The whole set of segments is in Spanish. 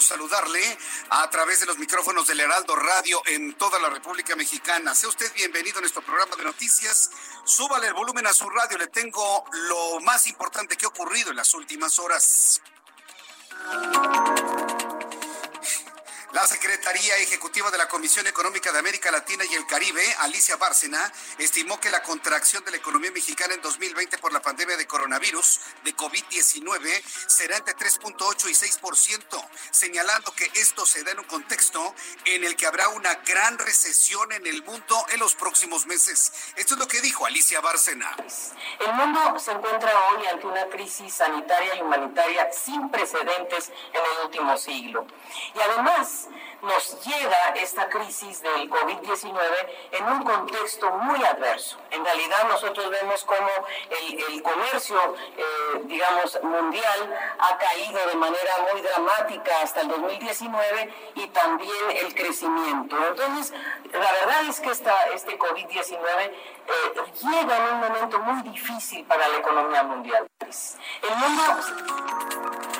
Saludarle a través de los micrófonos del Heraldo Radio en toda la República Mexicana. Sea usted bienvenido a nuestro programa de noticias. Súbale el volumen a su radio, le tengo lo más importante que ha ocurrido en las últimas horas. La Secretaría Ejecutiva de la Comisión Económica de América Latina y el Caribe, Alicia Bárcena, estimó que la contracción de la economía mexicana en 2020 por la pandemia de coronavirus de COVID-19 será entre 3.8 y 6%, señalando que esto se da en un contexto en el que habrá una gran recesión en el mundo en los próximos meses. Esto es lo que dijo Alicia Bárcena. El mundo se encuentra hoy ante una crisis sanitaria y humanitaria sin precedentes en el último siglo. Y además, nos llega esta crisis del COVID-19 en un contexto muy adverso. En realidad nosotros vemos cómo el, comercio, eh, digamos, mundial ha caído de manera muy dramática hasta el 2019 y también el crecimiento. Entonces, la verdad es que esta, este COVID-19 eh, llega en un momento muy difícil para la economía mundial. El mundo...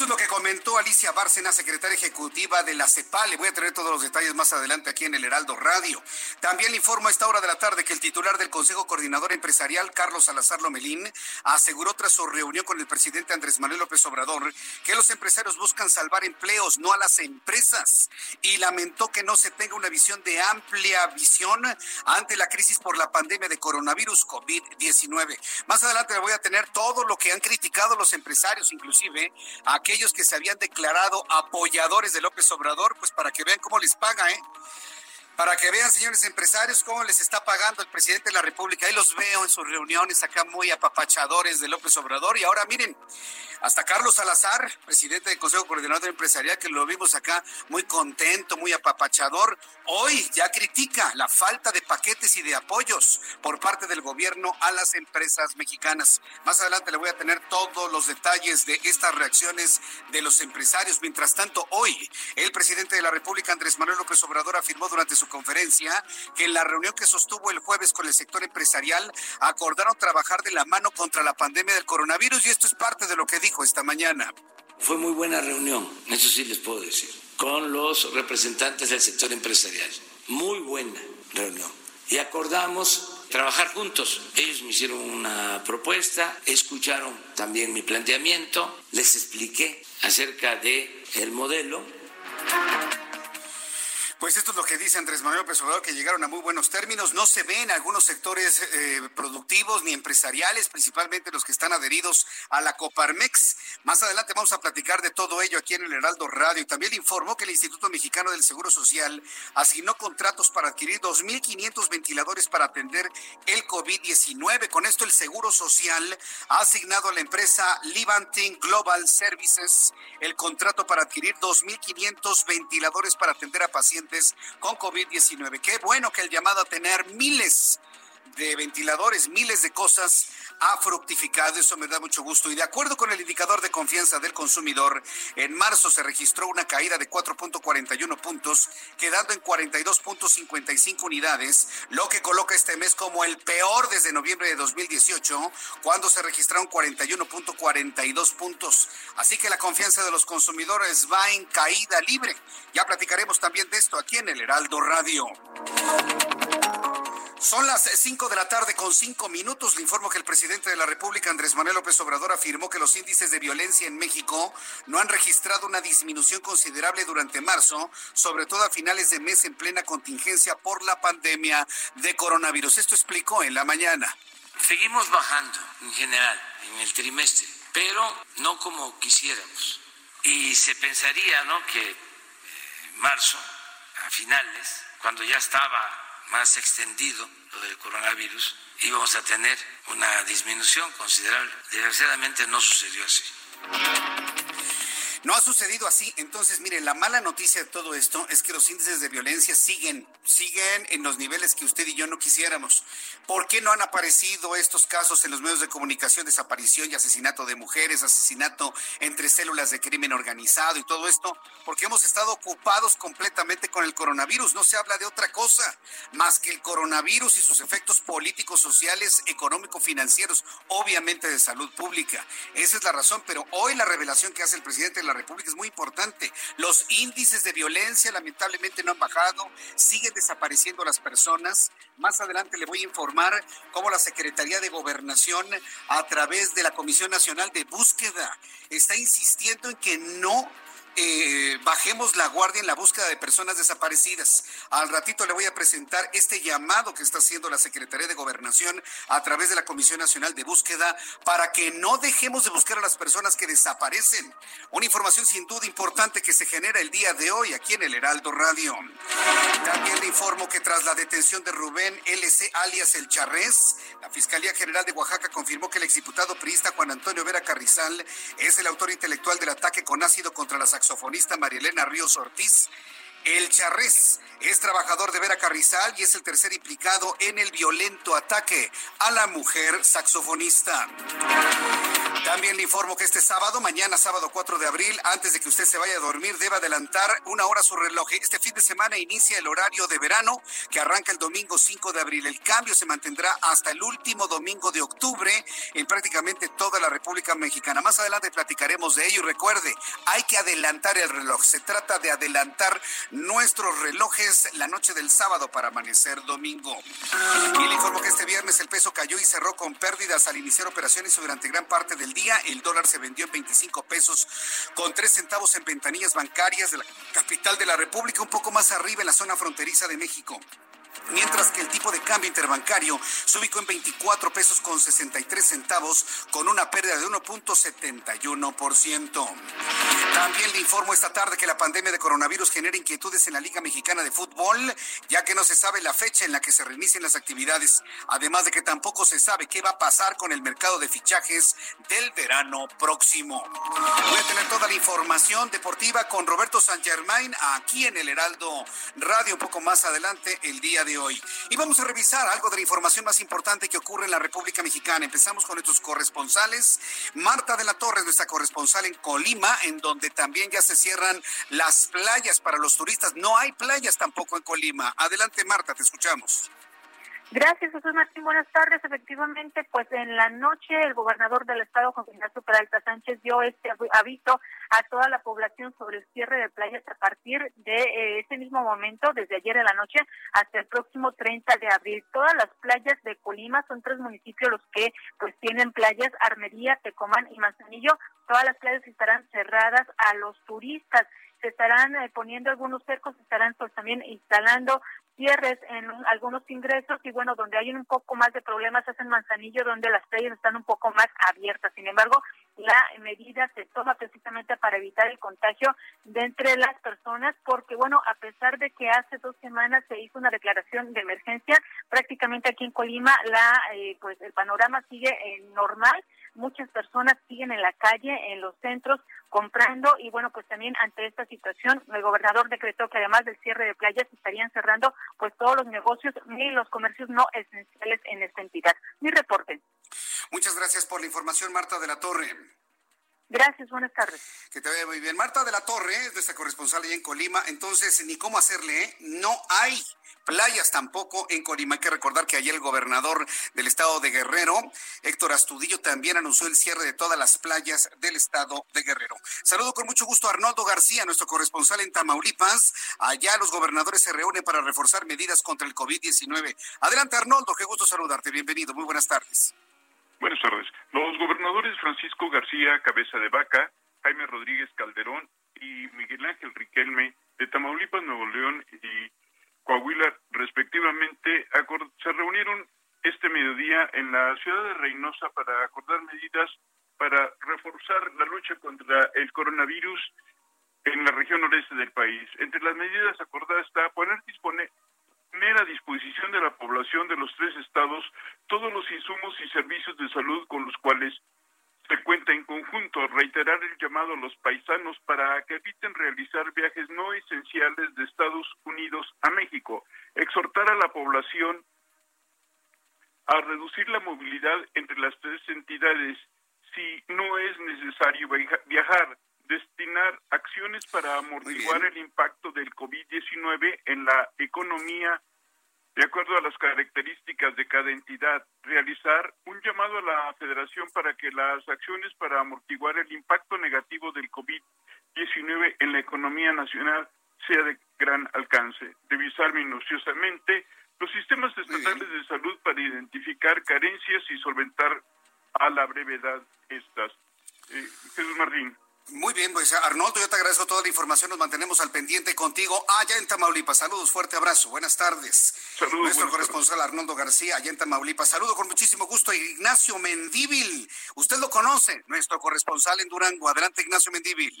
Esto es lo que comentó Alicia Bárcena, secretaria ejecutiva de la CEPAL. Le voy a tener todos los detalles más adelante aquí en el Heraldo Radio. También le informo a esta hora de la tarde que el titular del Consejo Coordinador Empresarial, Carlos Salazar Lomelín, aseguró tras su reunión con el presidente Andrés Manuel López Obrador que los empresarios buscan salvar empleos, no a las empresas. Y lamentó que no se tenga una visión de amplia visión ante la crisis por la pandemia de coronavirus COVID-19. Más adelante le voy a tener todo lo que han criticado los empresarios, inclusive aquellos que se habían declarado apoyadores de López Obrador, pues para que vean cómo les paga, ¿eh? Para que vean, señores empresarios, cómo les está pagando el presidente de la República. Ahí los veo en sus reuniones acá muy apapachadores de López Obrador. Y ahora miren, hasta Carlos Salazar, presidente del Consejo Coordinador Empresarial, que lo vimos acá muy contento, muy apapachador, hoy ya critica la falta de paquetes y de apoyos por parte del gobierno a las empresas mexicanas. Más adelante le voy a tener todos los detalles de estas reacciones de los empresarios. Mientras tanto, hoy el presidente de la República, Andrés Manuel López Obrador, afirmó durante su conferencia que en la reunión que sostuvo el jueves con el sector empresarial acordaron trabajar de la mano contra la pandemia del coronavirus y esto es parte de lo que dijo esta mañana. Fue muy buena reunión, eso sí les puedo decir, con los representantes del sector empresarial. Muy buena reunión. Y acordamos trabajar juntos. Ellos me hicieron una propuesta, escucharon también mi planteamiento, les expliqué acerca de el modelo Pues esto es lo que dice Andrés Manuel López que llegaron a muy buenos términos. No se ven algunos sectores eh, productivos ni empresariales, principalmente los que están adheridos a la Coparmex. Más adelante vamos a platicar de todo ello aquí en el Heraldo Radio. También informó que el Instituto Mexicano del Seguro Social asignó contratos para adquirir 2.500 ventiladores para atender el COVID-19. Con esto el Seguro Social ha asignado a la empresa Levanting Global Services el contrato para adquirir 2.500 ventiladores para atender a pacientes con COVID-19. Qué bueno que el llamado a tener miles de ventiladores, miles de cosas ha fructificado. Eso me da mucho gusto. Y de acuerdo con el indicador de confianza del consumidor, en marzo se registró una caída de 4.41 puntos, quedando en 42.55 unidades, lo que coloca este mes como el peor desde noviembre de 2018, cuando se registraron 41.42 puntos. Así que la confianza de los consumidores va en caída libre. Ya platicaremos también de esto aquí en el Heraldo Radio. Son las 5 de la tarde con 5 minutos. Le informo que el presidente de la República, Andrés Manuel López Obrador, afirmó que los índices de violencia en México no han registrado una disminución considerable durante marzo, sobre todo a finales de mes en plena contingencia por la pandemia de coronavirus. Esto explicó en la mañana. Seguimos bajando en general en el trimestre, pero no como quisiéramos. Y se pensaría, ¿no?, que eh, marzo, a finales, cuando ya estaba más extendido lo del coronavirus, íbamos a tener una disminución considerable. Desgraciadamente no sucedió así. No ha sucedido así. Entonces, mire, la mala noticia de todo esto es que los índices de violencia siguen, siguen en los niveles que usted y yo no quisiéramos. ¿Por qué no han aparecido estos casos en los medios de comunicación, desaparición y asesinato de mujeres, asesinato entre células de crimen organizado y todo esto? Porque hemos estado ocupados completamente con el coronavirus. No se habla de otra cosa más que el coronavirus y sus efectos políticos, sociales, económico-financieros, obviamente de salud pública. Esa es la razón, pero hoy la revelación que hace el presidente de la República es muy importante. Los índices de violencia lamentablemente no han bajado, siguen desapareciendo las personas. Más adelante le voy a informar cómo la Secretaría de Gobernación, a través de la Comisión Nacional de Búsqueda, está insistiendo en que no eh, bajemos la guardia en la búsqueda de personas desaparecidas. Al ratito le voy a presentar este llamado que está haciendo la Secretaría de Gobernación a través de la Comisión Nacional de Búsqueda para que no dejemos de buscar a las personas que desaparecen. Una información sin duda importante que se genera el día de hoy aquí en el Heraldo Radio. También le informo que tras la detención de Rubén LC alias El Charrés, la Fiscalía General de Oaxaca confirmó que el exdiputado priista Juan Antonio Vera Carrizal es el autor intelectual del ataque con ácido contra las saxofonista Marielena Ríos Ortiz. El Charrés es trabajador de Vera Carrizal y es el tercer implicado en el violento ataque a la mujer saxofonista. También le informo que este sábado, mañana sábado 4 de abril, antes de que usted se vaya a dormir, debe adelantar una hora su reloj. Este fin de semana inicia el horario de verano que arranca el domingo 5 de abril. El cambio se mantendrá hasta el último domingo de octubre en prácticamente toda la República Mexicana. Más adelante platicaremos de ello y recuerde, hay que adelantar el reloj. Se trata de adelantar nuestros relojes la noche del sábado para amanecer domingo. Y le informo que este viernes el peso cayó y cerró con pérdidas al iniciar operaciones durante gran parte del día. El dólar se vendió en 25 pesos con 3 centavos en ventanillas bancarias de la capital de la República, un poco más arriba en la zona fronteriza de México mientras que el tipo de cambio interbancario se ubicó en 24 pesos con 63 centavos con una pérdida de 1.71%. También le informo esta tarde que la pandemia de coronavirus genera inquietudes en la Liga Mexicana de Fútbol, ya que no se sabe la fecha en la que se reinicien las actividades, además de que tampoco se sabe qué va a pasar con el mercado de fichajes del verano próximo. Voy a tener toda la información deportiva con Roberto San Germain aquí en el Heraldo Radio un poco más adelante el día de hoy. Y vamos a revisar algo de la información más importante que ocurre en la República Mexicana. Empezamos con nuestros corresponsales. Marta de la Torre, nuestra corresponsal en Colima, en donde también ya se cierran las playas para los turistas. No hay playas tampoco en Colima. Adelante, Marta, te escuchamos. Gracias, Jesús Martín. Buenas tardes. Efectivamente, pues en la noche el gobernador del estado, Juan Ignacio Peralta Sánchez, dio este aviso a toda la población sobre el cierre de playas a partir de eh, ese mismo momento, desde ayer en la noche hasta el próximo 30 de abril. Todas las playas de Colima son tres municipios los que pues tienen playas, Armería, Tecomán y Manzanillo todas las playas estarán cerradas a los turistas se estarán eh, poniendo algunos cercos, se estarán pues también instalando cierres en algunos ingresos y bueno, donde hay un poco más de problemas es en Manzanillo, donde las playas están un poco más abiertas. Sin embargo, la medida se toma precisamente para evitar el contagio de entre las personas, porque bueno, a pesar de que hace dos semanas se hizo una declaración de emergencia, prácticamente aquí en Colima la eh, pues el panorama sigue eh, normal muchas personas siguen en la calle, en los centros, comprando y bueno, pues también ante esta situación, el gobernador decretó que además del cierre de playas estarían cerrando pues todos los negocios y los comercios no esenciales en esta entidad. Mi reporte. Muchas gracias por la información, Marta de la Torre. Gracias, buenas tardes. Que te vaya muy bien. Marta de la Torre es nuestra corresponsal allá en Colima. Entonces, ni cómo hacerle, ¿eh? No hay playas tampoco en Colima. Hay que recordar que ayer el gobernador del estado de Guerrero, Héctor Astudillo, también anunció el cierre de todas las playas del estado de Guerrero. Saludo con mucho gusto a Arnoldo García, nuestro corresponsal en Tamaulipas. Allá los gobernadores se reúnen para reforzar medidas contra el COVID-19. Adelante, Arnoldo, qué gusto saludarte. Bienvenido, muy buenas tardes. Buenas tardes. Los gobernadores Francisco García Cabeza de Vaca, Jaime Rodríguez Calderón y Miguel Ángel Riquelme de Tamaulipas, Nuevo León y Coahuila, respectivamente, se reunieron este mediodía en la ciudad de Reynosa para acordar medidas para reforzar la lucha contra el coronavirus en la región noreste del país. Entre las medidas acordadas está poner dispone, a disposición de la población de los tres estados todos los insumos y servicios de salud con los cuales se cuenta en conjunto, reiterar el llamado a los paisanos para que eviten realizar viajes no esenciales de Estados Unidos a México, exhortar a la población a reducir la movilidad entre las tres entidades si no es necesario viajar, destinar acciones para amortiguar el impacto del COVID-19 en la economía de acuerdo a las características de cada entidad, realizar un llamado a la federación para que las acciones para amortiguar el impacto negativo del COVID-19 en la economía nacional sea de gran alcance, revisar minuciosamente los sistemas estatales de salud para identificar carencias y solventar a la brevedad estas. Eh, Jesús Martín. Muy bien, pues Arnoldo, yo te agradezco toda la información, nos mantenemos al pendiente contigo allá en Tamaulipas. Saludos, fuerte abrazo, buenas tardes. Saludos. Nuestro corresponsal Arnoldo García, allá en Tamaulipas. Saludo con muchísimo gusto a Ignacio Mendíbil. Usted lo conoce, nuestro corresponsal en Durango. Adelante, Ignacio Mendíbil.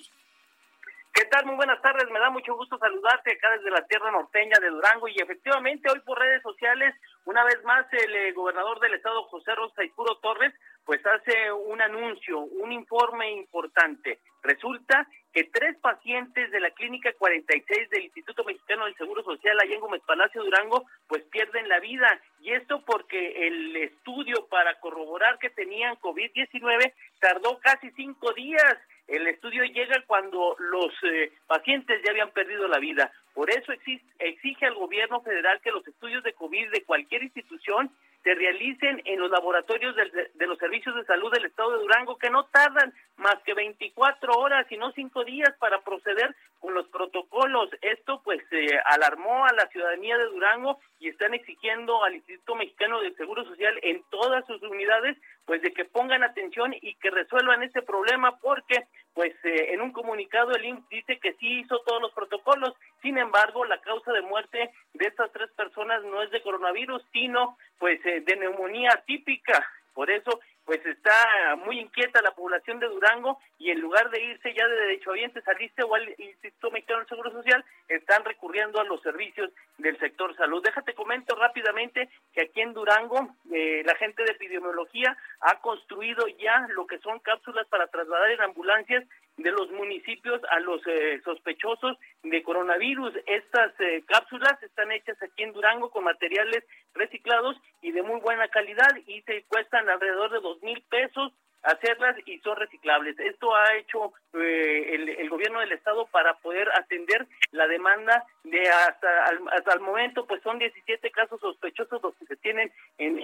¿Qué tal? Muy buenas tardes. Me da mucho gusto saludarte acá desde la tierra norteña de Durango y efectivamente hoy por redes sociales, una vez más, el eh, gobernador del estado, José Rosa Puro Torres, pues hace un anuncio, un informe importante. Resulta que tres pacientes de la clínica 46 del Instituto Mexicano del Seguro Social allá en Gómez Palacio Durango, pues pierden la vida. Y esto porque el estudio para corroborar que tenían COVID-19 tardó casi cinco días el estudio llega cuando los eh, pacientes ya habían perdido la vida. Por eso exige al gobierno federal que los estudios de COVID de cualquier institución se realicen en los laboratorios de, los servicios de salud del estado de Durango, que no tardan más que 24 horas y no 5 días para proceder con los protocolos. Esto pues eh, alarmó a la ciudadanía de Durango y están exigiendo al Instituto Mexicano del Seguro Social en todas sus unidades pues de que pongan atención y que resuelvan ese problema porque pues eh, en un comunicado el IMSS dice que sí hizo todos los protocolos, sin embargo la causa de muerte de estas tres personas no es de coronavirus, sino pues de neumonía típica. Por eso pues está muy inquieta la población de Durango y en lugar de irse ya de derechohabientes al ISTE o al Instituto Mexicano del Seguro Social, están recurriendo a los servicios del sector salud. Déjate comento rápidamente que aquí en Durango eh, la gente de epidemiología ha construido ya lo que son cápsulas para trasladar en ambulancias de los municipios a los eh, sospechosos de coronavirus. Estas eh, cápsulas están hechas aquí en Durango con materiales reciclados y de muy buena calidad y se cuestan alrededor de dos mil pesos hacerlas y son reciclables. Esto ha hecho eh, el, gobierno del estado para poder atender la demanda de hasta, hasta el momento, pues son 17 casos sospechosos los que se tienen en,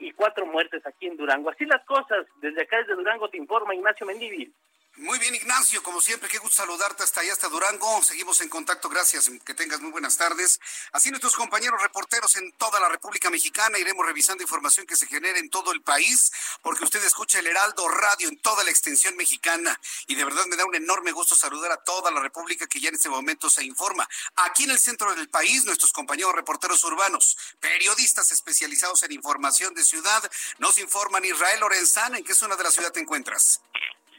y cuatro muertes aquí en Durango. Así las cosas, desde acá desde Durango te informa Ignacio Mendívil. Muy bien, Ignacio, como siempre, qué gusto saludarte hasta allá, hasta Durango. Seguimos en contacto, gracias, que tengas muy buenas tardes. Así nuestros compañeros reporteros en toda la República Mexicana iremos revisando información que se genera en todo el país, porque usted escucha el Heraldo Radio en toda la extensión mexicana. Y de verdad me da un enorme gusto saludar a toda la República que ya en este momento se informa. Aquí en el centro del país, nuestros compañeros reporteros urbanos, periodistas especializados en información de ciudad, nos informan Israel Lorenzana, ¿en qué zona de la ciudad te encuentras?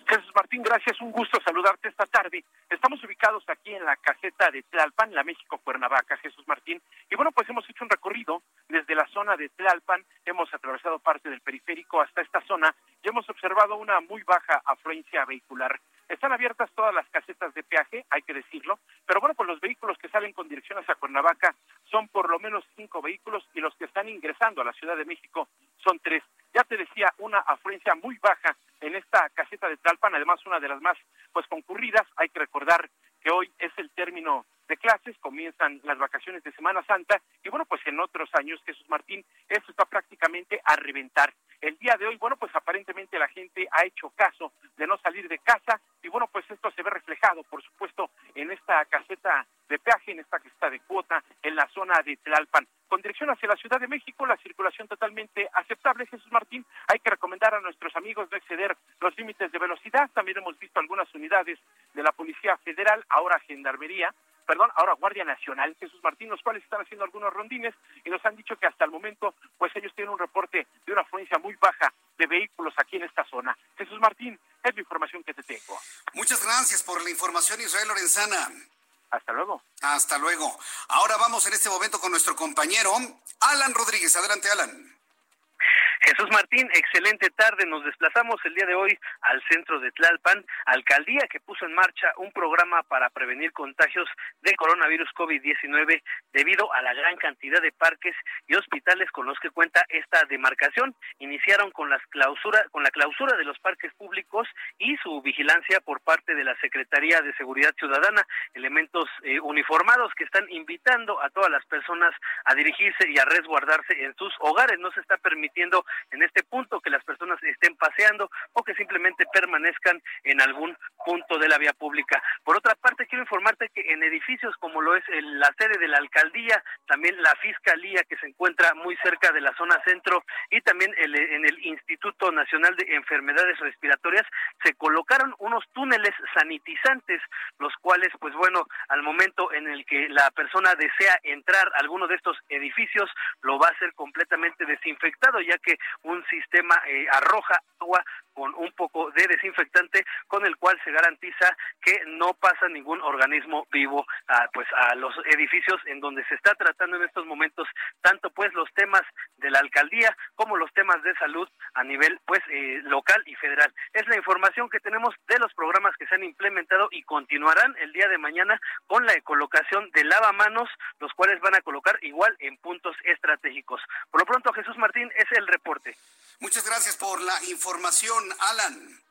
Jesús Martín, gracias, un gusto saludarte esta tarde. Estamos ubicados aquí en la caseta de Tlalpan, la México Cuernavaca, Jesús Martín. Y bueno, pues hemos hecho un recorrido desde la zona de Tlalpan, hemos atravesado parte del periférico hasta esta zona y hemos observado una muy baja afluencia vehicular. Están abiertas todas las casetas de peaje, hay que decirlo, pero bueno, pues los vehículos que salen con dirección hacia Cuernavaca son por lo menos cinco vehículos y los que están ingresando a la Ciudad de México son tres. Ya te decía, una afluencia muy baja en esta caseta de Tlalpan, además una de las más pues concurridas. Hay que recordar que hoy es el término clases, comienzan las vacaciones de Semana Santa y bueno, pues en otros años, Jesús Martín, esto está prácticamente a reventar. El día de hoy, bueno, pues aparentemente la gente ha hecho caso de no salir de casa y bueno, pues esto se ve reflejado, por supuesto, en esta caseta de peaje, en esta caseta de cuota, en la zona de Tlalpan. Con dirección hacia la Ciudad de México, la circulación totalmente aceptable, Jesús Martín. Hay que recomendar a nuestros amigos no exceder los límites de velocidad. También hemos visto algunas unidades de la Policía Federal, ahora Gendarmería, perdón, ahora Guardia Nacional, Jesús Martín, los cuales están haciendo algunos rondines y nos han dicho que hasta el momento, pues ellos tienen un reporte de una afluencia muy baja de vehículos aquí en esta zona. Jesús Martín, es la información que te tengo. Muchas gracias por la información, Israel Lorenzana. Hasta luego. Hasta luego. Ahora vamos en este momento con nuestro compañero Alan Rodríguez. Adelante, Alan. Jesús Martín, excelente tarde. Nos desplazamos el día de hoy al centro de Tlalpan, alcaldía que puso en marcha un programa para prevenir contagios de coronavirus COVID-19 debido a la gran cantidad de parques y hospitales con los que cuenta esta demarcación. Iniciaron con las clausura, con la clausura de los parques públicos y su vigilancia por parte de la Secretaría de Seguridad Ciudadana, elementos eh, uniformados que están invitando a todas las personas a dirigirse y a resguardarse en sus hogares. No se está permitiendo en este punto que las personas estén paseando o que simplemente permanezcan en algún punto de la vía pública. Por otra parte, quiero informarte que en edificios como lo es la sede de la alcaldía, también la fiscalía que se encuentra muy cerca de la zona centro y también en el Instituto Nacional de Enfermedades Respiratorias se colocaron unos túneles sanitizantes, los cuales, pues bueno, al momento en el que la persona desea entrar a alguno de estos edificios, lo va a hacer completamente desinfectado, ya que un sistema eh, arroja agua con un poco de desinfectante con el cual se garantiza que no pasa ningún organismo vivo a, pues a los edificios en donde se está tratando en estos momentos tanto pues los temas de la alcaldía como los temas de salud a nivel pues eh, local y federal. Es la información que tenemos de los programas que se han implementado y continuarán el día de mañana con la colocación de lavamanos los cuales van a colocar igual en puntos estratégicos. Por lo pronto Jesús Martín es el reporte. Muchas gracias por la información Alan.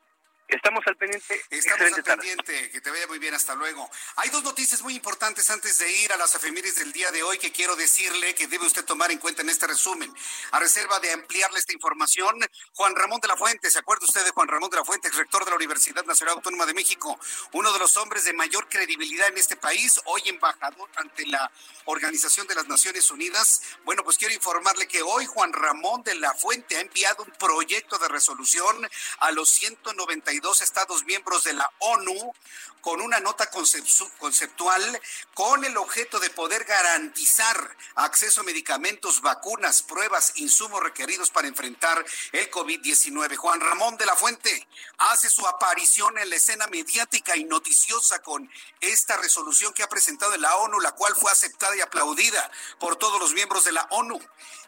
Estamos al pendiente. Estamos al pendiente. Que te vaya muy bien. Hasta luego. Hay dos noticias muy importantes antes de ir a las efemérides del día de hoy que quiero decirle que debe usted tomar en cuenta en este resumen. A reserva de ampliarle esta información, Juan Ramón de la Fuente. ¿Se acuerda usted de Juan Ramón de la Fuente, ex rector de la Universidad Nacional Autónoma de México? Uno de los hombres de mayor credibilidad en este país, hoy embajador ante la Organización de las Naciones Unidas. Bueno, pues quiero informarle que hoy Juan Ramón de la Fuente ha enviado un proyecto de resolución a los 190 52 Estados miembros de la ONU con una nota conceptual con el objeto de poder garantizar acceso a medicamentos, vacunas, pruebas, insumos requeridos para enfrentar el COVID-19. Juan Ramón de la Fuente hace su aparición en la escena mediática y noticiosa con esta resolución que ha presentado la ONU, la cual fue aceptada y aplaudida por todos los miembros de la ONU.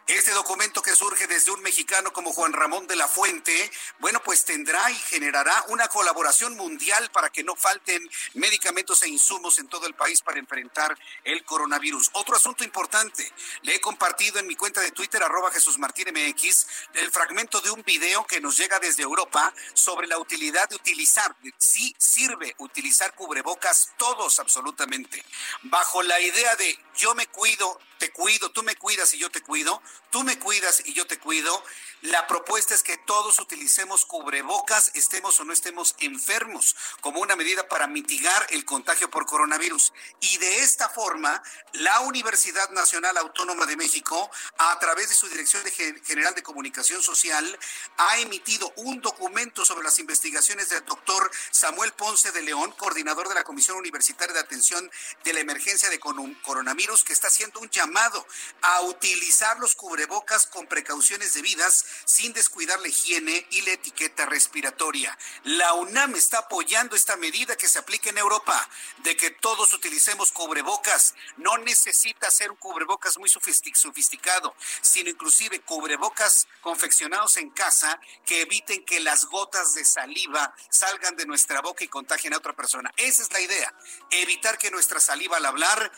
Este documento que surge desde un mexicano como Juan Ramón de la Fuente, bueno, pues tendrá y generará una colaboración mundial para que no falten medicamentos e insumos en todo el país para enfrentar el coronavirus. Otro asunto importante, le he compartido en mi cuenta de Twitter, arroba Jesús Martín MX, el fragmento de un video que nos llega desde Europa sobre la utilidad de utilizar, si sirve utilizar cubrebocas todos absolutamente, bajo la idea de yo me cuido, te cuido, tú me cuidas y yo te cuido, tú me cuidas y yo te cuido. La propuesta es que todos utilicemos cubrebocas, estemos o no estemos enfermos, como una medida para mitigar el contagio por coronavirus. Y de esta forma, la Universidad Nacional Autónoma de México, a través de su Dirección General de Comunicación Social, ha emitido un documento sobre las investigaciones del doctor Samuel Ponce de León, coordinador de la Comisión Universitaria de Atención de la Emergencia de Coronavirus, que está haciendo un llamado a utilizar los cubrebocas con precauciones debidas, sin descuidar la higiene y la etiqueta respiratoria. La UNAM está apoyando esta medida que se aplica en Europa, de que todos utilicemos cubrebocas. No necesita ser un cubrebocas muy sofisticado, sino inclusive cubrebocas confeccionados en casa que eviten que las gotas de saliva salgan de nuestra boca y contagien a otra persona. Esa es la idea, evitar que nuestra saliva al hablar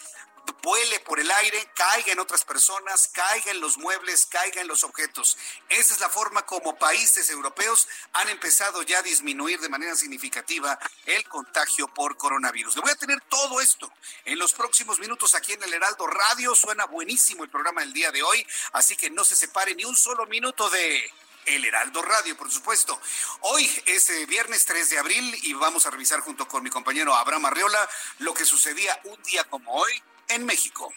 vuele por el aire, caiga en otras personas, caiga en los muebles, caiga en los objetos. Esa es la forma como países europeos han empezado ya a disminuir de manera significativa el contagio por coronavirus. Le voy a tener todo esto en los próximos minutos aquí en el Heraldo Radio. Suena buenísimo el programa del día de hoy, así que no se separe ni un solo minuto de... El Heraldo Radio, por supuesto. Hoy es eh, viernes 3 de abril y vamos a revisar junto con mi compañero Abraham Arriola lo que sucedía un día como hoy en México.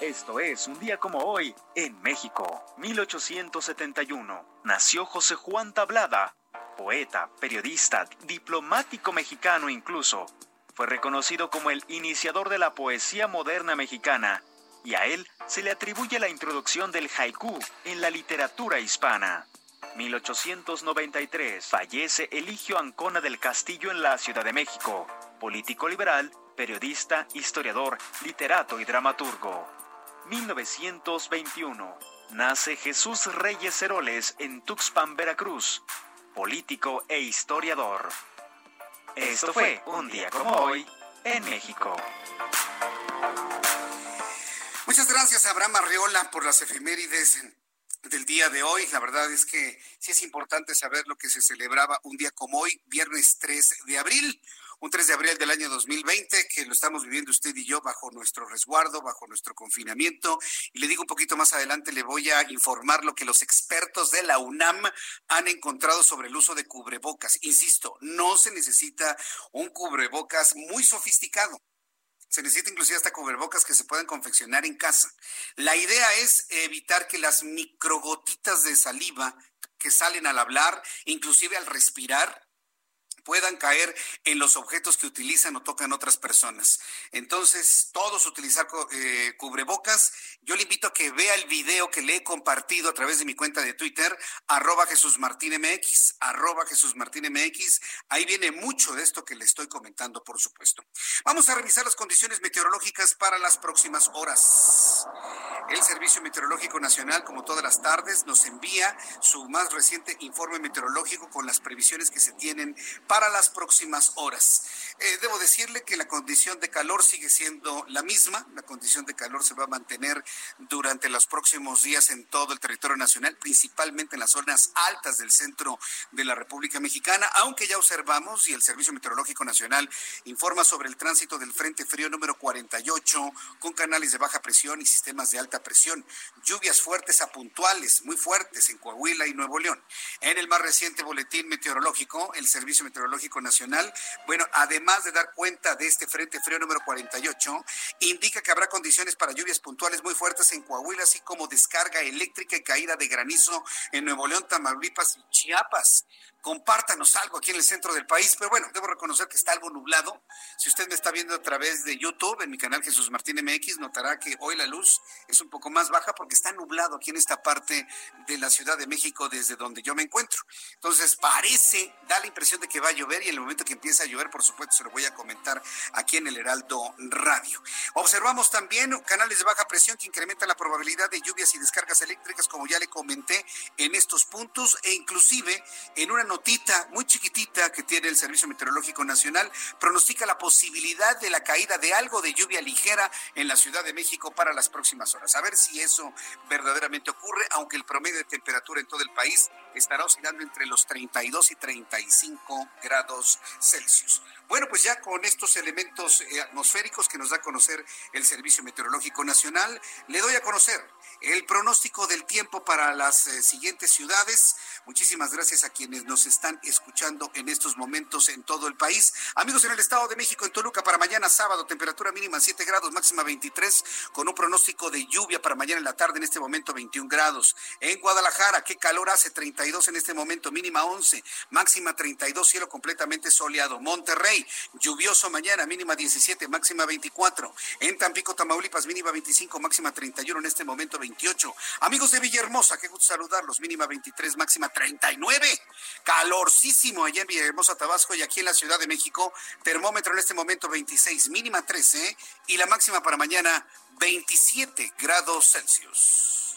Esto es un día como hoy en México, 1871. Nació José Juan Tablada, poeta, periodista, diplomático mexicano incluso. Fue reconocido como el iniciador de la poesía moderna mexicana y a él se le atribuye la introducción del haiku en la literatura hispana. 1893 fallece Eligio Ancona del Castillo en la Ciudad de México, político liberal, periodista, historiador, literato y dramaturgo. 1921 nace Jesús Reyes Heroles en Tuxpan, Veracruz, político e historiador. Esto fue un día como hoy en México. Muchas gracias, Abraham Arreola, por las efemérides del día de hoy. La verdad es que sí es importante saber lo que se celebraba un día como hoy, viernes 3 de abril, un 3 de abril del año 2020, que lo estamos viviendo usted y yo bajo nuestro resguardo, bajo nuestro confinamiento. Y le digo un poquito más adelante, le voy a informar lo que los expertos de la UNAM han encontrado sobre el uso de cubrebocas. Insisto, no se necesita un cubrebocas muy sofisticado se necesita inclusive hasta cubrebocas que se puedan confeccionar en casa. La idea es evitar que las microgotitas de saliva que salen al hablar, inclusive al respirar, puedan caer en los objetos que utilizan o tocan otras personas. Entonces, todos utilizar eh, cubrebocas. Yo le invito a que vea el video que le he compartido a través de mi cuenta de Twitter, arroba Jesús Martín MX, arroba Jesús Martín MX. Ahí viene mucho de esto que le estoy comentando, por supuesto. Vamos a revisar las condiciones meteorológicas para las próximas horas. El Servicio Meteorológico Nacional, como todas las tardes, nos envía su más reciente informe meteorológico con las previsiones que se tienen para las próximas horas. Eh, debo decirle que la condición de calor sigue siendo la misma. La condición de calor se va a mantener durante los próximos días en todo el territorio nacional, principalmente en las zonas altas del centro de la República Mexicana, aunque ya observamos y el Servicio Meteorológico Nacional informa sobre el tránsito del Frente Frío número 48 con canales de baja presión y sistemas de alta presión. Lluvias fuertes a puntuales, muy fuertes en Coahuila y Nuevo León. En el más reciente boletín meteorológico, el Servicio Meteorológico Meteorológico Nacional, bueno, además de dar cuenta de este frente frío número 48, indica que habrá condiciones para lluvias puntuales muy fuertes en Coahuila, así como descarga eléctrica y caída de granizo en Nuevo León, Tamaulipas y Chiapas compártanos algo aquí en el centro del país, pero bueno, debo reconocer que está algo nublado. Si usted me está viendo a través de YouTube, en mi canal Jesús Martín MX, notará que hoy la luz es un poco más baja porque está nublado aquí en esta parte de la Ciudad de México desde donde yo me encuentro. Entonces parece, da la impresión de que va a llover y en el momento que empiece a llover, por supuesto, se lo voy a comentar aquí en el Heraldo Radio. Observamos también canales de baja presión que incrementan la probabilidad de lluvias y descargas eléctricas, como ya le comenté en estos puntos, e inclusive en una notita muy chiquitita que tiene el Servicio Meteorológico Nacional pronostica la posibilidad de la caída de algo de lluvia ligera en la Ciudad de México para las próximas horas. A ver si eso verdaderamente ocurre, aunque el promedio de temperatura en todo el país estará oscilando entre los 32 y 35 grados Celsius. Bueno, pues ya con estos elementos eh, atmosféricos que nos da a conocer el Servicio Meteorológico Nacional, le doy a conocer el pronóstico del tiempo para las eh, siguientes ciudades. Muchísimas gracias a quienes nos están escuchando en estos momentos en todo el país. Amigos en el Estado de México, en Toluca, para mañana sábado, temperatura mínima 7 grados, máxima 23, con un pronóstico de lluvia para mañana en la tarde, en este momento 21 grados. En Guadalajara, qué calor hace, 32 en este momento, mínima 11, máxima 32, cielo completamente soleado. Monterrey, lluvioso mañana, mínima 17, máxima 24. En Tampico, Tamaulipas, mínima 25, máxima 31, en este momento 28. Amigos de Villahermosa, qué gusto saludarlos, mínima 23, máxima 39. Calorcísimo allá en Villahermosa, Tabasco y aquí en la Ciudad de México. Termómetro en este momento 26, mínima 13 y la máxima para mañana 27 grados Celsius.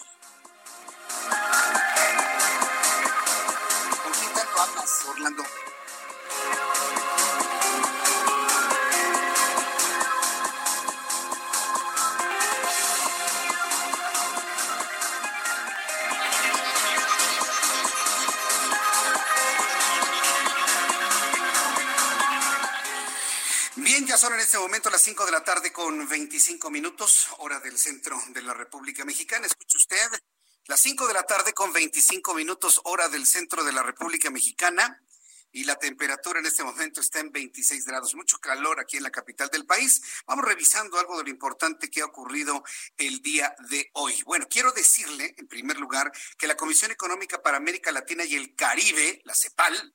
¿Con quién tanto hablas, Orlando? Son en este momento las 5 de la tarde con 25 minutos, hora del centro de la República Mexicana. Escuche usted, las 5 de la tarde con 25 minutos, hora del centro de la República Mexicana. Y la temperatura en este momento está en 26 grados. Mucho calor aquí en la capital del país. Vamos revisando algo de lo importante que ha ocurrido el día de hoy. Bueno, quiero decirle, en primer lugar, que la Comisión Económica para América Latina y el Caribe, la CEPAL,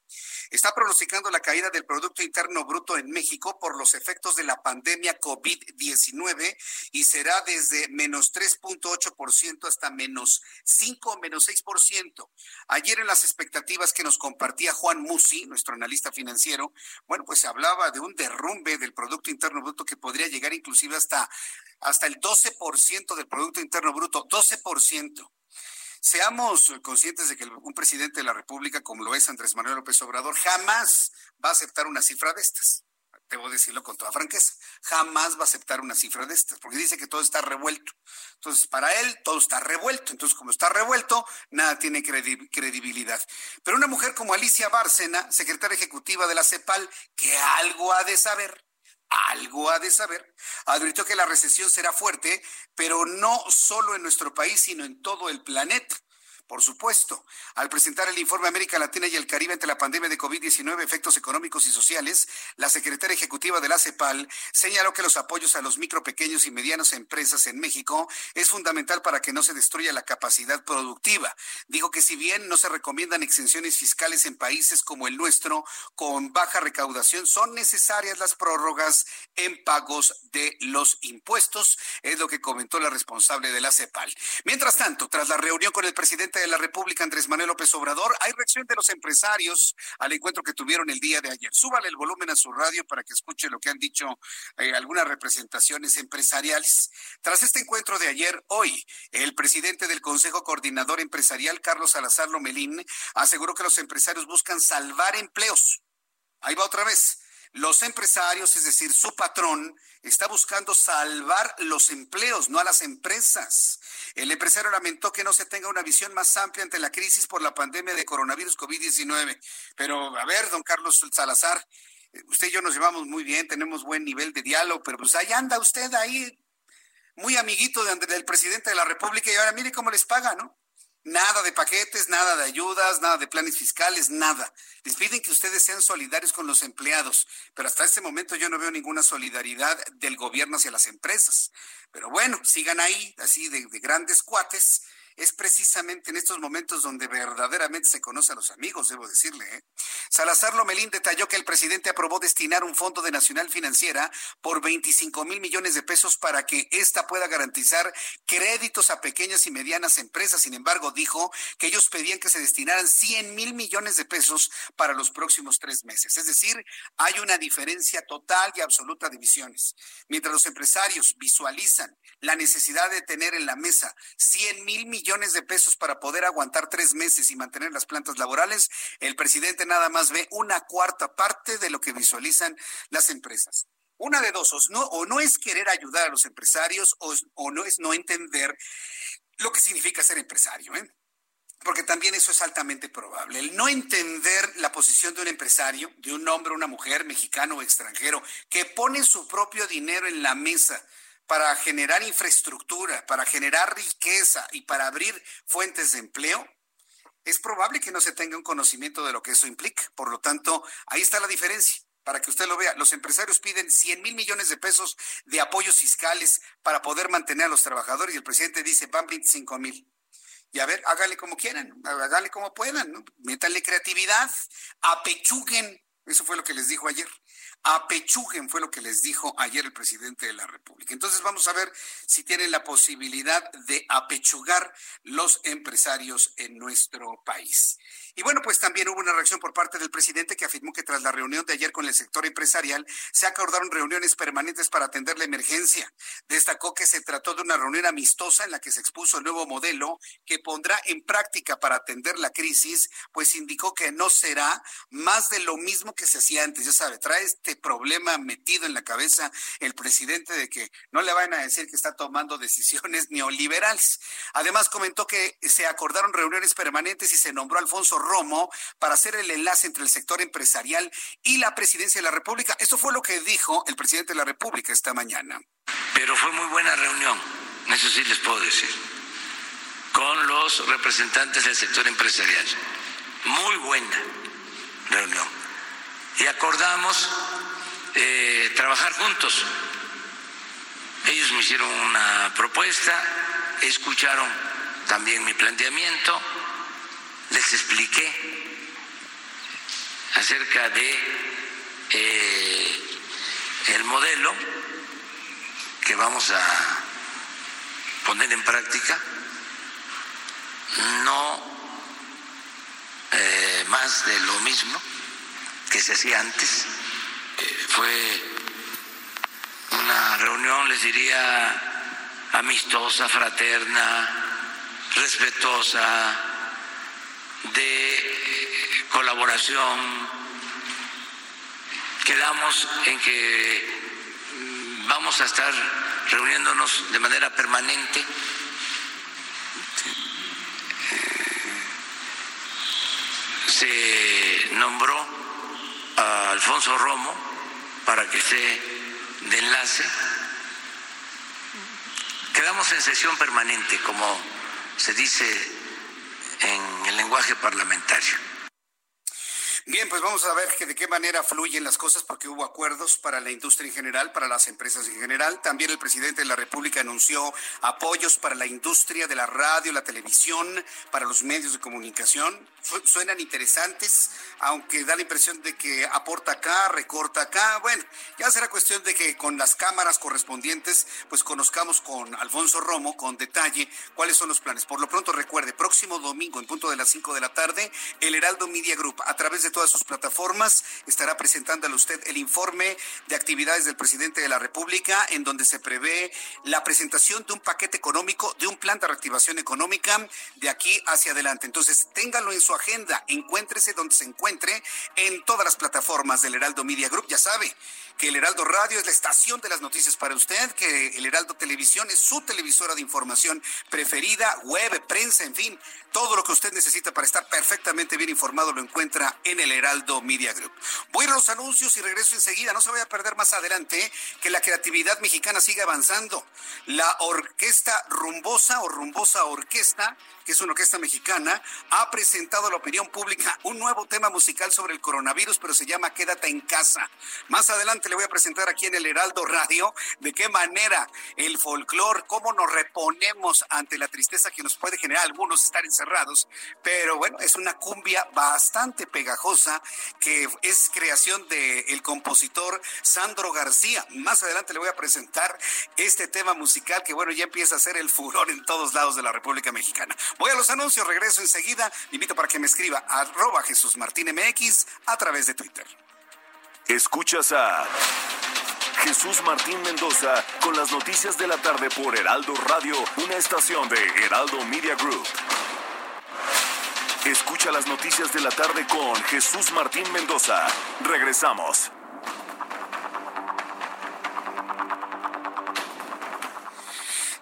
está pronosticando la caída del Producto Interno Bruto en México por los efectos de la pandemia COVID-19 y será desde menos 3.8% hasta menos 5 o menos 6%. Ayer en las expectativas que nos compartía Juan Musi, nuestro analista financiero, bueno, pues se hablaba de un derrumbe del Producto Interno Bruto que podría llegar inclusive hasta, hasta el 12% del Producto Interno Bruto, 12%. Seamos conscientes de que un presidente de la República, como lo es Andrés Manuel López Obrador, jamás va a aceptar una cifra de estas. Debo decirlo con toda franqueza. Jamás va a aceptar una cifra de estas, porque dice que todo está revuelto. Entonces, para él, todo está revuelto. Entonces, como está revuelto, nada tiene credibilidad. Pero una mujer como Alicia Bárcena, secretaria ejecutiva de la CEPAL, que algo ha de saber, algo ha de saber. Advirtió que la recesión será fuerte, pero no solo en nuestro país, sino en todo el planeta. Por supuesto, al presentar el informe América Latina y el Caribe ante la pandemia de COVID-19, efectos económicos y sociales, la secretaria ejecutiva de la CEPAL señaló que los apoyos a los micro, pequeños y medianas empresas en México es fundamental para que no se destruya la capacidad productiva. Dijo que si bien no se recomiendan exenciones fiscales en países como el nuestro con baja recaudación, son necesarias las prórrogas en pagos de los impuestos, es lo que comentó la responsable de la CEPAL. Mientras tanto, tras la reunión con el presidente de la República, Andrés Manuel López Obrador, hay reacción de los empresarios al encuentro que tuvieron el día de ayer. Súbale el volumen a su radio para que escuche lo que han dicho eh, algunas representaciones empresariales. Tras este encuentro de ayer, hoy, el presidente del Consejo Coordinador Empresarial, Carlos Salazar Lomelín, aseguró que los empresarios buscan salvar empleos. Ahí va otra vez los empresarios, es decir, su patrón, está buscando salvar los empleos, no a las empresas. El empresario lamentó que no se tenga una visión más amplia ante la crisis por la pandemia de coronavirus COVID-19. Pero, a ver, don Carlos Salazar, usted y yo nos llevamos muy bien, tenemos buen nivel de diálogo, pero pues ahí anda usted ahí, muy amiguito del presidente de la República, y ahora mire cómo les paga, ¿no? Nada de paquetes, nada de ayudas, nada de planes fiscales, nada. Les piden que ustedes sean solidarios con los empleados, pero hasta este momento yo no veo ninguna solidaridad del gobierno hacia las empresas. Pero bueno, sigan ahí, así de, de grandes cuates, es precisamente en estos momentos donde verdaderamente se conoce a los amigos, debo decirle. ¿eh? Salazar Lomelín detalló que el presidente aprobó destinar un fondo de Nacional Financiera por 25 mil millones de pesos para que ésta pueda garantizar créditos a pequeñas y medianas empresas. Sin embargo, dijo que ellos pedían que se destinaran 100 mil millones de pesos para los próximos tres meses. Es decir, hay una diferencia total y absoluta de visiones. Mientras los empresarios visualizan la necesidad de tener en la mesa 100 mil millones de pesos para poder aguantar tres meses y mantener las plantas laborales, el presidente nada más ve una cuarta parte de lo que visualizan las empresas. Una de dos, o no, o no es querer ayudar a los empresarios o, o no es no entender lo que significa ser empresario. ¿eh? porque también eso es altamente probable. El no entender la posición de un empresario, de un hombre, una mujer, mexicano o extranjero, que pone su propio dinero en la mesa para generar infraestructura, para generar riqueza y para abrir fuentes de empleo, es probable que no se tenga un conocimiento de lo que eso implica. Por lo tanto, ahí está la diferencia. Para que usted lo vea, los empresarios piden 100 mil millones de pesos de apoyos fiscales para poder mantener a los trabajadores y el presidente dice, van 25 mil. Y a ver, hágale como quieran, hágale como puedan, ¿no? métanle creatividad, apechuguen. Eso fue lo que les dijo ayer apechuguen, fue lo que les dijo ayer el presidente de la República. Entonces vamos a ver si tienen la posibilidad de apechugar los empresarios en nuestro país. Y bueno, pues también hubo una reacción por parte del presidente que afirmó que tras la reunión de ayer con el sector empresarial se acordaron reuniones permanentes para atender la emergencia. Destacó que se trató de una reunión amistosa en la que se expuso el nuevo modelo que pondrá en práctica para atender la crisis, pues indicó que no será más de lo mismo que se hacía antes. Ya sabe, trae este problema metido en la cabeza el presidente de que no le vayan a decir que está tomando decisiones neoliberales. Además comentó que se acordaron reuniones permanentes y se nombró Alfonso Romo para hacer el enlace entre el sector empresarial y la presidencia de la República. Esto fue lo que dijo el presidente de la República esta mañana. Pero fue muy buena reunión, eso sí les puedo decir, con los representantes del sector empresarial. Muy buena reunión. Y acordamos eh, trabajar juntos. Ellos me hicieron una propuesta, escucharon también mi planteamiento les expliqué acerca de eh, el modelo que vamos a poner en práctica, no eh, más de lo mismo que se hacía antes. Eh, fue una reunión, les diría, amistosa, fraterna, respetuosa, de colaboración. Quedamos en que vamos a estar reuniéndonos de manera permanente. Se nombró a Alfonso Romo para que esté de enlace. Quedamos en sesión permanente, como se dice en el lenguaje parlamentario. Bien, pues vamos a ver que de qué manera fluyen las cosas porque hubo acuerdos para la industria en general, para las empresas en general. También el presidente de la República anunció apoyos para la industria de la radio, la televisión, para los medios de comunicación. Suenan interesantes, aunque da la impresión de que aporta acá, recorta acá. Bueno, ya será cuestión de que con las cámaras correspondientes, pues conozcamos con Alfonso Romo con detalle cuáles son los planes. Por lo pronto recuerde, próximo domingo en punto de las 5 de la tarde, el Heraldo Media Group a través de todas sus plataformas. Estará presentándole usted el informe de actividades del presidente de la República, en donde se prevé la presentación de un paquete económico, de un plan de reactivación económica de aquí hacia adelante. Entonces, téngalo en su agenda, encuéntrese donde se encuentre en todas las plataformas del Heraldo Media Group. Ya sabe, que el Heraldo Radio es la estación de las noticias para usted, que el Heraldo Televisión es su televisora de información preferida, web, prensa, en fin, todo lo que usted necesita para estar perfectamente bien informado lo encuentra en el Heraldo Media Group. Voy a los anuncios y regreso enseguida. No se vaya a perder más adelante que la creatividad mexicana sigue avanzando. La orquesta rumbosa o rumbosa orquesta que es una orquesta mexicana, ha presentado a la opinión pública un nuevo tema musical sobre el coronavirus, pero se llama Quédate en casa. Más adelante le voy a presentar aquí en el Heraldo Radio de qué manera el folclore, cómo nos reponemos ante la tristeza que nos puede generar algunos estar encerrados. Pero bueno, es una cumbia bastante pegajosa que es creación del compositor Sandro García. Más adelante le voy a presentar este tema musical que bueno, ya empieza a ser el furor en todos lados de la República Mexicana. Voy a los anuncios, regreso enseguida. invito para que me escriba arroba Jesús Martín MX a través de Twitter. Escuchas a Jesús Martín Mendoza con las noticias de la tarde por Heraldo Radio, una estación de Heraldo Media Group. Escucha las noticias de la tarde con Jesús Martín Mendoza. Regresamos.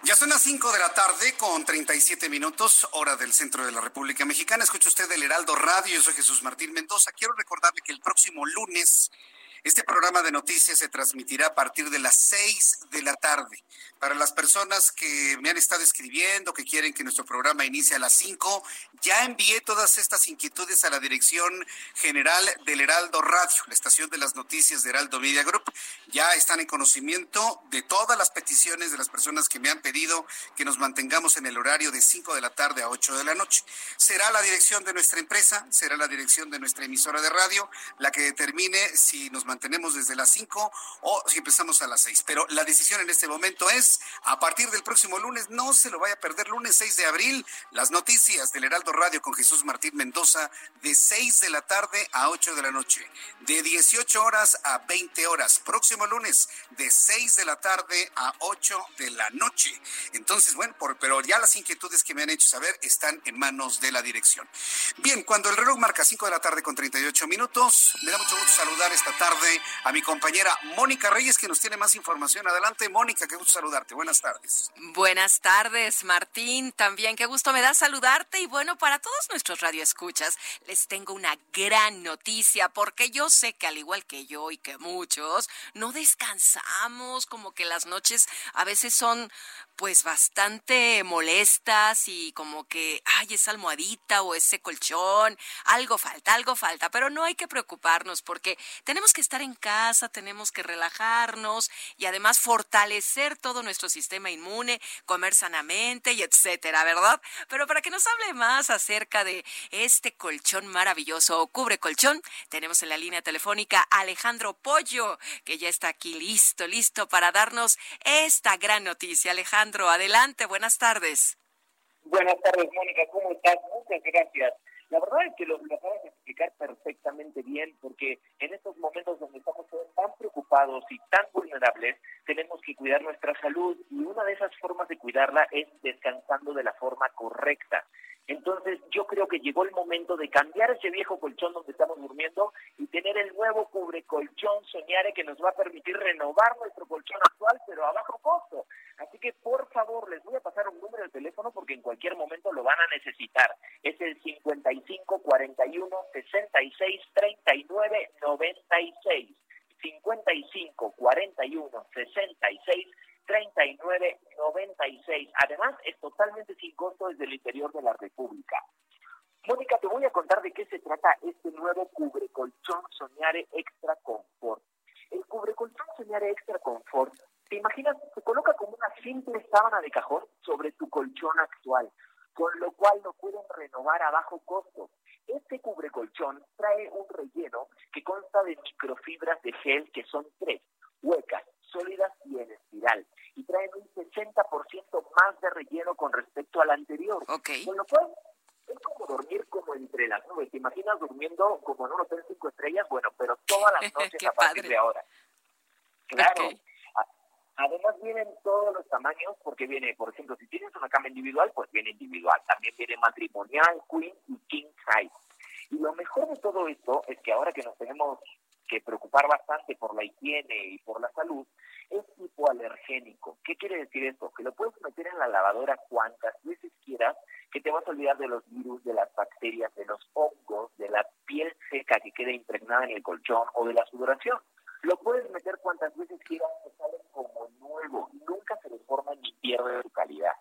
Ya son las 5 de la tarde con 37 minutos, hora del centro de la República Mexicana. Escucha usted el Heraldo Radio, yo soy Jesús Martín Mendoza. Quiero recordarle que el próximo lunes este programa de noticias se transmitirá a partir de las 6 de la tarde. Para las personas que me han estado escribiendo, que quieren que nuestro programa inicie a las 5, ya envié todas estas inquietudes a la Dirección General del Heraldo Radio, la estación de las noticias de Heraldo Media Group. Ya están en conocimiento de todas las peticiones de las personas que me han pedido que nos mantengamos en el horario de 5 de la tarde a 8 de la noche. Será la dirección de nuestra empresa, será la dirección de nuestra emisora de radio la que determine si nos mantenemos desde las 5 o si empezamos a las 6. Pero la decisión en este momento es, a partir del próximo lunes, no se lo vaya a perder, lunes 6 de abril, las noticias del Heraldo Radio con Jesús Martín Mendoza, de 6 de la tarde a 8 de la noche, de 18 horas a 20 horas. Próximo lunes, de 6 de la tarde a 8 de la noche. Entonces, bueno, por, pero ya las inquietudes que me han hecho saber están en manos de la dirección. Bien, cuando el reloj marca 5 de la tarde con 38 minutos, me da mucho gusto saludar esta tarde a mi compañera Mónica Reyes, que nos tiene más información. Adelante, Mónica, qué gusto saludarte. Buenas tardes. Buenas tardes, Martín. También qué gusto me da saludarte. Y bueno, para todos nuestros radioescuchas, les tengo una gran noticia, porque yo sé que al igual que yo y que muchos, no descansamos, como que las noches a veces son pues bastante molestas y como que, ay, esa almohadita o ese colchón, algo falta, algo falta, pero no hay que preocuparnos porque tenemos que estar en casa, tenemos que relajarnos y además fortalecer todo nuestro sistema inmune, comer sanamente y etcétera, ¿verdad? Pero para que nos hable más acerca de este colchón maravilloso, cubre colchón, tenemos en la línea telefónica a Alejandro Pollo, que ya está aquí listo, listo para darnos esta gran noticia. Alejandro, adelante, buenas tardes. Buenas tardes, Mónica, ¿cómo estás? Muchas gracias. La verdad es que lo, acabas de explicar perfectamente bien, porque en estos momentos donde estamos tan preocupados y tan vulnerables, tenemos que cuidar nuestra salud y una de esas formas de cuidarla es descansando de la forma correcta. Entonces yo creo que llegó el momento de cambiar ese viejo colchón donde estamos durmiendo y tener el nuevo cubre colchón Soñare que nos va a permitir renovar nuestro colchón actual, pero a bajo costo. Así que por favor les voy a pasar un número de teléfono porque en cualquier momento lo van a necesitar. Es el 55 41 66 39 96. 55 41 66 3996. Además, es totalmente sin costo desde el interior de la República. Mónica, te voy a contar de qué se trata este nuevo cubre colchón Soñare Extra Confort. El cubre colchón Soñare Extra Confort, te imaginas, se coloca como una simple sábana de cajón sobre tu colchón actual, con lo cual lo pueden renovar a bajo costo. Este cubre colchón trae un relleno que consta de microfibras de gel que son tres, huecas, sólidas y en espiral y traen un 60% más de relleno con respecto al anterior. Con lo cual, es como dormir como entre las nubes. ¿Te imaginas durmiendo como en un hotel cinco estrellas? Bueno, pero todas las noches a partir de ahora. Claro. Además vienen todos los tamaños, porque viene, por ejemplo, si tienes una cama individual, pues viene individual. También viene matrimonial, queen y king size. Y lo mejor de todo esto es que ahora que nos tenemos que preocupar bastante por la higiene y por la salud, es hipoalergénico. ¿Qué quiere decir esto? Que lo puedes meter en la lavadora cuantas veces quieras, que te vas a olvidar de los virus, de las bacterias, de los hongos, de la piel seca que queda impregnada en el colchón o de la sudoración. Lo puedes meter cuantas veces quieras, que sale como nuevo, nunca se deforma ni pierde su calidad.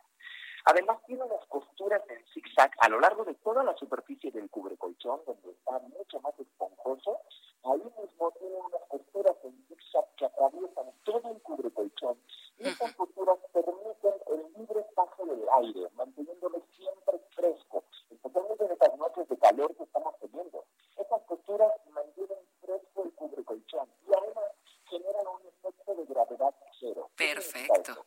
Además tiene unas costuras en zigzag a lo largo de toda la superficie del cubrecolchón, donde está mucho más esponjoso. Ahí mismo tiene unas costuras en zigzag que atraviesan todo el cubrecolchón. Y estas costuras permiten el libre paso del aire, manteniéndolo siempre fresco, especialmente en estas noches de calor que estamos teniendo. Estas costuras mantienen y además generan un efecto de gravedad cero. Perfecto,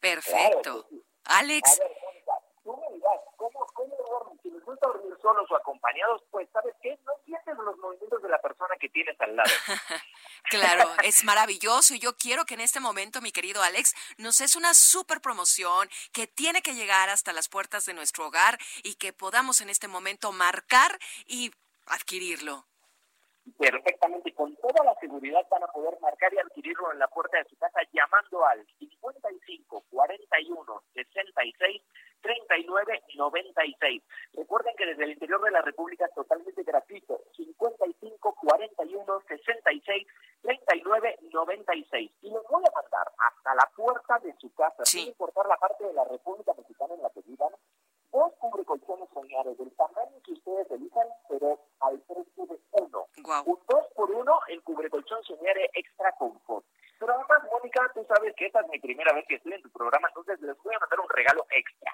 perfecto. Alex. A ver, Mónica, tú me dirás, ¿cómo, cómo? Si les gusta dormir solos o acompañados, pues, ¿sabes qué? No sientes los movimientos de la persona que tienes al lado. claro, es maravilloso y yo quiero que en este momento, mi querido Alex, nos es una super promoción que tiene que llegar hasta las puertas de nuestro hogar y que podamos en este momento marcar y adquirirlo perfectamente con toda la seguridad van a poder marcar y adquirirlo en la puerta de su casa llamando al 55 41 66 39 96. Recuerden que desde el interior de la República es totalmente gratuito. 55 41 66 39 96. Y los voy a mandar hasta la puerta de su casa, sin importar la parte de la República Mexicana en la que vivan, dos cubrecolchones soñares del tamaño que ustedes elijan, pero al precio de uno. Un dos por uno el cubrecolchón soñare extra confort. Pero además, Mónica, tú sabes que esta es mi primera vez que estoy en tu programa, entonces les voy a mandar un regalo extra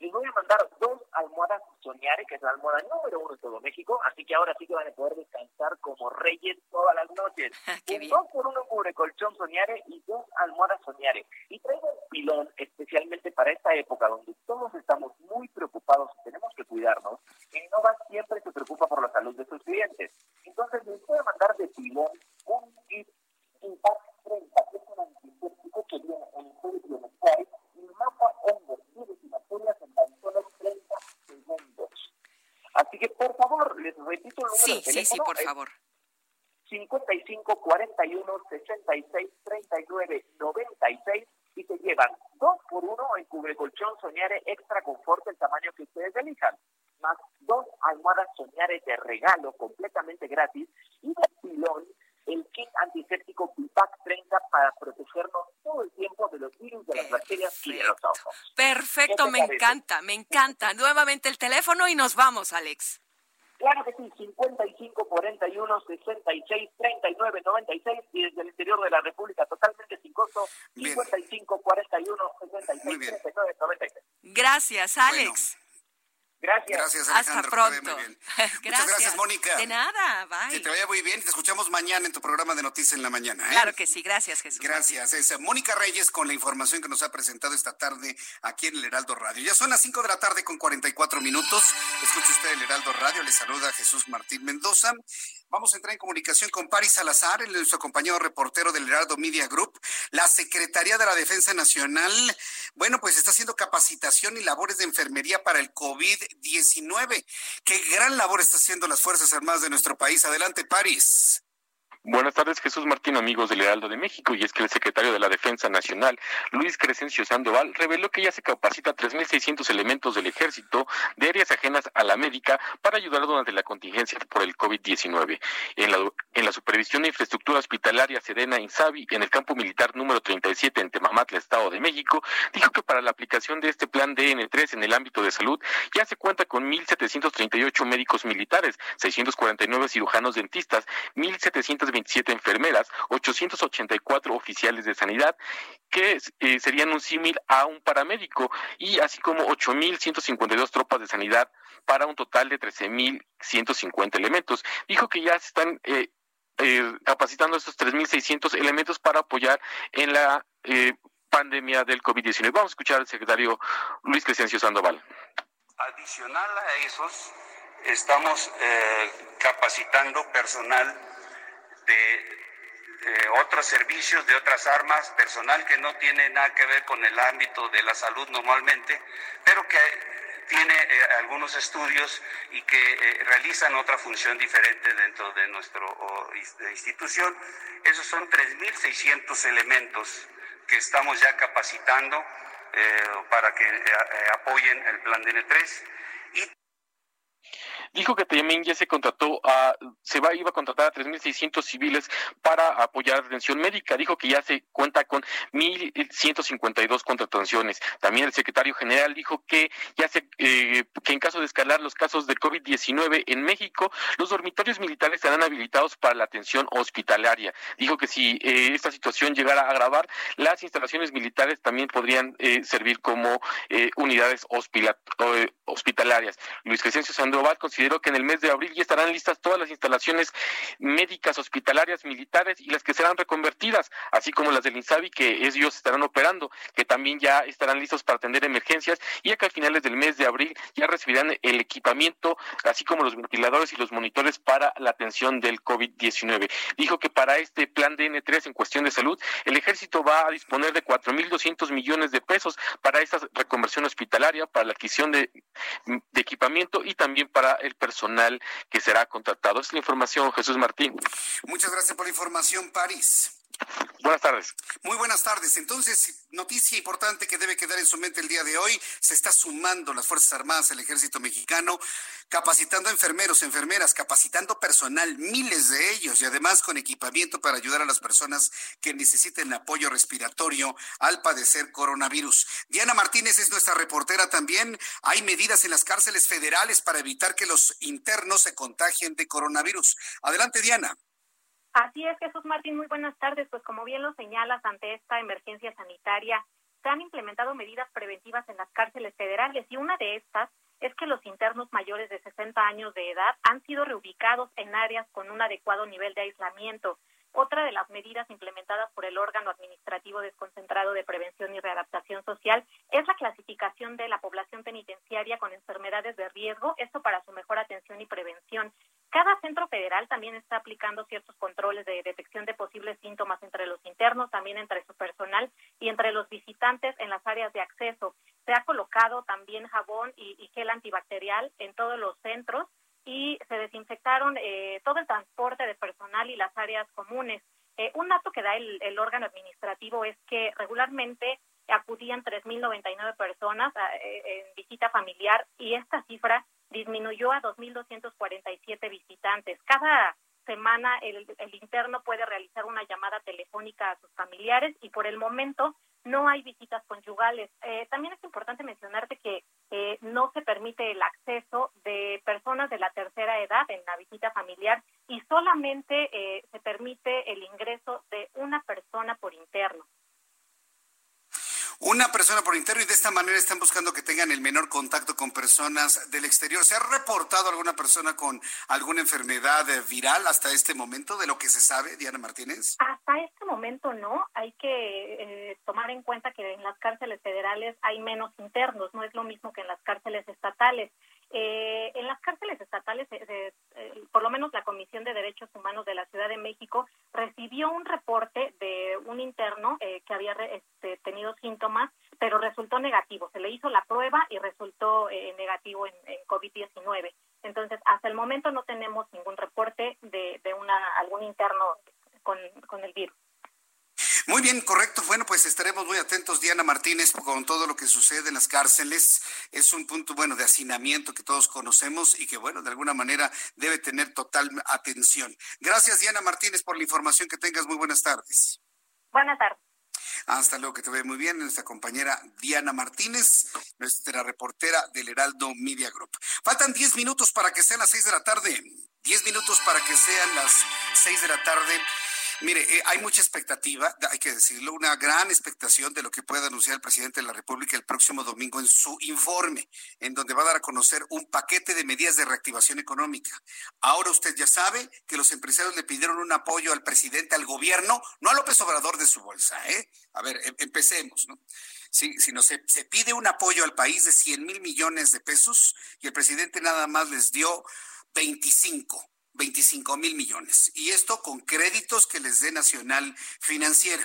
les voy a mandar dos almohadas Soñare, que es la almohada número uno en todo México, así que ahora sí que van a poder descansar como reyes todas las noches. un dos por uno cubre colchón Soñare y dos almohadas Soñare. Y traigo un pilón especialmente para esta época donde todos estamos muy preocupados y tenemos que cuidarnos. Innova siempre se preocupa por la salud de sus clientes. Entonces les voy a mandar de pilón un kit Impact 30, que es un antiséptico que viene en el bienestar y mata hongos, virus y bacterias en tan solo 30 segundos. Así que, por favor, les repito el número sí, de teléfono. Sí, sí, por favor. 55 41 66 39 96 y se llevan dos por uno en cubrecolchón Soñare Extra Confort el tamaño que ustedes elijan, más dos almohadas Soñare de regalo completamente gratis y de pilón el kit antiséptico Pipac 30 para protegernos todo el tiempo de los virus, de las bacterias y de los ojos. Perfecto, me encanta, me encanta. Nuevamente el teléfono y nos vamos, Alex. Claro que sí, 55 41 66 39 96 y desde el interior de la República totalmente sin costo 55 41 66 39 96. Gracias, Alex. Gracias. Gracias, Hasta Alejandro. pronto. Muy bien. Muchas gracias, Mónica. De nada, bye. Que te vaya muy bien y te escuchamos mañana en tu programa de Noticias en la Mañana. ¿eh? Claro que sí, gracias, Jesús. Gracias. Es Mónica Reyes con la información que nos ha presentado esta tarde aquí en el Heraldo Radio. Ya son las 5 de la tarde con 44 minutos. Escuche usted el Heraldo Radio. Le saluda Jesús Martín Mendoza. Vamos a entrar en comunicación con Paris Salazar, el, nuestro compañero reportero del Heraldo Media Group. La Secretaría de la Defensa Nacional, bueno, pues está haciendo capacitación y labores de enfermería para el COVID-19. Qué gran labor está haciendo las Fuerzas Armadas de nuestro país. Adelante, Paris. Buenas tardes, Jesús Martín, amigos del Heraldo de México. Y es que el secretario de la Defensa Nacional, Luis Crescencio Sandoval, reveló que ya se capacita a 3.600 elementos del ejército de áreas ajenas a la médica para ayudar durante la contingencia por el COVID-19. En la, en la supervisión de infraestructura hospitalaria Sedena Insabi, en el campo militar número 37 en Temamatla, Estado de México, dijo que para la aplicación de este plan DN3 en el ámbito de salud ya se cuenta con 1.738 médicos militares, 649 cirujanos dentistas, 1.700 27 enfermeras, 884 oficiales de sanidad, que eh, serían un símil a un paramédico, y así como 8.152 tropas de sanidad para un total de 13.150 elementos. Dijo que ya se están eh, eh, capacitando estos 3.600 elementos para apoyar en la pandemia del COVID-19. Vamos a escuchar al secretario Luis Crescencio Sandoval. Adicional a esos, estamos capacitando personal de otros servicios, de otras armas, personal que no tiene nada que ver con el ámbito de la salud normalmente, pero que tiene eh, algunos estudios y que eh, realizan otra función diferente dentro de nuestra institución. Esos son 3.600 elementos que estamos ya capacitando eh, para que apoyen el plan DN3 dijo que también ya se contrató a, se va, iba a contratar a 3.600 civiles para apoyar atención médica. Dijo que ya se cuenta con 1.152 contrataciones. También el secretario general dijo que ya se, eh, que en caso de escalar los casos de COVID-19 en México, los dormitorios militares serán habilitados para la atención hospitalaria. Dijo que si eh, esta situación llegara a agravar, las instalaciones militares también podrían eh, servir como unidades hospitalarias. Luis Crescencio Sandoval considera que en el mes de abril ya estarán listas todas las instalaciones médicas hospitalarias militares y las que serán reconvertidas, así como las del INSABI que ellos estarán operando, que también ya estarán listos para atender emergencias y ya que a finales del mes de abril ya recibirán el equipamiento, así como los ventiladores y los monitores para la atención del COVID-19. Dijo que para este plan DN3 en cuestión de salud, el ejército va a disponer de 4.200 millones de pesos para esta reconversión hospitalaria, para la adquisición de equipamiento y también para el personal que será contratado. Es la información, Jesús Martín. Muchas gracias por la información, París. Buenas tardes. Muy buenas tardes. Entonces, noticia importante que debe quedar en su mente el día de hoy, se está sumando las Fuerzas Armadas, el Ejército Mexicano, capacitando enfermeros, enfermeras, capacitando personal, miles de ellos, y además con equipamiento para ayudar a las personas que necesiten apoyo respiratorio al padecer coronavirus. Diana Martínez es nuestra reportera también. Hay medidas en las cárceles federales para evitar que los internos se contagien de coronavirus. Adelante, Diana. Así es, Jesús Martín, muy buenas tardes. Pues como bien lo señalas, ante esta emergencia sanitaria se han implementado medidas preventivas en las cárceles federales y una de estas es que los internos mayores de 60 años de edad han sido reubicados en áreas con un adecuado nivel de aislamiento. Otra de las medidas implementadas por el órgano administrativo desconcentrado de prevención y readaptación social es la clasificación de la población penitenciaria con enfermedades de riesgo, esto para su mejor atención y prevención. Cada centro federal también está aplicando ciertos controles de detección de posibles síntomas entre los internos, también entre su personal y entre los visitantes en las áreas de acceso. Se ha colocado también jabón y, gel antibacterial en todos los centros y se desinfectaron eh, todo el transporte de personal y las áreas comunes. Eh, un dato que da el, el, órgano administrativo es que regularmente acudían 3.099 personas eh, en visita familiar y esta cifra disminuyó a 2.247 visitantes. Cada semana el, el, interno puede realizar una llamada telefónica a sus familiares y por el momento no hay visitas conyugales. Eh, también es importante mencionarte que eh, no se permite el acceso de personas de la tercera edad en la visita familiar y solamente eh, se permite el ingreso de una persona por interno. Una persona por interno y de esta manera están buscando que tengan el menor contacto con personas del exterior. ¿Se ha reportado alguna persona con alguna enfermedad viral hasta este momento de lo que se sabe, Diana Martínez? Hasta este momento no. Hay que eh, tomar en cuenta que en las cárceles federales hay menos internos, no es lo mismo que en las cárceles estatales. Eh, en las cárceles estatales, eh, por lo menos la Comisión de Derechos Humanos de la Ciudad de México recibió un reporte de un interno eh, que había este, tenido síntomas, pero resultó negativo. Se le hizo la prueba y resultó negativo en, COVID-19. Entonces, hasta el momento no tenemos ningún reporte de, de una, algún interno con, con el virus. Muy bien, correcto. Bueno, pues estaremos muy atentos, Diana Martínez, con todo lo que sucede en las cárceles. Es un punto, bueno, de hacinamiento que todos conocemos y que, bueno, de alguna manera debe tener total atención. Gracias, Diana Martínez, por la información. Que tengas muy buenas tardes. Buenas tardes. Hasta luego, que te ve muy bien. Nuestra compañera Diana Martínez, nuestra reportera del Heraldo Media Group. Faltan 10 minutos para que sean las 6 de la tarde. 10 minutos para que sean las 6 de la tarde. Mire, eh, hay mucha expectativa, hay que decirlo, una gran expectación de lo que pueda anunciar el presidente de la República el próximo domingo en su informe, en donde va a dar a conocer un paquete de medidas de reactivación económica. Ahora usted ya sabe que los empresarios le pidieron un apoyo al presidente, al gobierno, no a López Obrador de su bolsa, ¿eh? A ver, em, empecemos, ¿no? Sí, sino se, se pide un apoyo al país de 100 mil millones de pesos y el presidente nada más les dio 25. 25 mil millones. Y esto con créditos que les dé Nacional Financiera.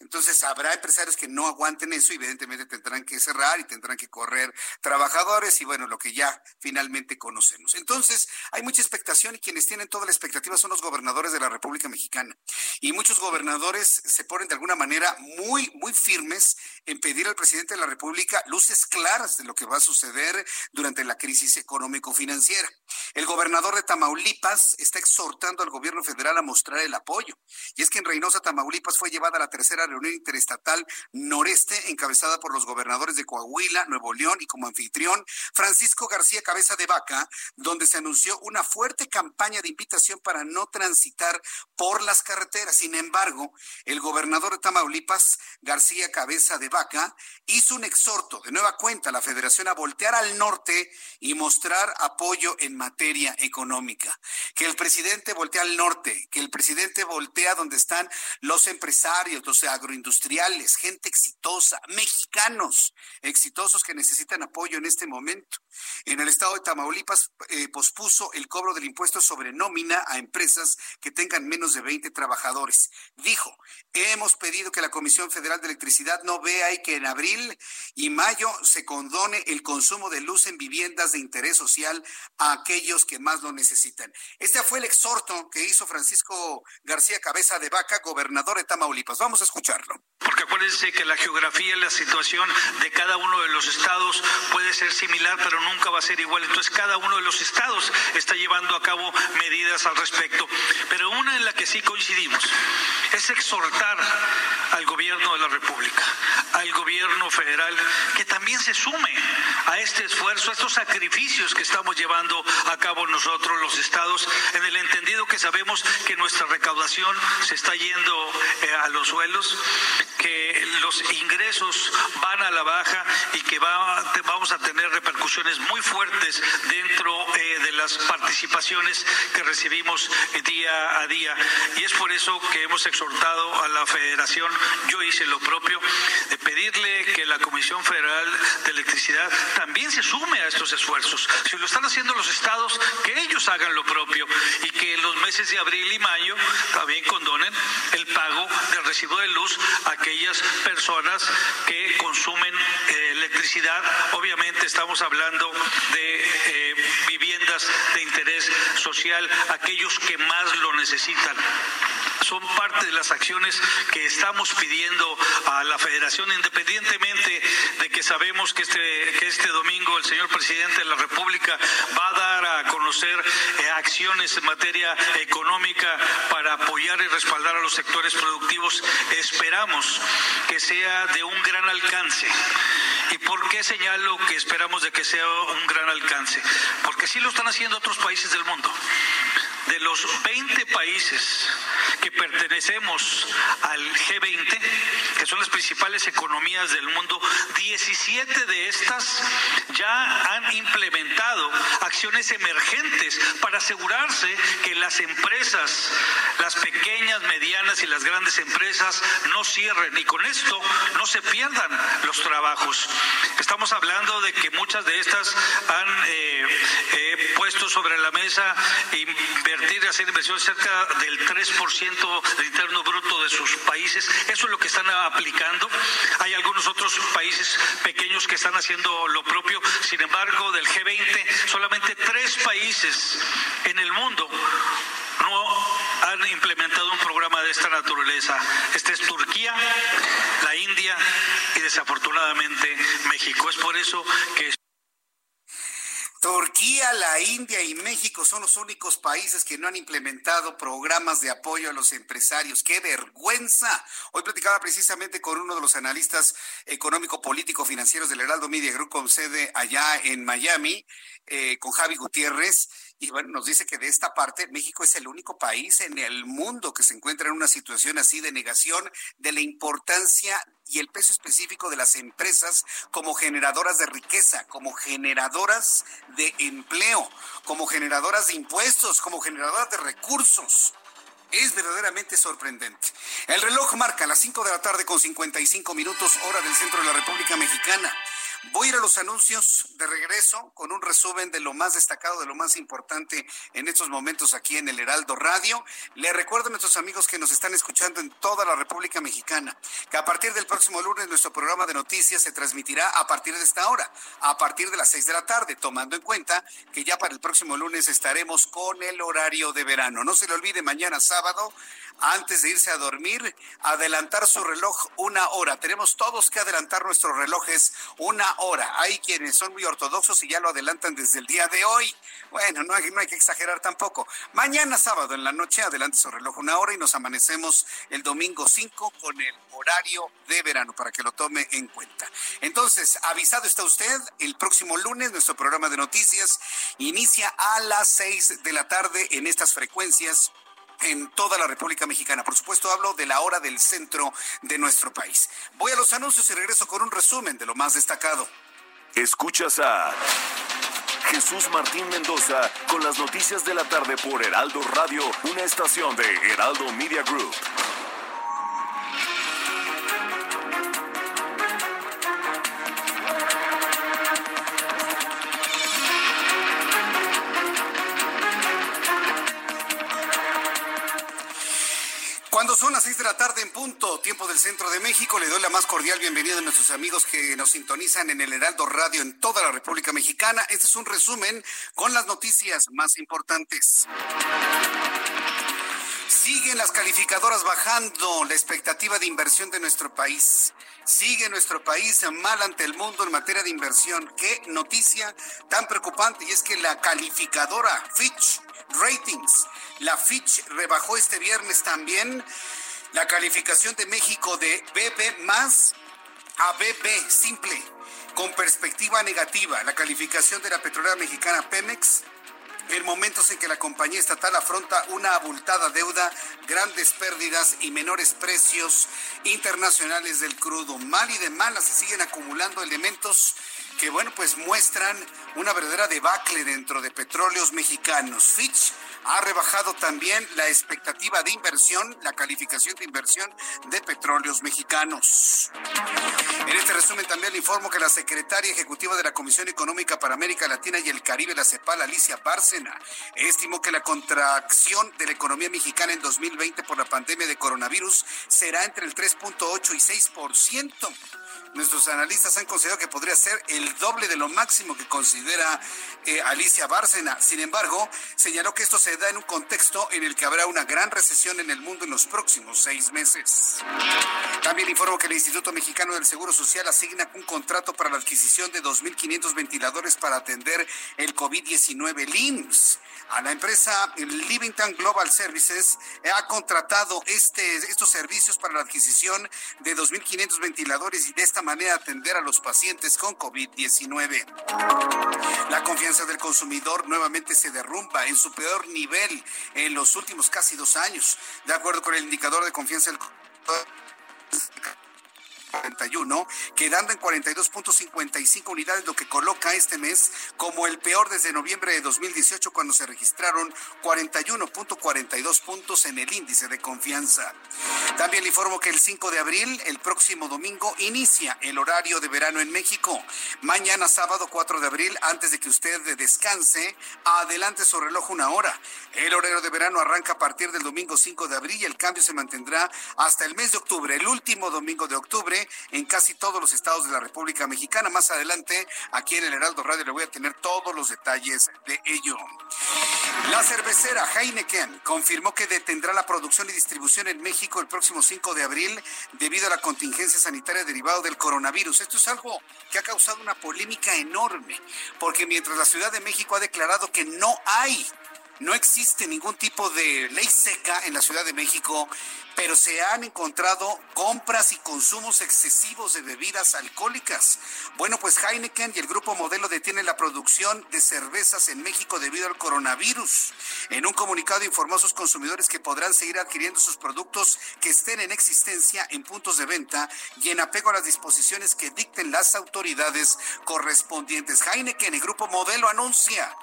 Entonces habrá empresarios que no aguanten eso y evidentemente tendrán que cerrar y tendrán que correr trabajadores y bueno, lo que ya finalmente conocemos. Entonces hay mucha expectación y quienes tienen toda la expectativa son los gobernadores de la República Mexicana. Y muchos gobernadores se ponen de alguna manera muy, muy firmes en pedir al presidente de la República luces claras de lo que va a suceder durante la crisis económico-financiera. El gobernador de Tamaulipas está exhortando al gobierno federal a mostrar el apoyo. Y es que en Reynosa, Tamaulipas, fue llevada a la tercera reunión interestatal noreste encabezada por los gobernadores de Coahuila, Nuevo León y como anfitrión Francisco García Cabeza de Vaca, donde se anunció una fuerte campaña de invitación para no transitar por las carreteras. Sin embargo, el gobernador de Tamaulipas, García Cabeza de Vaca, hizo un exhorto de nueva cuenta a la federación a voltear al norte y mostrar apoyo en materia económica. Que el presidente voltea al norte, que el presidente voltea donde están los empresarios, o sea, agroindustriales, gente exitosa, mexicanos exitosos que necesitan apoyo en este momento. En el estado de Tamaulipas eh, pospuso el cobro del impuesto sobre nómina a empresas que tengan menos de 20 trabajadores. Dijo, hemos pedido que la Comisión Federal de Electricidad no vea y que en abril y mayo se condone el consumo de luz en viviendas de interés social a aquellos que más lo necesitan. Este fue el exhorto que hizo Francisco García Cabeza de Vaca, gobernador de Tamaulipas. Vamos a escucharlo. Porque acuérdense que la geografía y la situación de cada uno de los estados puede ser similar, pero nunca va a ser igual. Entonces, cada uno de los estados está llevando a cabo medidas al respecto. Pero una en la que sí coincidimos es exhortar al gobierno de la República, al gobierno federal, que también se sume a este esfuerzo, a estos sacrificios que estamos llevando a cabo nosotros los estados, en el entendido que sabemos que nuestra recaudación se está yendo eh, a los suelos, que los ingresos van a la baja y que vamos a tener repercusiones muy fuertes dentro eh, de las participaciones que recibimos día a día. Y es por eso que hemos exhortado a la federación, yo hice lo propio, de pedirle que la Comisión Federal de Electricidad también se sume a estos esfuerzos. Si lo están haciendo los estados, que ellos hagan lo propio y que en los meses de abril y mayo también condonen el pago del recibo de luz a aquellas personas que consumen eh, electricidad. Obviamente estamos hablando de eh, viviendas de interés social, aquellos que más lo necesitan son parte de las acciones que estamos pidiendo a la federación, independientemente de que sabemos que este, que este domingo el señor presidente de la República va a dar a conocer eh, acciones en materia económica para apoyar y respaldar a los sectores productivos. Esperamos que sea de un gran alcance. ¿Y por qué señalo que esperamos de que sea un gran alcance? Porque sí lo están haciendo otros países del mundo de los 20 países que pertenecemos al G20, que son las principales economías del mundo, 17 de estas ya han implementado acciones emergentes para asegurarse que las empresas, las pequeñas, medianas y las grandes empresas no cierren y con esto no se pierdan los trabajos. Estamos hablando de que muchas de estas han eh, eh, puesto sobre la mesa invertir, hacer inversión cerca del 3% del interno bruto de sus países. Eso es lo que están aplicando. Hay algunos otros países pequeños que están haciendo lo propio. Sin embargo, del G20, solamente tres países en el mundo no han implementado un programa de esta naturaleza. Este es Turquía, la India y desafortunadamente México. Es por eso que Turquía, la India y México son los únicos países que no han implementado programas de apoyo a los empresarios. ¡Qué vergüenza! Hoy platicaba precisamente con uno de los analistas económico-político-financieros del Heraldo Media Group con sede allá en Miami, eh, con Javi Gutiérrez, y bueno, nos dice que de esta parte México es el único país en el mundo que se encuentra en una situación así de negación de la importancia y el peso específico de las empresas como generadoras de riqueza, como generadoras de empleo, como generadoras de impuestos, como generadoras de recursos. Es verdaderamente sorprendente. El reloj marca las 5 de la tarde con 55 minutos hora del centro de la República Mexicana. Voy a ir a los anuncios de regreso con un resumen de lo más destacado, de lo más importante en estos momentos aquí en el Heraldo Radio. Le recuerdo a nuestros amigos que nos están escuchando en toda la República Mexicana que a partir del próximo lunes nuestro programa de noticias se transmitirá a partir de esta hora, a partir de las seis de la tarde, tomando en cuenta que ya para el próximo lunes estaremos con el horario de verano. No se le olvide mañana sábado antes de irse a dormir, adelantar su reloj una hora. Tenemos todos que adelantar nuestros relojes una hora. Hay quienes son muy ortodoxos y ya lo adelantan desde el día de hoy. Bueno, no hay, no hay que exagerar tampoco. Mañana sábado en la noche adelante su reloj una hora y nos amanecemos el domingo 5 con el horario de verano para que lo tome en cuenta. Entonces, avisado está usted, el próximo lunes nuestro programa de noticias inicia a las 6 de la tarde en estas frecuencias en toda la República Mexicana. Por supuesto, hablo de la hora del centro de nuestro país. Voy a los anuncios y regreso con un resumen de lo más destacado. Escuchas a Jesús Martín Mendoza con las noticias de la tarde por Heraldo Radio, una estación de Heraldo Media Group. De la tarde en punto, tiempo del centro de México, le doy la más cordial bienvenida a nuestros amigos que nos sintonizan en el Heraldo Radio en toda la República Mexicana. Este es un resumen con las noticias más importantes. Siguen las calificadoras bajando la expectativa de inversión de nuestro país. Sigue nuestro país mal ante el mundo en materia de inversión. Qué noticia tan preocupante. Y es que la calificadora Fitch Ratings, la Fitch rebajó este viernes también la calificación de México de BB más a BB simple, con perspectiva negativa. La calificación de la petrolera mexicana Pemex en momentos en que la compañía estatal afronta una abultada deuda, grandes pérdidas y menores precios internacionales del crudo. Mal y de malas se siguen acumulando elementos que, bueno, pues muestran una verdadera debacle dentro de petróleos mexicanos. Fitch ha rebajado también la expectativa de inversión, la calificación de inversión de petróleos mexicanos. En este resumen también le informo que la secretaria ejecutiva de la Comisión Económica para América Latina y el Caribe, la CEPAL, Alicia Bárcena, estimó que la contracción de la economía mexicana en 2020 por la pandemia de coronavirus será entre el 3.8 y 6%. Nuestros analistas han considerado que podría ser el doble de lo máximo que considera eh, Alicia Bárcena. Sin embargo, señaló que esto se da en un contexto en el que habrá una gran recesión en el mundo en los próximos seis meses. También informo que el Instituto Mexicano del Seguro Social asigna un contrato para la adquisición de 2.500 ventiladores para atender el COVID-19 LIMS. A la empresa Livington Global Services ha contratado este, estos servicios para la adquisición de 2.500 ventiladores y de esta manera atender a los pacientes con COVID-19. La confianza del consumidor nuevamente se derrumba en su peor nivel en los últimos casi dos años. De acuerdo con el indicador de confianza del consumidor, 41, quedando en 42.55 unidades, lo que coloca este mes como el peor desde noviembre de 2018, cuando se registraron 41.42 puntos en el índice de confianza. También le informo que el 5 de abril, el próximo domingo, inicia el horario de verano en México. Mañana, sábado 4 de abril, antes de que usted descanse, adelante su reloj una hora. El horario de verano arranca a partir del domingo 5 de abril y el cambio se mantendrá hasta el mes de octubre, el último domingo de octubre en casi todos los estados de la República Mexicana. Más adelante, aquí en el Heraldo Radio, le voy a tener todos los detalles de ello. La cervecera Heineken confirmó que detendrá la producción y distribución en México el próximo 5 de abril debido a la contingencia sanitaria derivada del coronavirus. Esto es algo que ha causado una polémica enorme, porque mientras la Ciudad de México ha declarado que no hay no existe ningún tipo de ley seca en la Ciudad de México, pero se han encontrado compras y consumos excesivos de bebidas alcohólicas. Bueno, pues Heineken y el grupo Modelo detienen la producción de cervezas en México debido al coronavirus. En un comunicado informó a sus consumidores que podrán seguir adquiriendo sus productos que estén en existencia en puntos de venta y en apego a las disposiciones que dicten las autoridades correspondientes. Heineken, el grupo Modelo, anuncia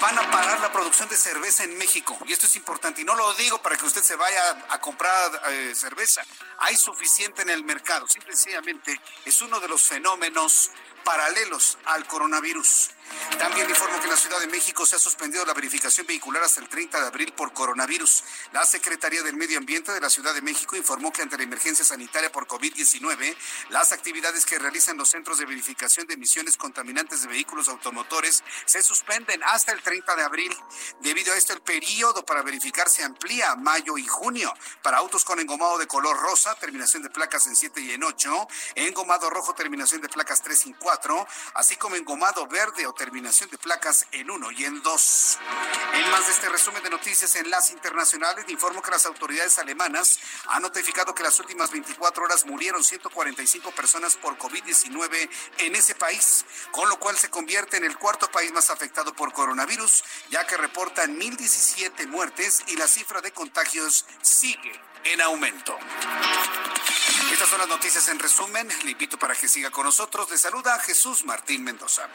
van a parar la producción de cerveza en México. Y esto es importante. Y no lo digo para que usted se vaya a comprar eh, cerveza. Hay suficiente en el mercado. Simplemente es uno de los fenómenos paralelos al coronavirus. También informo que en la Ciudad de México se ha suspendido la verificación vehicular hasta el 30 de abril por coronavirus. La Secretaría del Medio Ambiente de la Ciudad de México informó que ante la emergencia sanitaria por COVID-19, las actividades que realizan los centros de verificación de emisiones contaminantes de vehículos automotores se suspenden hasta el 30 de abril. Debido a esto, el periodo para verificar se amplía a mayo y junio. Para autos con engomado de color rosa, terminación de placas en 7 y en 8, engomado rojo, terminación de placas 3 y 4, así como engomado verde o terminación de placas en 1 y en 2. En más de este resumen de noticias en las internacionales, informo que las autoridades alemanas han notificado que las últimas 24 horas murieron 145 personas por COVID-19 en ese país, con lo cual se convierte en el cuarto país más afectado por coronavirus, ya que reportan 1.017 muertes y la cifra de contagios sigue en aumento. Estas son las noticias en resumen. Le invito para que siga con nosotros. Le saluda Jesús Martín Mendoza.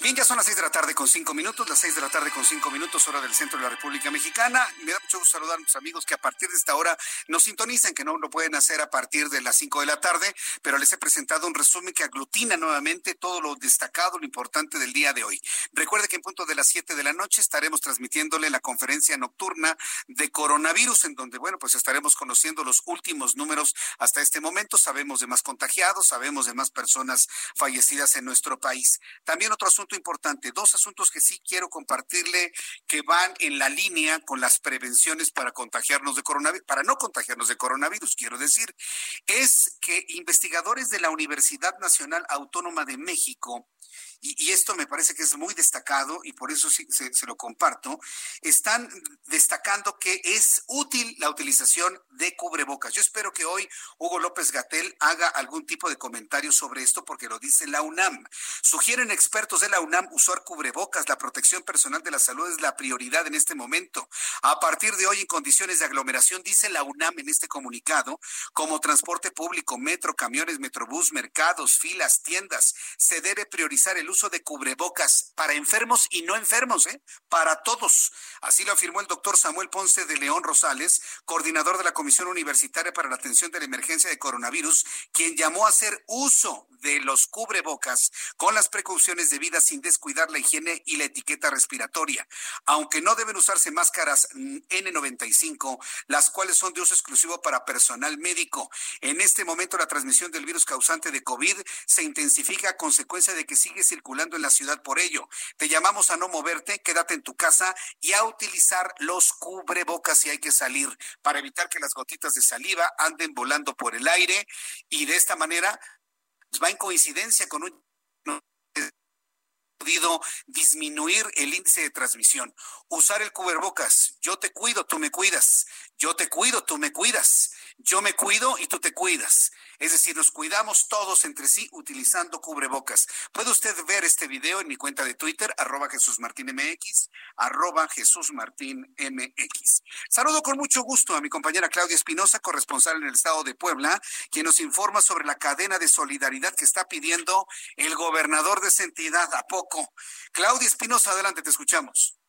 Bien, ya son las seis de la tarde con cinco minutos, las seis de la tarde con cinco minutos, hora del centro de la República Mexicana. Me da mucho gusto saludar a nuestros amigos que a partir de esta hora nos sintonizan, que no lo pueden hacer a partir de las 5 de la tarde, pero les he presentado un resumen que aglutina nuevamente todo lo destacado, lo importante del día de hoy. Recuerde que en punto de las 7 de la noche estaremos transmitiéndole la conferencia nocturna de coronavirus, en donde, bueno, pues estaremos conociendo los últimos números hasta este momento. Sabemos de más contagiados, sabemos de más personas fallecidas en nuestro país. También otro asunto importante, dos asuntos que sí quiero compartirle que van en la línea con las prevenciones para contagiarnos de coronavirus, para no contagiarnos de coronavirus, quiero decir, es que investigadores de la Universidad Nacional Autónoma de México y, esto me parece que es muy destacado y por eso se, se, lo comparto, están destacando que es útil la utilización de cubrebocas. Yo espero que hoy Hugo López Gatel haga algún tipo de comentario sobre esto porque lo dice la UNAM. Sugieren expertos de la UNAM usar cubrebocas. La protección personal de la salud es la prioridad en este momento. A partir de hoy, en condiciones de aglomeración, dice la UNAM en este comunicado, como transporte público, metro, camiones, metrobús, mercados, filas, tiendas, se debe priorizar el uso de cubrebocas para enfermos y no enfermos, ¿eh? para todos. Así lo afirmó el doctor Samuel Ponce de León Rosales, coordinador de la Comisión Universitaria para la Atención de la Emergencia de Coronavirus, quien llamó a hacer uso de los cubrebocas con las precauciones debidas sin descuidar la higiene y la etiqueta respiratoria. Aunque no deben usarse máscaras N95, las cuales son de uso exclusivo para personal médico. En este momento la transmisión del virus causante de COVID se intensifica a consecuencia de que sigue circulando en la ciudad por ello. Te llamamos a no moverte, quédate en tu casa y a utilizar los cubrebocas si hay que salir para evitar que las gotitas de saliva anden volando por el aire y de esta manera va en coincidencia con un podido disminuir el índice de transmisión. Usar el cubrebocas. Yo te cuido, tú me cuidas. Yo te cuido, tú me cuidas. Yo me cuido y tú te cuidas. Es decir, nos cuidamos todos entre sí utilizando cubrebocas. Puede usted ver este video en mi cuenta de Twitter, arroba Jesús Martín MX, arroba Jesús Martín MX. Saludo con mucho gusto a mi compañera Claudia Espinosa, corresponsal en el estado de Puebla, quien nos informa sobre la cadena de solidaridad que está pidiendo el gobernador de esa entidad a poco. Claudia Espinosa, adelante, te escuchamos.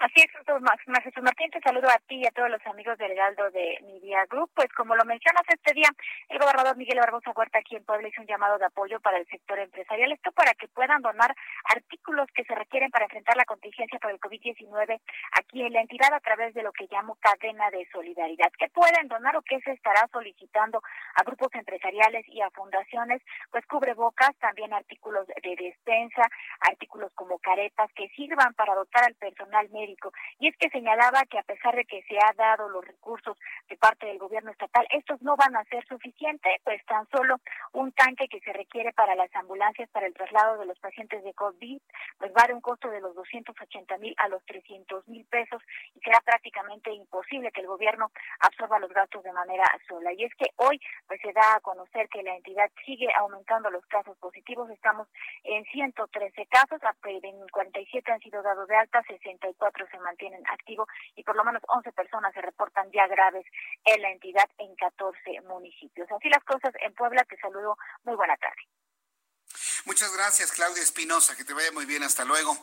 Así es, Jesús Martín, te saludo a ti y a todos los amigos del Heraldo de Media Group. Pues como lo mencionas este día, el gobernador Miguel Barbosa Huerta aquí en Puebla hizo un llamado de apoyo para el sector empresarial. Esto para que puedan donar artículos que se requieren para enfrentar la contingencia por el COVID-19 aquí en la entidad a través de lo que llamo cadena de solidaridad. ¿Qué pueden donar o qué se estará solicitando a grupos empresariales y a fundaciones? Pues cubrebocas, también artículos de despensa, artículos como caretas que sirvan para dotar al personal médico y es que señalaba que a pesar de que se ha dado los recursos de parte del gobierno estatal, estos no van a ser suficientes, pues tan solo un tanque que se requiere para las ambulancias para el traslado de los pacientes de COVID, pues va de un costo de los 280 mil a los 300 mil pesos y será prácticamente imposible que el gobierno absorba los gastos de manera sola. Y es que hoy pues se da a conocer que la entidad sigue aumentando los casos positivos, estamos en 113 casos, en 47 han sido dados de alta, 64 se mantienen activos y por lo menos 11 personas se reportan ya graves en la entidad en 14 municipios. Así las cosas en Puebla. Te saludo. Muy buena tarde. Muchas gracias, Claudia Espinosa. Que te vaya muy bien. Hasta luego.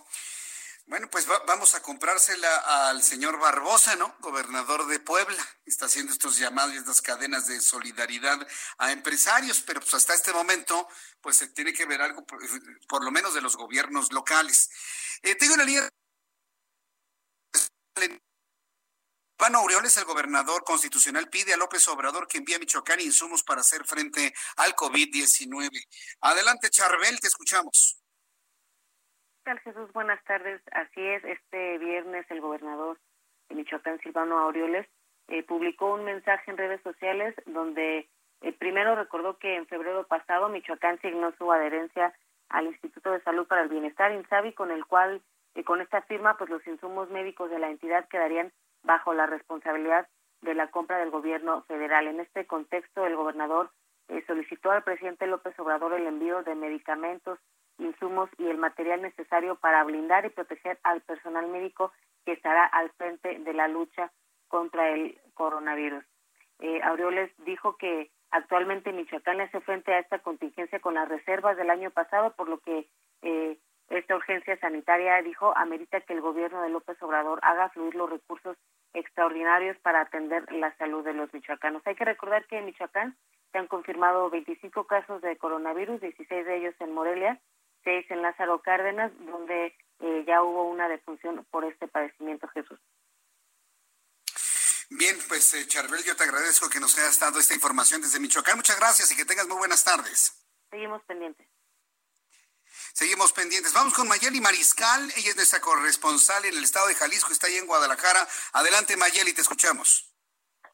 Bueno, pues vamos a comprársela al señor Barbosa, ¿no? Gobernador de Puebla. Está haciendo estos llamados y estas cadenas de solidaridad a empresarios, pero pues hasta este momento, pues se tiene que ver algo, por, lo menos de los gobiernos locales. Eh, tengo una línea Juan Aureoles, el gobernador constitucional, pide a López Obrador que envíe a Michoacán insumos para hacer frente al COVID-19. Adelante, Charbel, te escuchamos. ¿Qué tal, Jesús? Buenas tardes. Así es, este viernes el gobernador de Michoacán, Silvano Aureoles, eh, publicó un mensaje en redes sociales donde eh, primero recordó que en febrero pasado Michoacán signó su adherencia al Instituto de Salud para el Bienestar, INSABI, con el cual y con esta firma, pues los insumos médicos de la entidad quedarían bajo la responsabilidad de la compra del gobierno federal. En este contexto, el gobernador eh, solicitó al presidente López Obrador el envío de medicamentos, insumos y el material necesario para blindar y proteger al personal médico que estará al frente de la lucha contra el coronavirus. Eh, Aureoles dijo que actualmente Michoacán le hace frente a esta contingencia con las reservas del año pasado, por lo que eh, esta urgencia sanitaria, dijo, amerita que el gobierno de López Obrador haga fluir los recursos extraordinarios para atender la salud de los michoacanos. Hay que recordar que en Michoacán se han confirmado 25 casos de coronavirus, 16 de ellos en Morelia, 6 en Lázaro Cárdenas, donde eh, ya hubo una defunción por este padecimiento, Jesús. Bien, pues eh, Charbel, yo te agradezco que nos hayas dado esta información desde Michoacán. Muchas gracias y que tengas muy buenas tardes. Seguimos pendientes. Seguimos pendientes. Vamos con Mayeli Mariscal. Ella es nuestra corresponsal en el estado de Jalisco, está ahí en Guadalajara. Adelante, Mayeli, te escuchamos.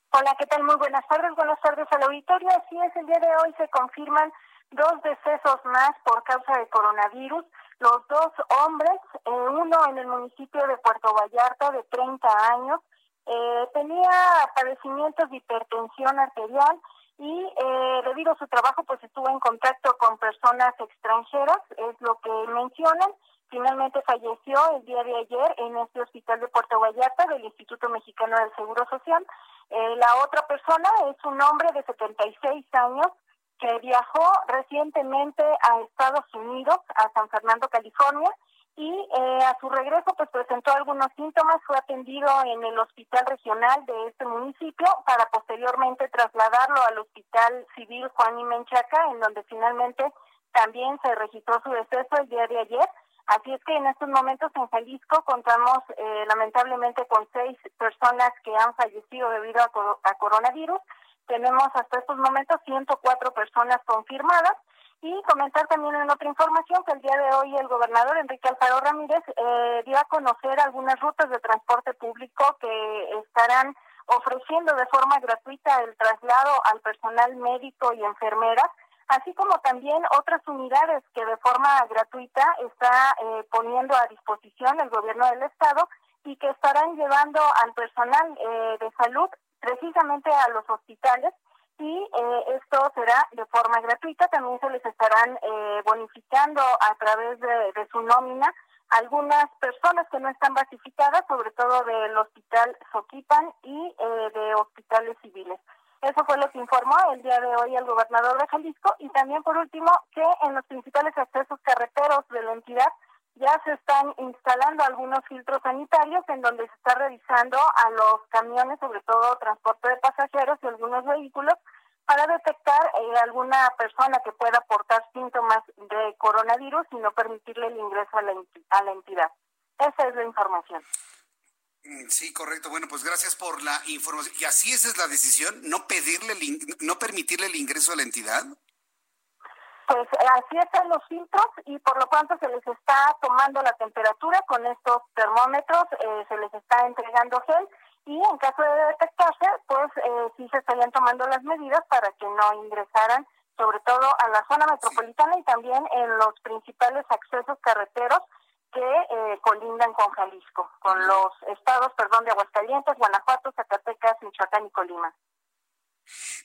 Hola, ¿qué tal? Muy buenas tardes. Buenas tardes al auditorio. Así es, el día de hoy se confirman dos decesos más por causa de coronavirus. Los dos hombres, eh, uno en el municipio de Puerto Vallarta de 30 años, eh, tenía padecimientos de hipertensión arterial y eh, debido a su trabajo pues estuvo en contacto con personas extranjeras, es lo que mencionan. Finalmente falleció el día de ayer en este hospital de Puerto Vallarta del Instituto Mexicano del Seguro Social. Eh, la otra persona es un hombre de 76 años que viajó recientemente a Estados Unidos, a San Fernando, California, y eh, a su regreso pues presentó algunos síntomas, fue atendido en el hospital regional de este municipio para posteriormente trasladarlo al hospital civil Juan y Menchaca, en donde finalmente también se registró su deceso el día de ayer. Así es que en estos momentos en Jalisco contamos eh, lamentablemente con seis personas que han fallecido debido a, a coronavirus. Tenemos hasta estos momentos 104 personas confirmadas y comentar también en otra información que el día de hoy el gobernador Enrique Alfaro Ramírez eh, dio a conocer algunas rutas de transporte público que estarán ofreciendo de forma gratuita el traslado al personal médico y enfermera, así como también otras unidades que de forma gratuita está eh, poniendo a disposición el gobierno del estado y que estarán llevando al personal eh, de salud precisamente a los hospitales y eh, esto será de forma gratuita. También se les estarán eh, bonificando a través de, su nómina algunas personas que no están basificadas, sobre todo del Hospital Soquipan y eh, de hospitales civiles. Eso fue lo que informó el día de hoy el gobernador de Jalisco y también por último que en los principales accesos carreteros de la entidad ya se están instalando algunos filtros sanitarios en donde se está revisando a los camiones, sobre todo transporte de pasajeros y algunos vehículos, para detectar eh, alguna persona que pueda aportar síntomas de coronavirus y no permitirle el ingreso a la, a la entidad. Esa es la información. Mm, sí, correcto. Bueno, pues gracias por la información. ¿Y así esa es la decisión? ¿No pedirle, no permitirle el ingreso a la entidad? Pues eh, así están los filtros y por lo tanto se les está tomando la temperatura con estos termómetros, eh, se les está entregando gel y en caso de detectarse, pues eh, sí se estarían tomando las medidas para que no ingresaran, sobre todo a la zona metropolitana y también en los principales accesos carreteros que eh, colindan con Jalisco, con los estados, perdón, de Aguascalientes, Guanajuato, Zacatecas, Michoacán y Colima.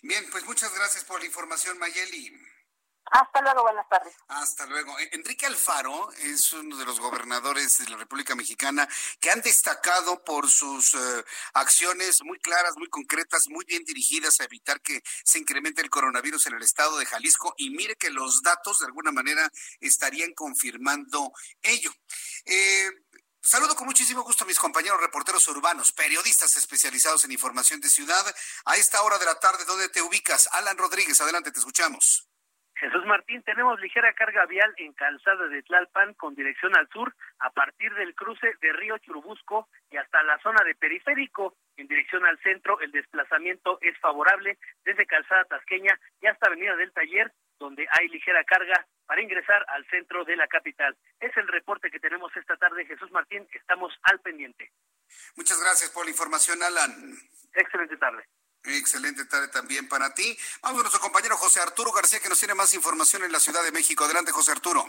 Bien, pues muchas gracias por la información, Mayeli. Hasta luego, buenas tardes. Hasta luego. E, Enrique Alfaro es uno de los gobernadores de la República Mexicana que han destacado por sus eh, acciones muy claras, muy concretas, muy bien dirigidas a evitar que se incremente el coronavirus en el estado de Jalisco. Y mire que los datos de alguna manera estarían confirmando ello. Eh, Saludo con muchísimo gusto a mis compañeros reporteros urbanos, periodistas especializados en información de ciudad. A esta hora de la tarde, ¿dónde te ubicas? Alan Rodríguez, adelante, te escuchamos. Jesús Martín, tenemos ligera carga vial en calzada de Tlalpan con dirección al sur a partir del cruce de Río Churubusco y hasta la zona de Periférico. En dirección al centro, el desplazamiento es favorable desde calzada tasqueña y hasta Avenida del Taller, donde hay ligera carga para ingresar al centro de la capital. Es el reporte que tenemos esta tarde, Jesús Martín. Estamos al pendiente. Muchas gracias por la información, Alan. Excelente tarde. Excelente tarde también para ti. Vamos a nuestro compañero José Arturo García, que nos tiene más información en la Ciudad de México. Adelante, José Arturo.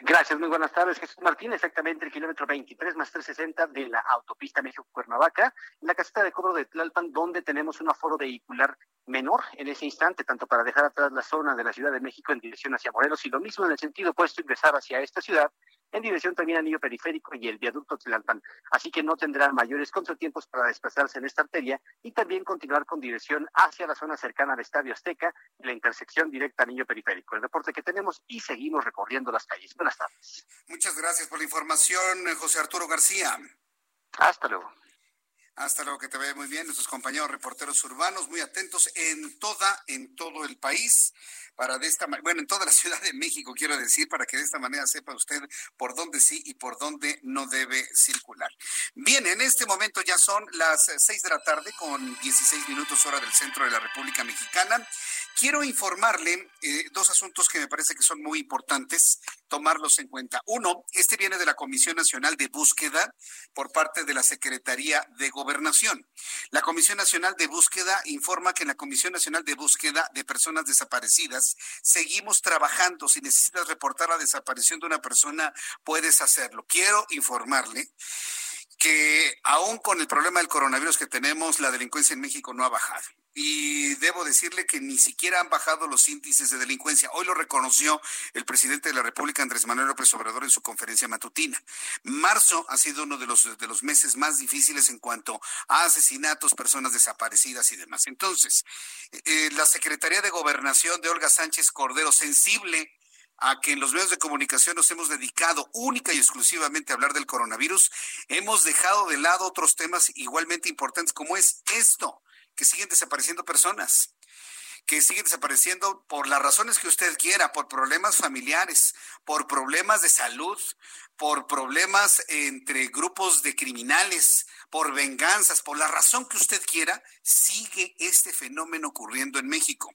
Gracias, muy buenas tardes. Jesús Martín, exactamente el kilómetro 23 más 360 de la autopista México-Cuernavaca, en la caseta de cobro de Tlalpan, donde tenemos un aforo vehicular menor en ese instante, tanto para dejar atrás la zona de la Ciudad de México en dirección hacia Morelos y lo mismo en el sentido opuesto ingresar hacia esta ciudad en dirección también al anillo periférico y el viaducto Tlalpan. Así que no tendrán mayores contratiempos para desplazarse en esta arteria y también continuar con dirección hacia la zona cercana al Estadio Azteca y la intersección directa anillo periférico. El reporte que tenemos y seguimos recorriendo las calles. Buenas tardes. Muchas gracias por la información, José Arturo García. Hasta luego. Hasta luego, que te vaya muy bien. Nuestros compañeros reporteros urbanos, muy atentos en toda, en todo el país para de esta bueno, en toda la Ciudad de México, quiero decir, para que de esta manera sepa usted por dónde sí y por dónde no debe circular. Bien, en este momento ya son las seis de la tarde con 16 minutos hora del centro de la República Mexicana. Quiero informarle eh, dos asuntos que me parece que son muy importantes tomarlos en cuenta. Uno, este viene de la Comisión Nacional de Búsqueda por parte de la Secretaría de Gobernación. La Comisión Nacional de Búsqueda informa que en la Comisión Nacional de Búsqueda de Personas Desaparecidas seguimos trabajando. Si necesitas reportar la desaparición de una persona, puedes hacerlo. Quiero informarle que aún con el problema del coronavirus que tenemos, la delincuencia en México no ha bajado. Y debo decirle que ni siquiera han bajado los índices de delincuencia. Hoy lo reconoció el presidente de la República, Andrés Manuel López Obrador, en su conferencia matutina. Marzo ha sido uno de los, de los meses más difíciles en cuanto a asesinatos, personas desaparecidas y demás. Entonces, eh, la Secretaría de Gobernación de Olga Sánchez Cordero, sensible a que en los medios de comunicación nos hemos dedicado única y exclusivamente a hablar del coronavirus, hemos dejado de lado otros temas igualmente importantes como es esto, que siguen desapareciendo personas que siguen desapareciendo por las razones que usted quiera, por problemas familiares, por problemas de salud, por problemas entre grupos de criminales, por venganzas, por la razón que usted quiera, sigue este fenómeno ocurriendo en México.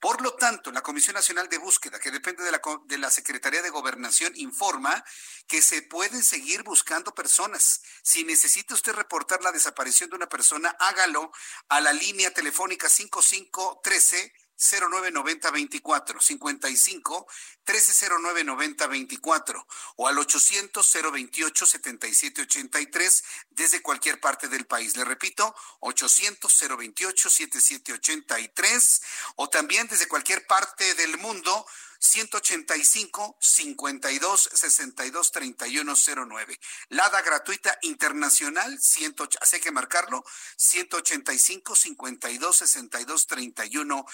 Por lo tanto, la Comisión Nacional de Búsqueda, que depende de la, Secretaría de Gobernación, informa que se pueden seguir buscando personas. Si necesita usted reportar la desaparición de una persona, hágalo a la línea telefónica 5513 099024 55 1309 9024 o al 800 028 7783 desde cualquier parte del país. Le repito, 800 028 7783 o también desde cualquier parte del mundo 185 52 62 31 09. Lada gratuita internacional, 100, hay que marcarlo, 185 52 62 31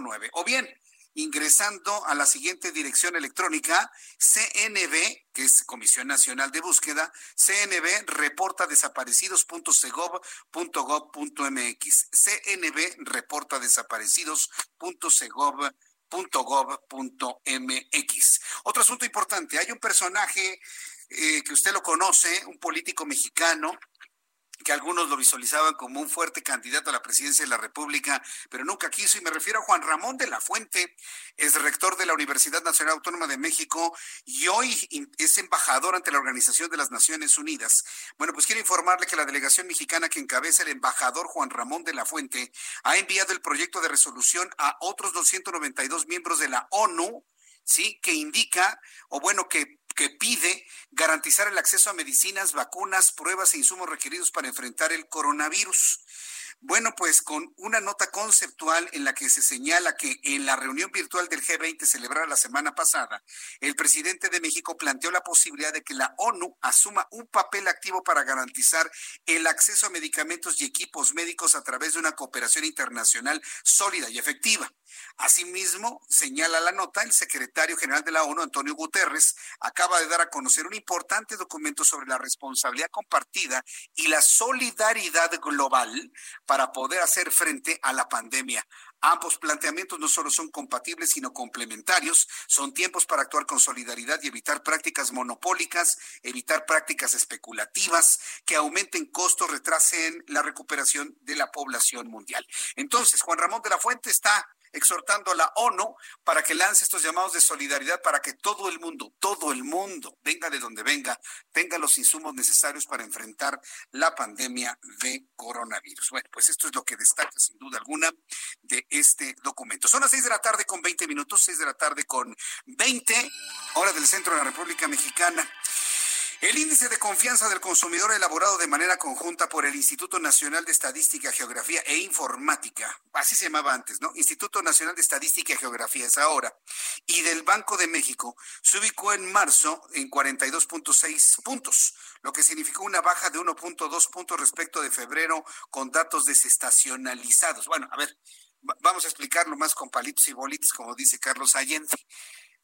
09. O bien, ingresando a la siguiente dirección electrónica, CNB, que es Comisión Nacional de Búsqueda, CNB reporta desaparecidos.segov.gov.mx, CNB reporta desaparecidos.segov.mx .gov.mx. Otro asunto importante, hay un personaje eh, que usted lo conoce, un político mexicano que algunos lo visualizaban como un fuerte candidato a la presidencia de la República, pero nunca quiso, y me refiero a Juan Ramón de la Fuente, es rector de la Universidad Nacional Autónoma de México y hoy es embajador ante la Organización de las Naciones Unidas. Bueno, pues quiero informarle que la delegación mexicana que encabeza el embajador Juan Ramón de la Fuente ha enviado el proyecto de resolución a otros 292 miembros de la ONU, ¿sí? Que indica, o bueno, que que pide garantizar el acceso a medicinas, vacunas, pruebas e insumos requeridos para enfrentar el coronavirus. Bueno, pues con una nota conceptual en la que se señala que en la reunión virtual del G20 celebrada la semana pasada, el presidente de México planteó la posibilidad de que la ONU asuma un papel activo para garantizar el acceso a medicamentos y equipos médicos a través de una cooperación internacional sólida y efectiva. Asimismo, señala la nota, el secretario general de la ONU, Antonio Guterres, acaba de dar a conocer un importante documento sobre la responsabilidad compartida y la solidaridad global para poder hacer frente a la pandemia. Ambos planteamientos no solo son compatibles, sino complementarios. Son tiempos para actuar con solidaridad y evitar prácticas monopólicas, evitar prácticas especulativas que aumenten costos, retrasen la recuperación de la población mundial. Entonces, Juan Ramón de la Fuente está exhortando a la ONU para que lance estos llamados de solidaridad para que todo el mundo, todo el mundo, venga de donde venga, tenga los insumos necesarios para enfrentar la pandemia de coronavirus. Bueno, pues esto es lo que destaca sin duda alguna de este documento. Son las seis de la tarde con 20 minutos, seis de la tarde con 20, hora del centro de la República Mexicana. El índice de confianza del consumidor elaborado de manera conjunta por el Instituto Nacional de Estadística, Geografía e Informática, así se llamaba antes, ¿no? Instituto Nacional de Estadística y Geografía es ahora, y del Banco de México, se ubicó en marzo en 42.6 puntos, lo que significó una baja de 1.2 puntos respecto de febrero con datos desestacionalizados. Bueno, a ver, vamos a explicarlo más con palitos y bolitos, como dice Carlos Allende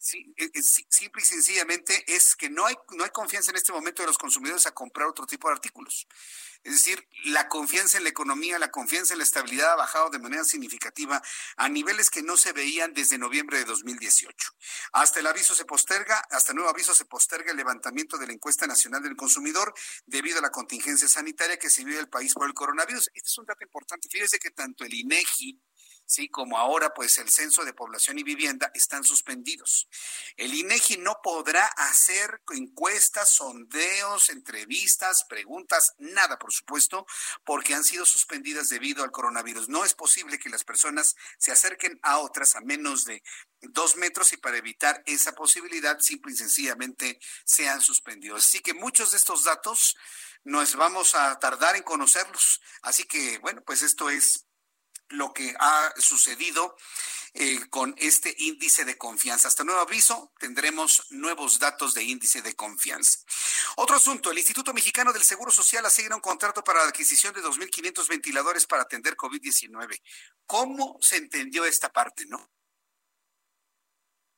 Sí, eh, eh, simple y sencillamente es que no hay, no hay confianza en este momento de los consumidores a comprar otro tipo de artículos. Es decir, la confianza en la economía, la confianza en la estabilidad ha bajado de manera significativa a niveles que no se veían desde noviembre de 2018. Hasta el aviso se posterga, hasta nuevo aviso se posterga el levantamiento de la encuesta nacional del consumidor debido a la contingencia sanitaria que se vive el país por el coronavirus. Este es un dato importante. Fíjese que tanto el INEGI ¿sí? Como ahora, pues el censo de población y vivienda están suspendidos. El INEGI no podrá hacer encuestas, sondeos, entrevistas, preguntas, nada, por supuesto, porque han sido suspendidas debido al coronavirus. No es posible que las personas se acerquen a otras a menos de dos metros y para evitar esa posibilidad, simple y sencillamente sean suspendidos. Así que muchos de estos datos nos vamos a tardar en conocerlos. Así que, bueno, pues esto es lo que ha sucedido eh, con este índice de confianza. Hasta nuevo aviso, tendremos nuevos datos de índice de confianza. Otro asunto, el Instituto Mexicano del Seguro Social asigna un contrato para la adquisición de 2.500 ventiladores para atender COVID-19. ¿Cómo se entendió esta parte, no?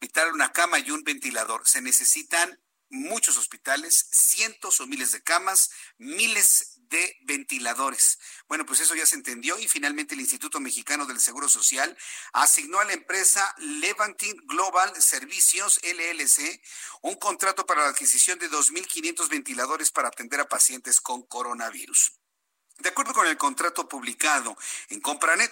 Hospital, una cama y un ventilador. Se necesitan muchos hospitales, cientos o miles de camas, miles de ventiladores. Bueno, pues eso ya se entendió y finalmente el Instituto Mexicano del Seguro Social asignó a la empresa Levantin Global Servicios LLC un contrato para la adquisición de 2.500 ventiladores para atender a pacientes con coronavirus. De acuerdo con el contrato publicado en Compranet,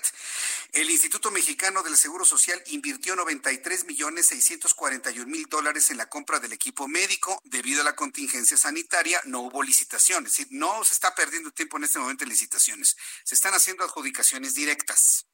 el Instituto Mexicano del Seguro Social invirtió 93 millones 641 mil dólares en la compra del equipo médico. Debido a la contingencia sanitaria, no hubo licitaciones. No se está perdiendo tiempo en este momento en licitaciones. Se están haciendo adjudicaciones directas.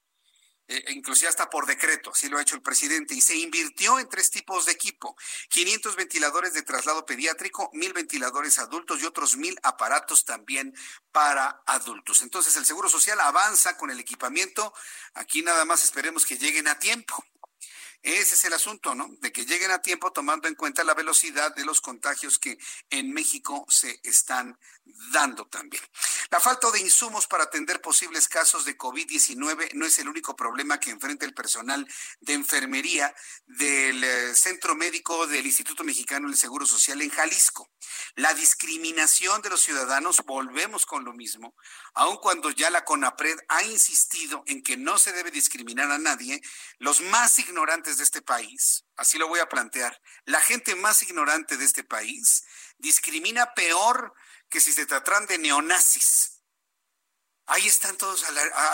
Eh, inclusive hasta por decreto, así lo ha hecho el presidente, y se invirtió en tres tipos de equipo, 500 ventiladores de traslado pediátrico, mil ventiladores adultos y otros mil aparatos también para adultos. Entonces el Seguro Social avanza con el equipamiento, aquí nada más esperemos que lleguen a tiempo. Ese es el asunto, ¿no? De que lleguen a tiempo tomando en cuenta la velocidad de los contagios que en México se están dando también. La falta de insumos para atender posibles casos de COVID-19 no es el único problema que enfrenta el personal de enfermería del eh, Centro Médico del Instituto Mexicano del Seguro Social en Jalisco. La discriminación de los ciudadanos, volvemos con lo mismo, aun cuando ya la CONAPRED ha insistido en que no se debe discriminar a nadie, los más ignorantes de este país, así lo voy a plantear, la gente más ignorante de este país discrimina peor que si se tratan de neonazis. Ahí están todos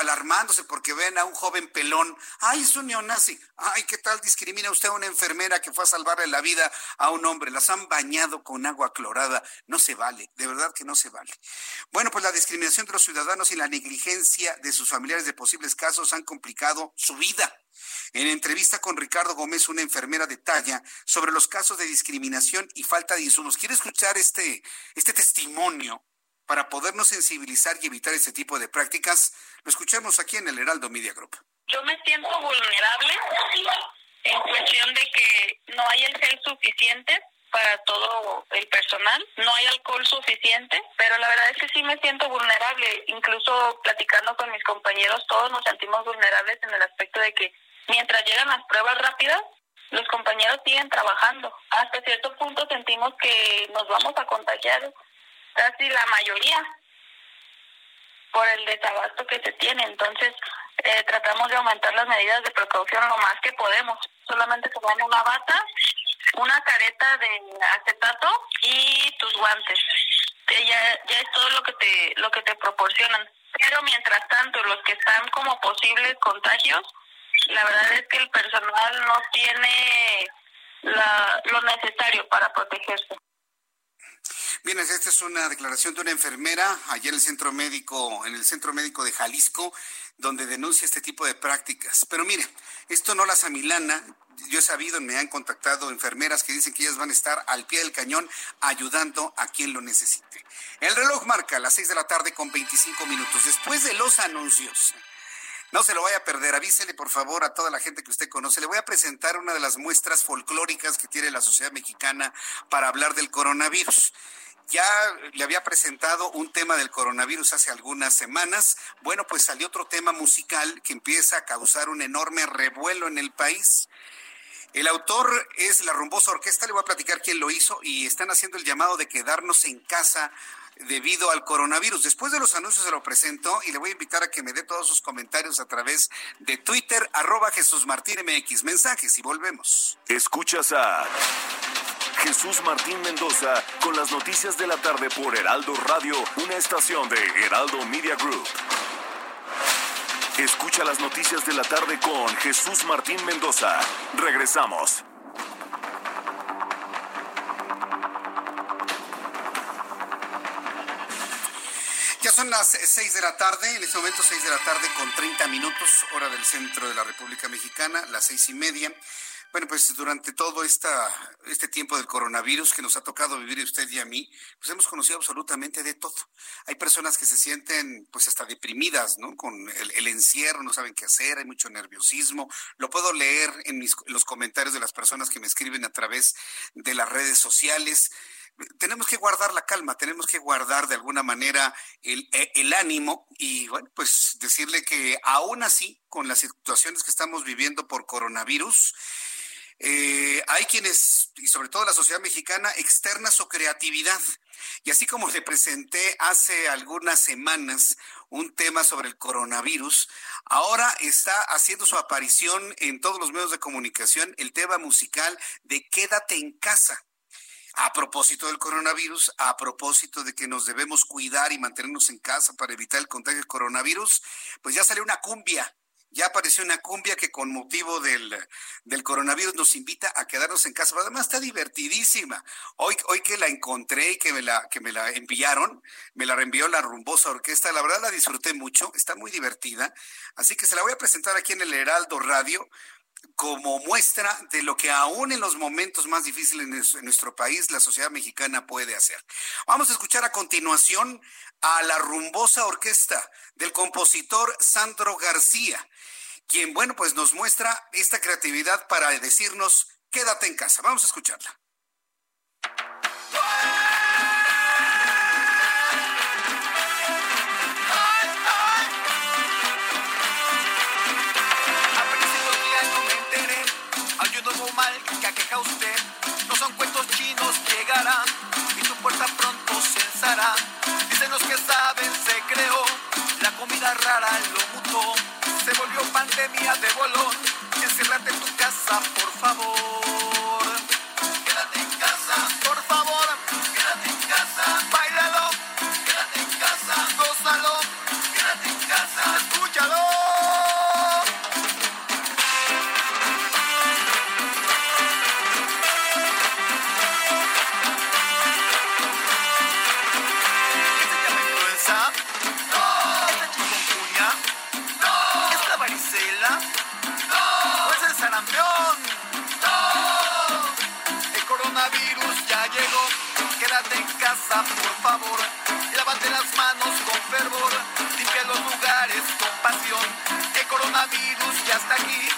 alarmándose porque ven a un joven pelón. Ay, es un neonazi. Ay, ¿qué tal discrimina usted a una enfermera que fue a salvarle la vida a un hombre? Las han bañado con agua clorada. No se vale, de verdad que no se vale. Bueno, pues la discriminación de los ciudadanos y la negligencia de sus familiares de posibles casos han complicado su vida. En entrevista con Ricardo Gómez, una enfermera detalla sobre los casos de discriminación y falta de insumos. ¿Quiere escuchar este, este testimonio para podernos sensibilizar y evitar este tipo de prácticas? Lo escuchamos aquí en el Heraldo Media Group. Yo me siento vulnerable en cuestión de que no hay el gel suficiente para todo el personal. No hay alcohol suficiente, pero la verdad es que sí me siento vulnerable. Incluso platicando con mis compañeros, todos nos sentimos vulnerables en el aspecto de que mientras llegan las pruebas rápidas, los compañeros siguen trabajando. Hasta cierto punto sentimos que nos vamos a contagiar casi la mayoría por el desabasto que se tiene. Entonces, eh, tratamos de aumentar las medidas de precaución lo más que podemos. Solamente se dan una bata, una careta de acetato y tus guantes. ya, ya es todo lo que te lo que te proporcionan. Pero mientras tanto, los que están como posibles contagios, la verdad es que el personal no tiene la, lo necesario para protegerse. Bien, esta es una declaración de una enfermera allá en el centro médico, en el centro médico de Jalisco, donde denuncia este tipo de prácticas. Pero mire, esto no las amilana. Yo he sabido, me han contactado enfermeras que dicen que ellas van a estar al pie del cañón ayudando a quien lo necesite. El reloj marca las seis de la tarde con 25 minutos. Después de los anuncios, no se lo vaya a perder. Avísele, por favor, a toda la gente que usted conoce. Le voy a presentar una de las muestras folclóricas que tiene la sociedad mexicana para hablar del coronavirus ya le había presentado un tema del coronavirus hace algunas semanas. Bueno, pues salió otro tema musical que empieza a causar un enorme revuelo en el país. El autor es la Rumbosa Orquesta, le voy a platicar quién lo hizo y están haciendo el llamado de quedarnos en casa debido al coronavirus. Después de los anuncios se lo presento y le voy a invitar a que me dé todos sus comentarios a través de Twitter, arroba Jesús Martín MX. Mensajes y volvemos. Escuchas a Jesús Martín Mendoza con las noticias de la tarde por Heraldo Radio, una estación de Heraldo Media Group. Escucha las noticias de la tarde con Jesús Martín Mendoza. Regresamos. Ya son las seis de la tarde, en este momento seis de la tarde con 30 minutos, hora del centro de la República Mexicana, las seis y media. Bueno, pues durante todo esta, este tiempo del coronavirus que nos ha tocado vivir usted y a mí, pues hemos conocido absolutamente de todo. Hay personas que se sienten pues hasta deprimidas, ¿no? Con el, el encierro, no saben qué hacer, hay mucho nerviosismo. Lo puedo leer en, mis, en los comentarios de las personas que me escriben a través de las redes sociales tenemos que guardar la calma, tenemos que guardar de alguna manera el, el, ánimo y bueno, pues decirle que aún así, con las situaciones que estamos viviendo por coronavirus, eh, hay quienes, y sobre todo la sociedad mexicana, externa su creatividad. Y así como le presenté hace algunas semanas un tema sobre el coronavirus, ahora está haciendo su aparición en todos los medios de comunicación el tema musical de Quédate en casa a propósito del coronavirus, a propósito de que nos debemos cuidar y mantenernos en casa para evitar el contagio del coronavirus, pues ya salió una cumbia. Ya apareció una cumbia que con motivo del, del coronavirus nos invita a quedarnos en casa. Pero además está divertidísima. Hoy, hoy que la encontré y que me la, que me la enviaron, me la reenvió la rumbosa orquesta. La verdad la disfruté mucho, está muy divertida. Así que se la voy a presentar aquí en el Heraldo Radio como muestra de lo que aún en los momentos más difíciles en nuestro país la sociedad mexicana puede hacer. Vamos a escuchar a continuación a la rumbosa orquesta del compositor Sandro García, quien, bueno, pues nos muestra esta creatividad para decirnos, quédate en casa. Vamos a escucharla. Que usted. No son cuentos chinos, llegará y tu puerta pronto censará. Dicen los que saben, se creó. La comida rara lo mutó. Se volvió pandemia de bolón. Enciérrate en tu casa, por favor. Favor. Lávate las manos con fervor. Limpia los lugares con pasión. El coronavirus ya está aquí.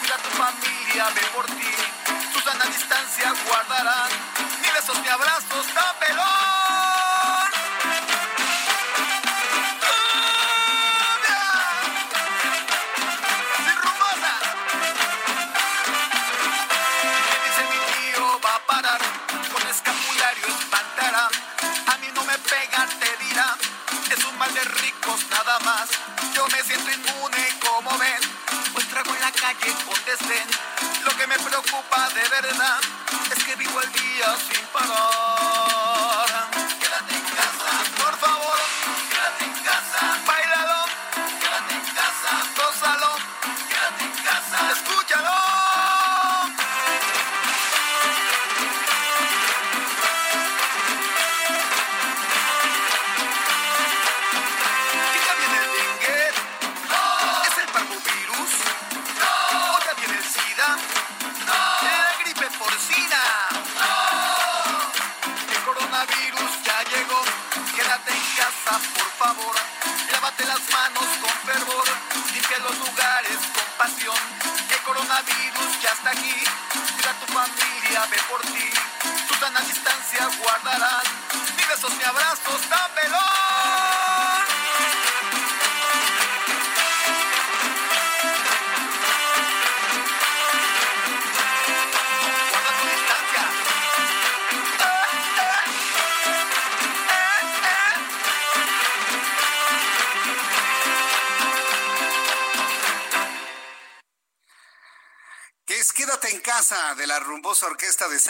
Cuida a tu familia, ve por ti. Tu sana distancia guardarán. Ni besos ni abrazos,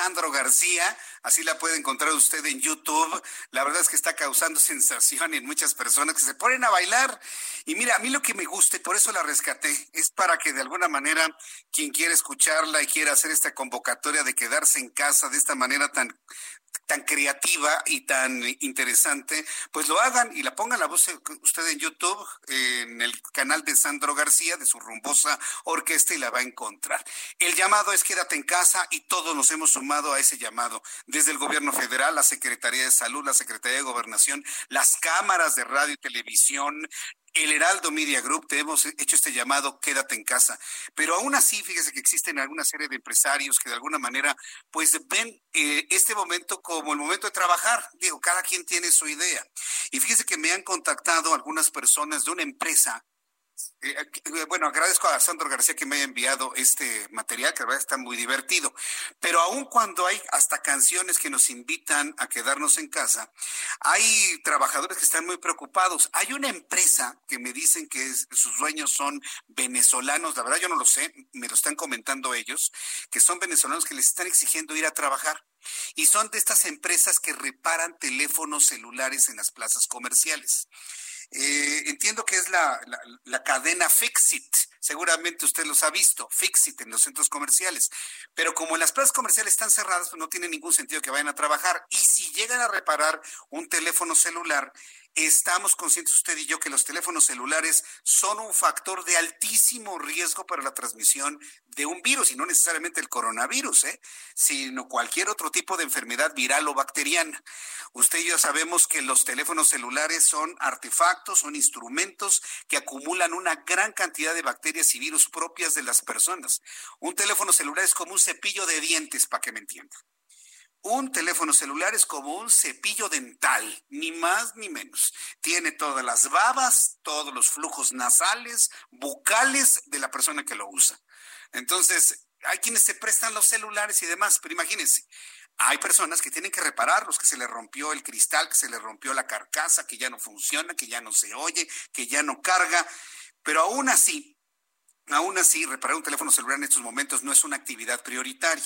Sandro García. Así la puede encontrar usted en YouTube. La verdad es que está causando sensación en muchas personas que se ponen a bailar. Y mira, a mí lo que me gusta, y por eso la rescaté, es para que de alguna manera quien quiera escucharla y quiera hacer esta convocatoria de quedarse en casa de esta manera tan tan creativa y tan interesante, pues lo hagan y la pongan la voz usted en YouTube, en el canal de Sandro García, de su rumbosa orquesta, y la va a encontrar. El llamado es quédate en casa y todos nos hemos sumado a ese llamado, desde el gobierno federal, la Secretaría de Salud, la Secretaría de Gobernación, las cámaras de radio y televisión, el Heraldo Media Group te hemos hecho este llamado, quédate en casa. Pero aún así, fíjese que existen alguna serie de empresarios que de alguna manera, pues ven eh, este momento como el momento de trabajar. Digo, cada quien tiene su idea. Y fíjese que me han contactado algunas personas de una empresa eh, eh, bueno, agradezco a Sandro García que me haya enviado este material, que la verdad está muy divertido. Pero aun cuando hay hasta canciones que nos invitan a quedarnos en casa, hay trabajadores que están muy preocupados. Hay una empresa que me dicen que sus dueños son venezolanos, la verdad yo no lo sé, me lo están comentando ellos, que son venezolanos que les están exigiendo ir a trabajar. Y son de estas empresas que reparan teléfonos celulares en las plazas comerciales. Eh, entiendo que es la, la, cadena Fixit. Seguramente usted los ha visto, Fixit en los centros comerciales. Pero como las plazas comerciales están cerradas, pues no tiene ningún sentido que vayan a trabajar. Y si llegan a reparar un teléfono celular, Estamos conscientes usted y yo que los teléfonos celulares son un factor de altísimo riesgo para la transmisión de un virus, y no necesariamente el coronavirus, ¿eh? sino cualquier otro tipo de enfermedad viral o bacteriana. Usted y yo sabemos que los teléfonos celulares son artefactos, son instrumentos que acumulan una gran cantidad de bacterias y virus propias de las personas. Un teléfono celular es como un cepillo de dientes, para que me entiendan. Un teléfono celular es como un cepillo dental, ni más ni menos. Tiene todas las babas, todos los flujos nasales, bucales de la persona que lo usa. Entonces, hay quienes se prestan los celulares y demás, pero imagínense, hay personas que tienen que repararlos, que se le rompió el cristal, que se le rompió la carcasa, que ya no funciona, que ya no se oye, que ya no carga, pero aún así Aún así, reparar un teléfono celular en estos momentos no es una actividad prioritaria.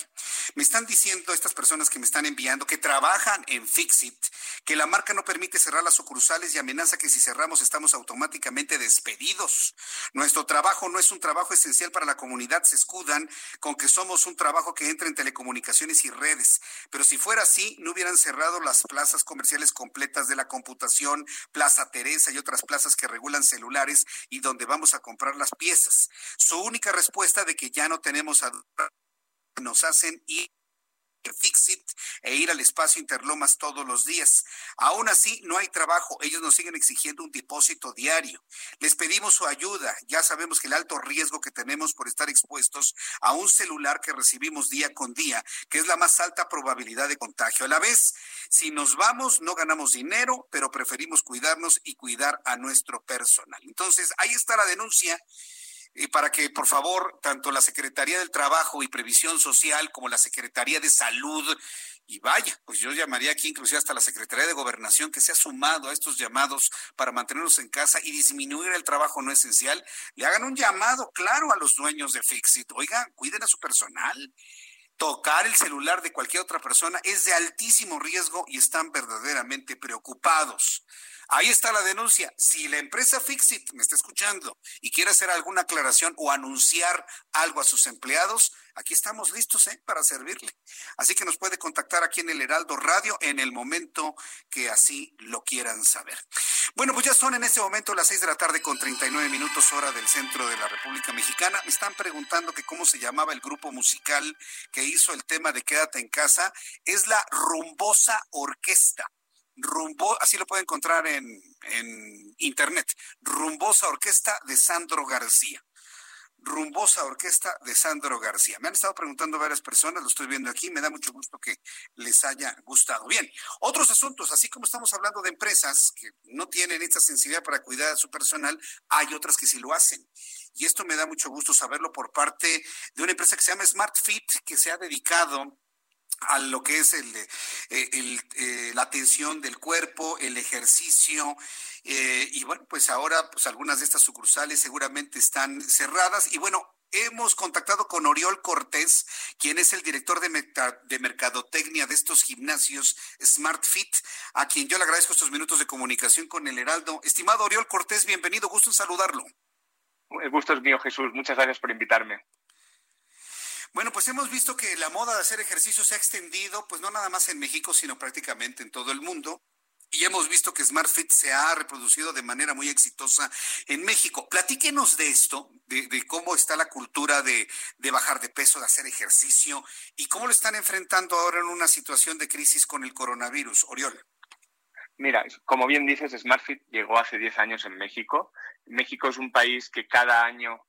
Me están diciendo estas personas que me están enviando que trabajan en Fixit, que la marca no permite cerrar las sucursales y amenaza que si cerramos estamos automáticamente despedidos. Nuestro trabajo no es un trabajo esencial para la comunidad, se escudan con que somos un trabajo que entra en telecomunicaciones y redes. Pero si fuera así, no hubieran cerrado las plazas comerciales completas de la computación, Plaza Teresa y otras plazas que regulan celulares y donde vamos a comprar las piezas. Su única respuesta de que ya no tenemos a nos hacen ir Fixit e ir al espacio Interlomas todos los días. Aún así, no hay trabajo. Ellos nos siguen exigiendo un depósito diario. Les pedimos su ayuda. Ya sabemos que el alto riesgo que tenemos por estar expuestos a un celular que recibimos día con día, que es la más alta probabilidad de contagio. A la vez, si nos vamos, no ganamos dinero, pero preferimos cuidarnos y cuidar a nuestro personal. Entonces, ahí está la denuncia y para que, por favor, tanto la Secretaría del Trabajo y Previsión Social como la Secretaría de Salud, y vaya, pues yo llamaría aquí inclusive hasta la Secretaría de Gobernación que se ha sumado a estos llamados para mantenernos en casa y disminuir el trabajo no esencial, le hagan un llamado claro a los dueños de Fixit. Oigan, cuiden a su personal. Tocar el celular de cualquier otra persona es de altísimo riesgo y están verdaderamente preocupados. Ahí está la denuncia. Si la empresa Fixit me está escuchando y quiere hacer alguna aclaración o anunciar algo a sus empleados, aquí estamos listos ¿eh? para servirle. Así que nos puede contactar aquí en el Heraldo Radio en el momento que así lo quieran saber. Bueno, pues ya son en este momento las seis de la tarde con 39 minutos hora del centro de la República Mexicana. Me están preguntando que cómo se llamaba el grupo musical que hizo el tema de Quédate en casa. Es la Rumbosa Orquesta. Rumbo, así lo puede encontrar en, en internet, Rumbosa Orquesta de Sandro García. Rumbosa Orquesta de Sandro García. Me han estado preguntando varias personas, lo estoy viendo aquí, me da mucho gusto que les haya gustado. Bien, otros asuntos, así como estamos hablando de empresas que no tienen esta sensibilidad para cuidar a su personal, hay otras que sí lo hacen. Y esto me da mucho gusto saberlo por parte de una empresa que se llama Smart Fit, que se ha dedicado a lo que es el, eh, eh, la atención del cuerpo, el ejercicio. Eh, y bueno, pues ahora pues algunas de estas sucursales seguramente están cerradas. Y bueno, hemos contactado con Oriol Cortés, quien es el director de, de mercadotecnia de estos gimnasios Smart Fit, a quien yo le agradezco estos minutos de comunicación con el Heraldo. Estimado Oriol Cortés, bienvenido, gusto en saludarlo. El gusto es mío, Jesús. Muchas gracias por invitarme. Bueno, pues hemos visto que la moda de hacer ejercicio se ha extendido, pues no nada más en México, sino prácticamente en todo el mundo. Y hemos visto que SmartFit se ha reproducido de manera muy exitosa en México. Platíquenos de esto, de, cómo está la cultura de, de, bajar de peso, de hacer ejercicio y cómo lo están enfrentando ahora en una situación de crisis con el coronavirus. Oriol. Mira, como bien dices, SmartFit llegó hace 10 años en México. México es un país que cada año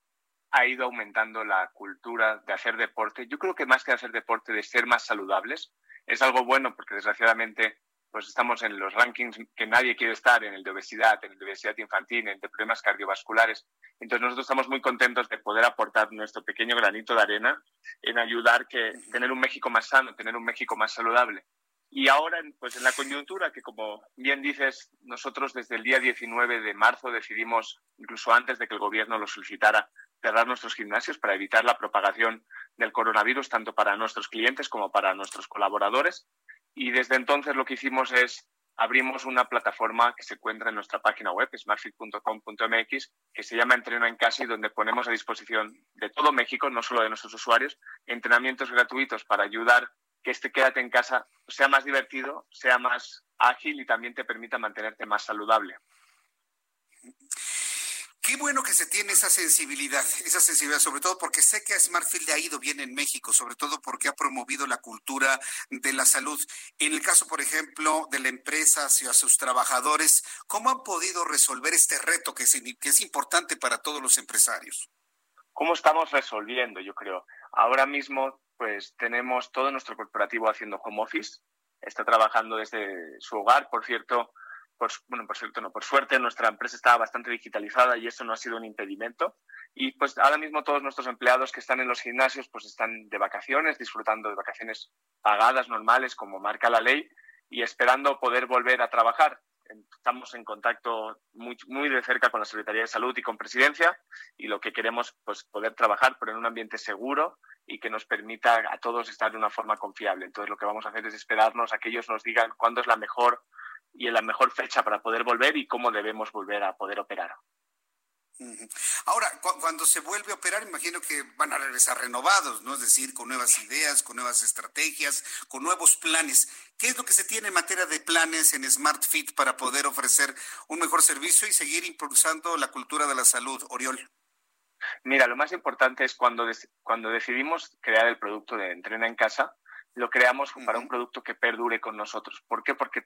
ha ido aumentando la cultura de hacer deporte. Yo creo que más que hacer deporte, de ser más saludables. Es algo bueno porque desgraciadamente pues estamos en los rankings que nadie quiere estar, en el de obesidad, en el de obesidad infantil, en el de problemas cardiovasculares. Entonces nosotros estamos muy contentos de poder aportar nuestro pequeño granito de arena en ayudar que tener un México más sano, tener un México más saludable. Y ahora, pues en la coyuntura, que como bien dices, nosotros desde el día 19 de marzo decidimos, incluso antes de que el gobierno lo solicitara, cerrar nuestros gimnasios para evitar la propagación del coronavirus, tanto para nuestros clientes como para nuestros colaboradores. Y desde entonces lo que hicimos es abrimos una plataforma que se encuentra en nuestra página web, smartfit.com.mx, que se llama Entreno en Casa y donde ponemos a disposición de todo México, no solo de nuestros usuarios, entrenamientos gratuitos para ayudar que este quédate en casa sea más divertido, sea más ágil y también te permita mantenerte más saludable. Qué bueno que se tiene esa sensibilidad, esa sensibilidad, sobre todo porque sé que a Smartfield le ha ido bien en México, sobre todo porque ha promovido la cultura de la salud. En el caso, por ejemplo, de la empresa hacia sus trabajadores, ¿cómo han podido resolver este reto que es, que es importante para todos los empresarios? ¿Cómo estamos resolviendo? Yo creo. Ahora mismo, pues tenemos todo nuestro corporativo haciendo home office, está trabajando desde su hogar. Por cierto, por, bueno, por cierto, no, por suerte nuestra empresa estaba bastante digitalizada y eso no ha sido un impedimento. Y pues ahora mismo todos nuestros empleados que están en los gimnasios pues están de vacaciones, disfrutando de vacaciones pagadas normales como marca la ley y esperando poder volver a trabajar. Estamos en contacto muy, muy de cerca con la Secretaría de Salud y con Presidencia y lo que queremos pues poder trabajar pero en un ambiente seguro y que nos permita a todos estar de una forma confiable. Entonces lo que vamos a hacer es esperarnos a que ellos nos digan cuándo es la mejor y en la mejor fecha para poder volver y cómo debemos volver a poder operar. Ahora, cuando se vuelve a operar, imagino que van a regresar renovados, ¿no? Es decir, con nuevas ideas, con nuevas estrategias, con nuevos planes. ¿Qué es lo que se tiene en materia de planes en SmartFit para poder ofrecer un mejor servicio y seguir impulsando la cultura de la salud, Oriol? Mira, lo más importante es cuando, cuando decidimos crear el producto de Entrena en Casa, lo creamos para un producto que perdure con nosotros. ¿Por qué? Porque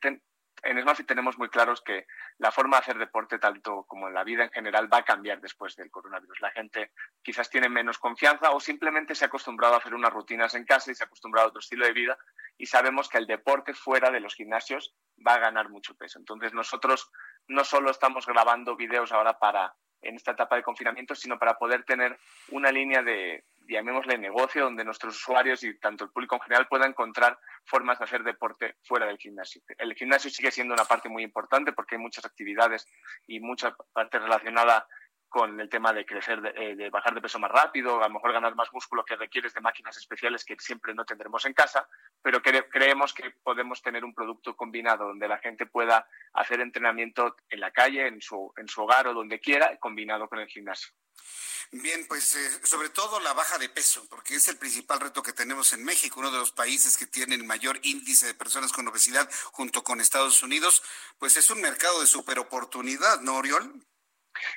en SmartFit tenemos muy claros que la forma de hacer deporte, tanto como en la vida en general, va a cambiar después del coronavirus. La gente quizás tiene menos confianza o simplemente se ha acostumbrado a hacer unas rutinas en casa y se ha acostumbrado a otro estilo de vida y sabemos que el deporte fuera de los gimnasios va a ganar mucho peso. Entonces nosotros no solo estamos grabando videos ahora para en esta etapa de confinamiento, sino para poder tener una línea de, llamémosle negocio, donde nuestros usuarios y tanto el público en general puedan encontrar formas de hacer deporte fuera del gimnasio. El gimnasio sigue siendo una parte muy importante porque hay muchas actividades y mucha parte relacionada con el tema de crecer, eh, de, bajar de peso más rápido, a lo mejor ganar más músculo que requieres de máquinas especiales que siempre no tendremos en casa, pero creemos que podemos tener un producto combinado donde la gente pueda hacer entrenamiento en la calle, en su, en su hogar o donde quiera, combinado con el gimnasio. Bien, pues eh, sobre todo la baja de peso, porque es el principal reto que tenemos en México, uno de los países que tienen mayor índice de personas con obesidad junto con Estados Unidos, pues es un mercado de superoportunidad, ¿no, Oriol?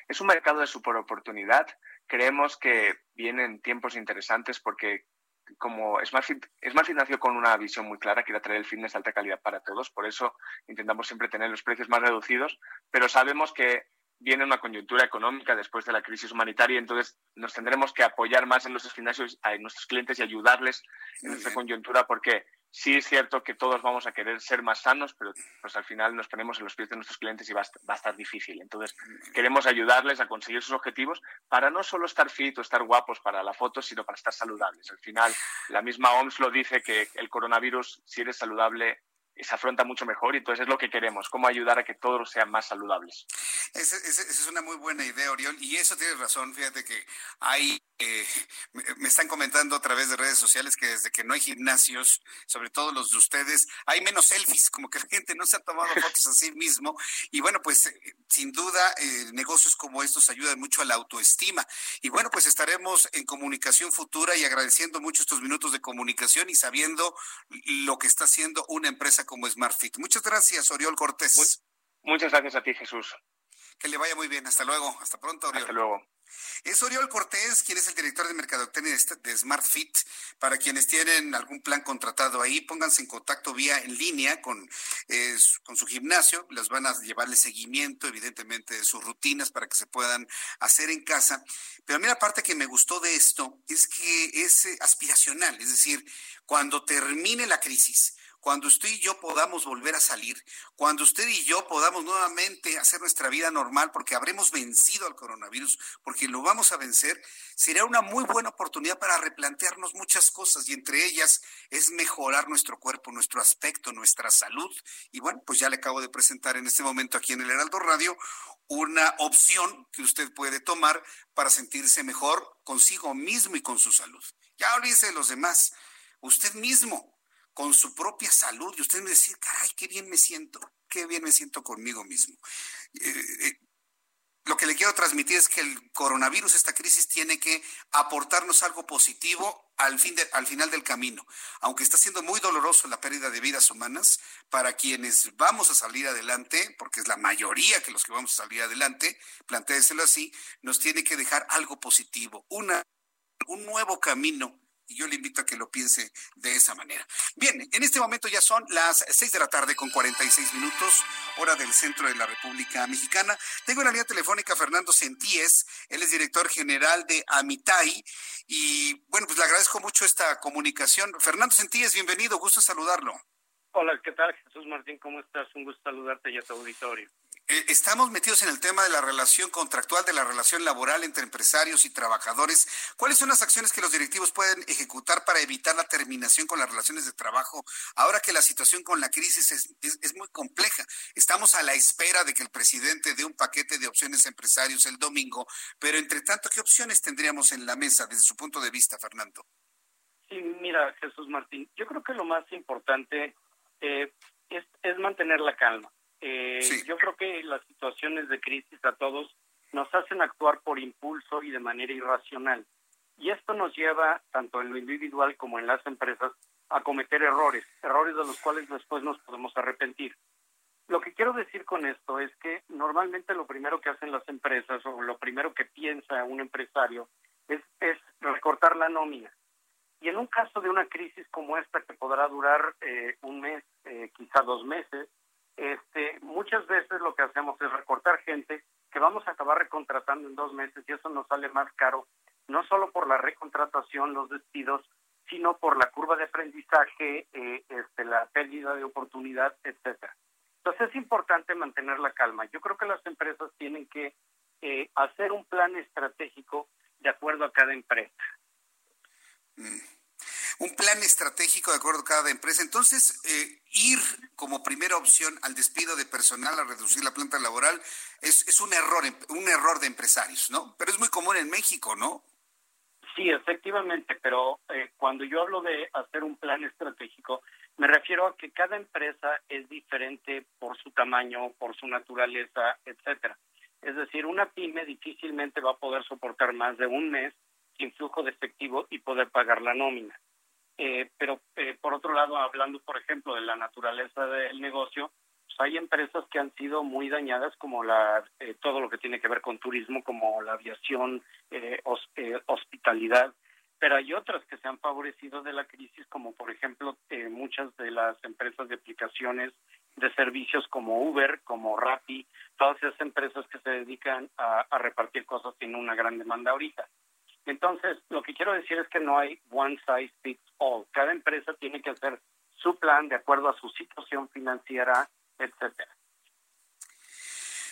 Es un mercado de superoportunidad. Creemos que vienen tiempos interesantes porque como SmartFit, SmartFit nació con una visión muy clara, que era traer el fitness de alta calidad para todos, por eso intentamos siempre tener los precios más reducidos, pero sabemos que viene una coyuntura económica después de la crisis humanitaria, entonces nos tendremos que apoyar más en nuestros gimnasios, en nuestros clientes y ayudarles en esta coyuntura porque sí es cierto que todos vamos a querer ser más sanos, pero pues al final nos ponemos en los pies de nuestros clientes y va a, estar difícil. Entonces queremos ayudarles a conseguir sus objetivos para no solo estar fit o estar guapos para la foto, sino para estar saludables. Al final la misma OMS lo dice que el coronavirus, si eres saludable, se afronta mucho mejor y entonces es lo que queremos, cómo ayudar a que todos sean más saludables. Esa, es una muy buena idea, Oriol, y eso tienes razón, fíjate que hay eh, me están comentando a través de redes sociales que desde que no hay gimnasios, sobre todo los de ustedes, hay menos selfies, como que la gente no se ha tomado fotos a sí mismo. Y bueno, pues eh, sin duda, eh, negocios como estos ayudan mucho a la autoestima. Y bueno, pues estaremos en comunicación futura y agradeciendo mucho estos minutos de comunicación y sabiendo lo que está haciendo una empresa como SmartFit. Muchas gracias, Oriol Cortés. Muchas gracias a ti, Jesús. Que le vaya muy bien. Hasta luego. Hasta pronto, Oriol. Hasta luego. Es Oriol Cortés, quien es el director de Mercadotecnia de SmartFit. Para quienes tienen algún plan contratado ahí, pónganse en contacto vía en línea con, con su gimnasio. Les van a llevarle seguimiento, evidentemente, de sus rutinas para que se puedan hacer en casa. Pero a mí la parte que me gustó de esto es que es eh, aspiracional, es decir, cuando termine la crisis, cuando usted y yo podamos volver a salir, cuando usted y yo podamos nuevamente hacer nuestra vida normal porque habremos vencido al coronavirus, porque lo vamos a vencer, será una muy buena oportunidad para replantearnos muchas cosas y entre ellas es mejorar nuestro cuerpo, nuestro aspecto, nuestra salud. Y bueno, pues ya le acabo de presentar en este momento aquí en el Heraldo Radio una opción que usted puede tomar para sentirse mejor consigo mismo y con su salud. Ya olvídese de los demás. Usted mismo, con su propia salud y usted me decir, caray, qué bien me siento, qué bien me siento conmigo mismo. Eh, eh, lo que le quiero transmitir es que el coronavirus, esta crisis, tiene que aportarnos algo positivo al, fin al final del camino. Aunque está siendo muy doloroso la pérdida de vidas humanas, para quienes vamos a salir adelante, porque es la mayoría que los que vamos a salir adelante, plantéeselo así, nos tiene que dejar algo positivo, una, un nuevo camino y yo le invito a que lo piense de esa manera. Bien, en este momento ya son las seis de la tarde con 46 minutos, hora del centro de la República Mexicana. Tengo en la línea telefónica a Fernando Sentíes, él es director general de Amitai. Y bueno, pues le agradezco mucho esta comunicación. Fernando Sentíes, bienvenido, gusto saludarlo. Hola, ¿qué tal Jesús Martín? ¿Cómo estás? Un gusto saludarte y a tu auditorio. Eh, estamos metidos en el tema de la relación contractual, de la relación laboral entre empresarios y trabajadores. ¿Cuáles son las acciones que los directivos pueden ejecutar para evitar la terminación con las relaciones de trabajo? Ahora que la situación con la crisis es, muy compleja. Estamos a la espera de que el presidente dé un paquete de opciones a empresarios el domingo, pero entre tanto, ¿qué opciones tendríamos en la mesa desde su punto de vista, Fernando? Sí, mira, Jesús Martín, yo creo que lo más importante eh, es mantener la calma eh, Yo creo que las situaciones de crisis a todos nos hacen actuar por impulso y de manera irracional. Y esto nos lleva, tanto en lo individual como en las empresas, a cometer errores, errores de los cuales después nos podemos arrepentir. Lo que quiero decir con esto es que normalmente lo primero que hacen las empresas o lo primero que piensa un empresario es, es recortar la nómina. Y en un caso de una crisis como esta que podrá durar eh, un mes, eh, quizá dos meses, este, muchas veces lo que hacemos es recortar gente que vamos a acabar recontratando en dos meses y eso nos sale más caro, no solo por la recontratación, los despidos, sino por la curva de aprendizaje, eh, este, la pérdida de oportunidad, etcétera. Entonces es importante mantener la calma. Yo creo que las empresas tienen que eh, hacer un plan estratégico de acuerdo a cada empresa. Mm un plan estratégico de acuerdo a cada empresa. Entonces, eh, ir como primera opción al despido de personal, a reducir la planta laboral, es, es un error, un error de empresarios, ¿no? Pero es muy común en México, ¿no? Sí, efectivamente, pero eh, cuando yo hablo de hacer un plan estratégico, me refiero a que cada empresa es diferente por su tamaño, por su naturaleza, etcétera. Es decir, una pyme difícilmente va a poder soportar más de un mes sin flujo de efectivo y poder pagar la nómina. Eh, pero eh, por otro lado, hablando, por ejemplo, de la naturaleza del negocio, pues hay empresas que han sido muy dañadas, como la eh, todo lo que tiene que ver con turismo, como la aviación, hospitalidad, pero hay otras que se han favorecido de la crisis, como por ejemplo muchas de las empresas de aplicaciones de servicios como Uber, como Rappi, todas esas empresas que se dedican a repartir cosas tienen una gran demanda ahorita. Entonces, lo que quiero decir es que no hay one size fits all. Cada empresa tiene que hacer su plan de acuerdo a su situación financiera, etcétera.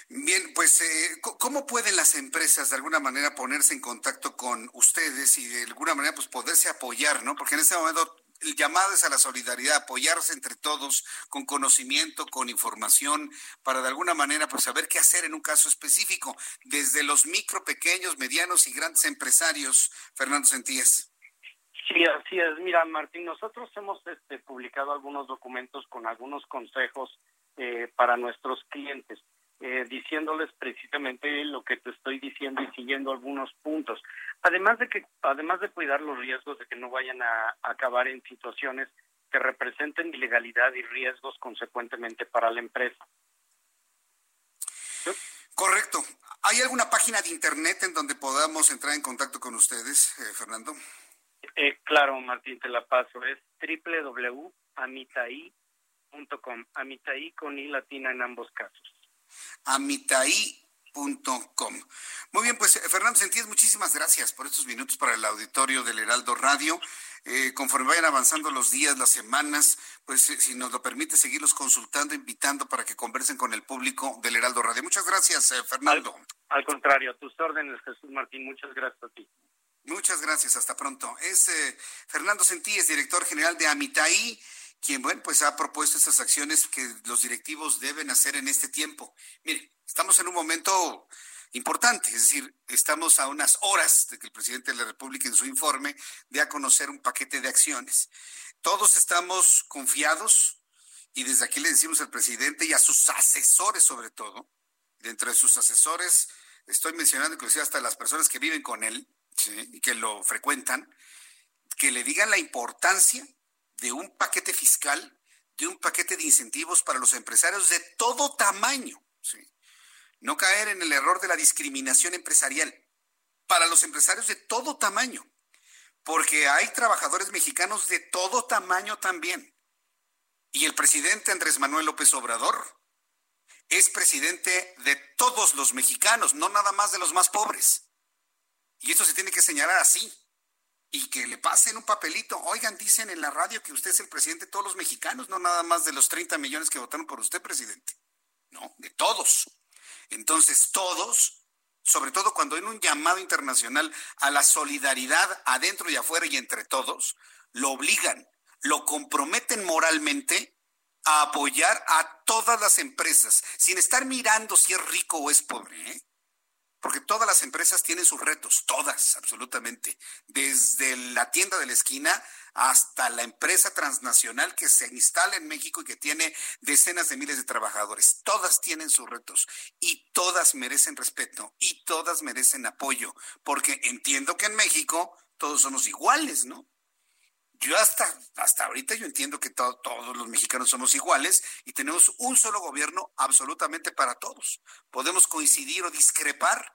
Bien, pues, eh, ¿cómo pueden las empresas de alguna manera ponerse en contacto con ustedes y de alguna manera pues poderse apoyar, ¿no? Porque en este momento el llamado es a la solidaridad, apoyarse entre todos con conocimiento, con información, para de alguna manera pues saber qué hacer en un caso específico, desde los micro, pequeños, medianos y grandes empresarios. Fernando Sentíes. Sí, así es. Mira, Martín, nosotros hemos este, publicado algunos documentos con algunos consejos eh, para nuestros clientes, eh, diciéndoles precisamente lo que te estoy diciendo y siguiendo algunos puntos. Además de que, además de cuidar los riesgos de que no vayan a, acabar en situaciones que representen ilegalidad y riesgos consecuentemente para la empresa. Correcto. ¿Hay alguna página de internet en donde podamos entrar en contacto con ustedes, eh, Fernando? Eh, claro, Martín, te la paso. Es www.amitai.com. Amitai con i latina en ambos casos. Amitai.com. Muy bien, pues Fernando Sentíes, muchísimas gracias por estos minutos para el auditorio del Heraldo Radio. Eh, conforme vayan avanzando los días, las semanas, pues si nos lo permite, seguirlos consultando, invitando para que conversen con el público del Heraldo Radio. Muchas gracias, Fernando. Al, al contrario, a tus órdenes, Jesús Martín. Muchas gracias a ti. Muchas gracias, hasta pronto. Es eh, Fernando Sentíes, director general de Amitaí, quien, bueno, pues ha propuesto estas acciones que los directivos deben hacer en este tiempo. Mire, estamos en un momento importante, es decir, estamos a unas horas de que el presidente de la República en su informe dé a conocer un paquete de acciones. Todos estamos confiados y desde aquí le decimos al presidente y a sus asesores sobre todo, dentro de sus asesores, estoy mencionando inclusive hasta las personas que viven con él, y que lo frecuentan, que le digan la importancia de un paquete fiscal, de un paquete de incentivos para los empresarios de todo tamaño. No caer en el error de la discriminación empresarial para los empresarios de todo tamaño, porque hay trabajadores mexicanos de todo tamaño también. Y el presidente Andrés Manuel López Obrador es presidente de todos los mexicanos, no nada más de los más pobres. Y esto se tiene que señalar así. Y que le pasen un papelito. Oigan, dicen en la radio que usted es el presidente de todos los mexicanos, no nada más de los 30 millones que votaron por usted, presidente. No, de todos. Entonces, todos, sobre todo cuando hay un llamado internacional a la solidaridad adentro y afuera y entre todos, lo obligan, lo comprometen moralmente a apoyar a todas las empresas, sin estar mirando si es rico o es pobre. ¿eh? Porque todas las empresas tienen sus retos, todas, absolutamente, desde la tienda de la esquina hasta la empresa transnacional que se instala en México y que tiene decenas de miles de trabajadores. Todas tienen sus retos y todas merecen respeto y todas merecen apoyo, porque entiendo que en México todos somos iguales, ¿no? Yo hasta, hasta ahorita yo entiendo que todos los mexicanos somos iguales y tenemos un solo gobierno absolutamente para todos. Podemos coincidir o discrepar,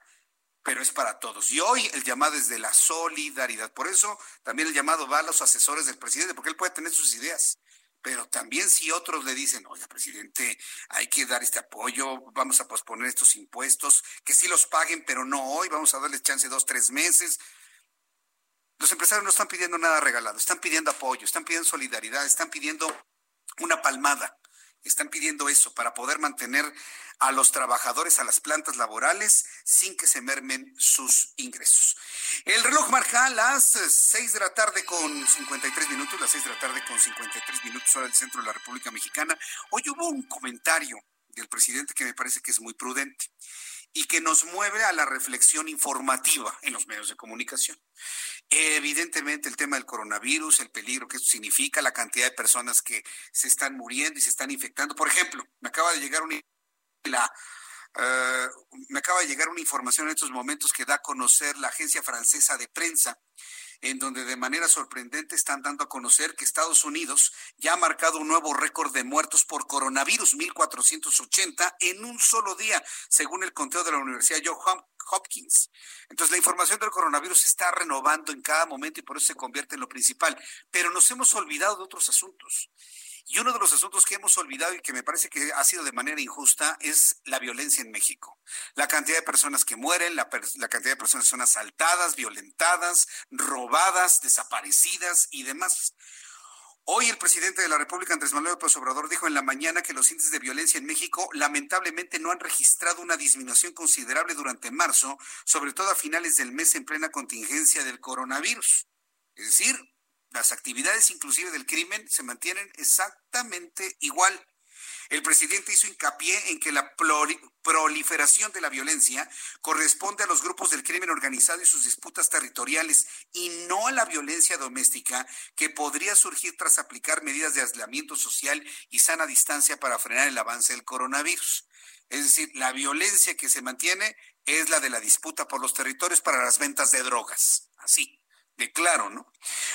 pero es para todos. Y hoy el llamado es de la solidaridad. Por eso también el llamado va a los asesores del presidente, porque él puede tener sus ideas. Pero también si otros le dicen, oye, presidente, hay que dar este apoyo, vamos a posponer estos impuestos, que sí los paguen, pero no hoy, vamos a darles chance dos, tres meses. Los empresarios no están pidiendo nada regalado, están pidiendo apoyo, están pidiendo solidaridad, están pidiendo una palmada, están pidiendo eso para poder mantener a los trabajadores a las plantas laborales sin que se mermen sus ingresos. El reloj marca las 6 de la tarde con 53 minutos, las 6 de la tarde con 53 minutos hora del centro de la República Mexicana. Hoy hubo un comentario del presidente que me parece que es muy prudente y que nos mueve a la reflexión informativa en los medios de comunicación. Evidentemente el tema del coronavirus, el peligro que eso significa, la cantidad de personas que se están muriendo y se están infectando. Por ejemplo, me acaba de llegar una, eh, me acaba de llegar una información en estos momentos que da a conocer la agencia francesa de prensa en donde de manera sorprendente están dando a conocer que Estados Unidos ya ha marcado un nuevo récord de muertos por coronavirus, 1.480 en un solo día, según el conteo de la Universidad Johns Hopkins. Entonces, la información del coronavirus está renovando en cada momento y por eso se convierte en lo principal. Pero nos hemos olvidado de otros asuntos. Y uno de los asuntos que hemos olvidado y que me parece que ha sido de manera injusta es la violencia en México. La cantidad de personas que mueren, la, cantidad de personas que son asaltadas, violentadas, robadas, desaparecidas y demás. Hoy el presidente de la República, Andrés Manuel López Obrador, dijo en la mañana que los índices de violencia en México lamentablemente no han registrado una disminución considerable durante marzo, sobre todo a finales del mes en plena contingencia del coronavirus. Es decir, las actividades inclusive del crimen se mantienen exactamente igual. El presidente hizo hincapié en que la proliferación de la violencia corresponde a los grupos del crimen organizado y sus disputas territoriales y no a la violencia doméstica que podría surgir tras aplicar medidas de aislamiento social y sana distancia para frenar el avance del coronavirus. Es decir, la violencia que se mantiene es la de la disputa por los territorios para las ventas de drogas. Así de claro, ¿no?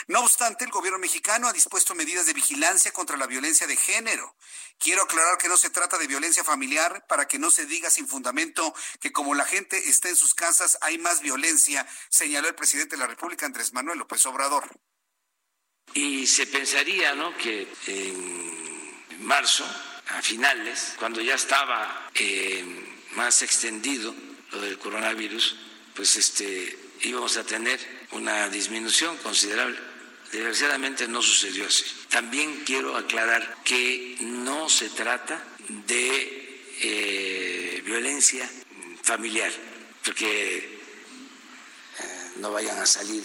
No obstante, el gobierno mexicano ha dispuesto medidas de vigilancia contra la violencia de género. Quiero aclarar que no se trata de violencia familiar para que no se diga sin fundamento que como la gente está en sus casas hay más violencia, señaló el presidente de la República, Andrés Manuel López Obrador. Y se pensaría, ¿no?, que en marzo, a finales, cuando ya estaba eh, más extendido lo del coronavirus, pues este íbamos a tener una disminución considerable. Desgraciadamente no sucedió así. También quiero aclarar que no se trata de eh, violencia familiar, porque eh, no vayan a salir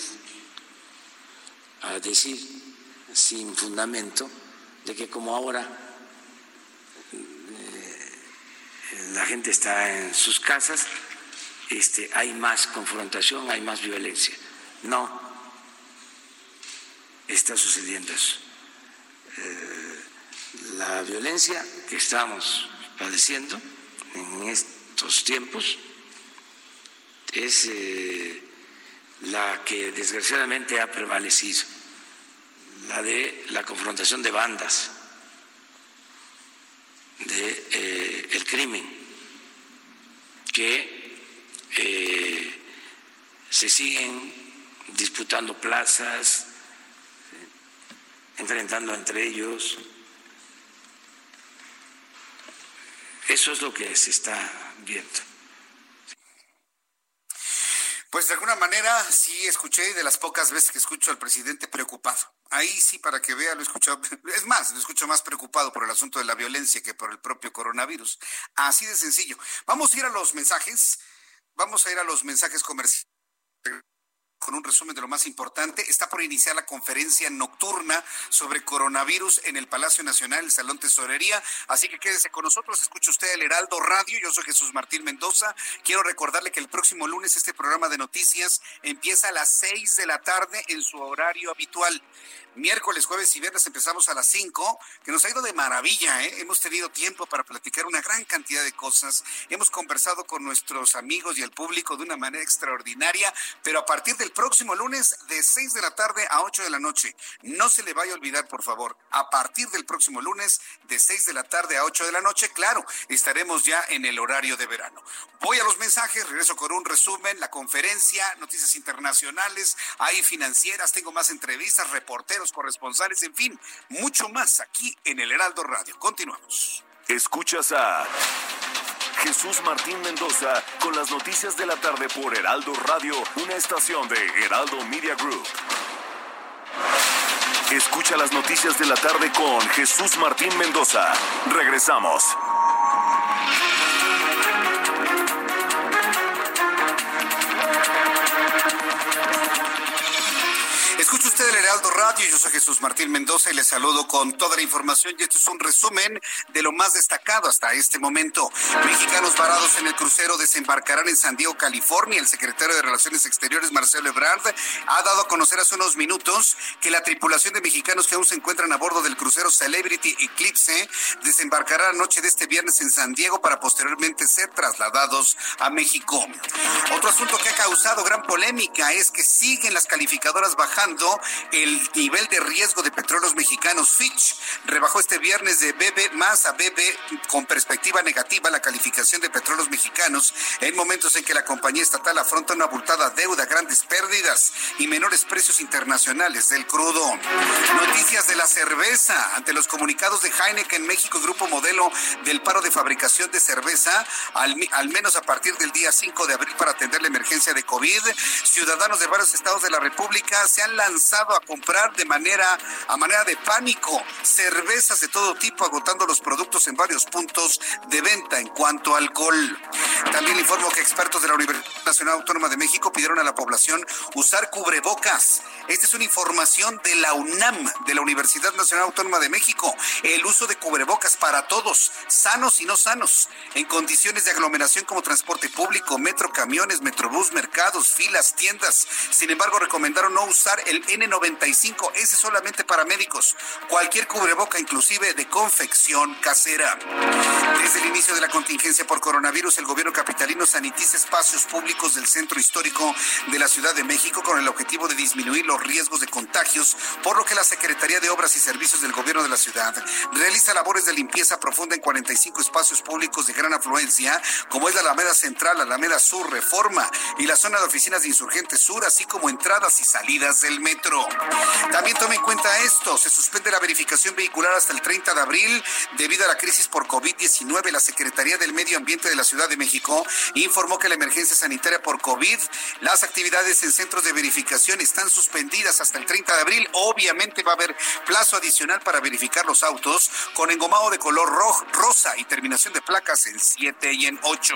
a decir sin fundamento de que como ahora eh, la gente está en sus casas, este, hay más confrontación, hay más violencia. No, está sucediendo eso. Eh, la violencia que estamos padeciendo en estos tiempos es eh, la que desgraciadamente ha prevalecido, la de la confrontación de bandas, de eh, el crimen, que se siguen disputando plazas, enfrentando entre ellos. Eso es lo que se está viendo. Pues de alguna manera sí escuché de las pocas veces que escucho al presidente preocupado. Ahí sí, para que vea, lo escucho. Es más, lo escucho más preocupado por el asunto de la violencia que por el propio coronavirus. Así de sencillo. Vamos a ir a los mensajes. Vamos a ir a los mensajes comerciales con un resumen de lo más importante. Está por iniciar la conferencia nocturna sobre coronavirus en el Palacio Nacional, el Salón Tesorería. Así que quédese con nosotros. Escuche usted el Heraldo Radio. Yo soy Jesús Martín Mendoza. Quiero recordarle que el próximo lunes este programa de noticias empieza a las seis de la tarde en su horario habitual miércoles, jueves y viernes empezamos a las 5, que nos ha ido de maravilla. ¿eh? Hemos tenido tiempo para platicar una gran cantidad de cosas. Hemos conversado con nuestros amigos y el público de una manera extraordinaria, pero a partir del próximo lunes de 6 de la tarde a 8 de la noche. No se le vaya a olvidar, por favor, a partir del próximo lunes de 6 de la tarde a 8 de la noche, claro, estaremos ya en el horario de verano. Voy a los mensajes, regreso con un resumen, la conferencia, noticias internacionales, hay financieras, tengo más entrevistas, reporteros corresponsales, en fin, mucho más aquí en el Heraldo Radio. Continuamos. Escuchas a Jesús Martín Mendoza con las noticias de la tarde por Heraldo Radio, una estación de Heraldo Media Group. Escucha las noticias de la tarde con Jesús Martín Mendoza. Regresamos. Heraldo Radio, yo soy Jesús Martín Mendoza y le saludo con toda la información y esto es un resumen de lo más destacado hasta este momento. Mexicanos varados en el crucero desembarcarán en San Diego, California. El secretario de Relaciones Exteriores, Marcelo Ebrard, ha dado a conocer hace unos minutos que la tripulación de mexicanos que aún se encuentran a bordo del crucero Celebrity Eclipse desembarcará la noche de este viernes en San Diego para posteriormente ser trasladados a México. Otro asunto que ha causado gran polémica es que siguen las calificadoras bajando nivel de riesgo de petróleos mexicanos. Fitch rebajó este viernes de BB más a BB con perspectiva negativa la calificación de petróleos mexicanos en momentos en que la compañía estatal afronta una abultada deuda, grandes pérdidas y menores precios internacionales del crudo. Noticias de la cerveza. Ante los comunicados de Heineken México, grupo modelo del paro de fabricación de cerveza, al, al menos a partir del día 5 de abril para atender la emergencia de COVID, ciudadanos de varios estados de la República se han lanzado a comprar de manera, a manera de pánico, cervezas de todo tipo, agotando los productos en varios puntos de venta en cuanto a alcohol. También informo que expertos de la Universidad Nacional Autónoma de México pidieron a la población usar cubrebocas. Esta es una información de la UNAM, de la Universidad Nacional Autónoma de México. El uso de cubrebocas para todos, sanos y no sanos, en condiciones de aglomeración como transporte público, metro, camiones, metrobús, mercados, filas, tiendas. Sin embargo, recomendaron no usar el N95, ese solamente para médicos. Cualquier cubreboca, inclusive de confección casera. Desde el inicio de la contingencia por coronavirus, el gobierno capitalino sanitiza espacios públicos del centro histórico de la Ciudad de México con el objetivo de disminuir los riesgos de contagios, por lo que la Secretaría de Obras y Servicios del Gobierno de la Ciudad realiza labores de limpieza profunda en 45 espacios públicos de gran afluencia, como es la Alameda Central, Alameda Sur, Reforma y la zona de oficinas de Insurgentes Sur, así como entradas y salidas del metro. También tome en cuenta esto, se suspende la verificación vehicular hasta el 30 de abril debido a la crisis por COVID-19. La Secretaría del Medio Ambiente de la Ciudad de México informó que la emergencia sanitaria por COVID, las actividades en centros de verificación están suspendidas hasta el 30 de abril. Obviamente va a haber plazo adicional para verificar los autos con engomado de color rojo, rosa y terminación de placas en 7 y en 8.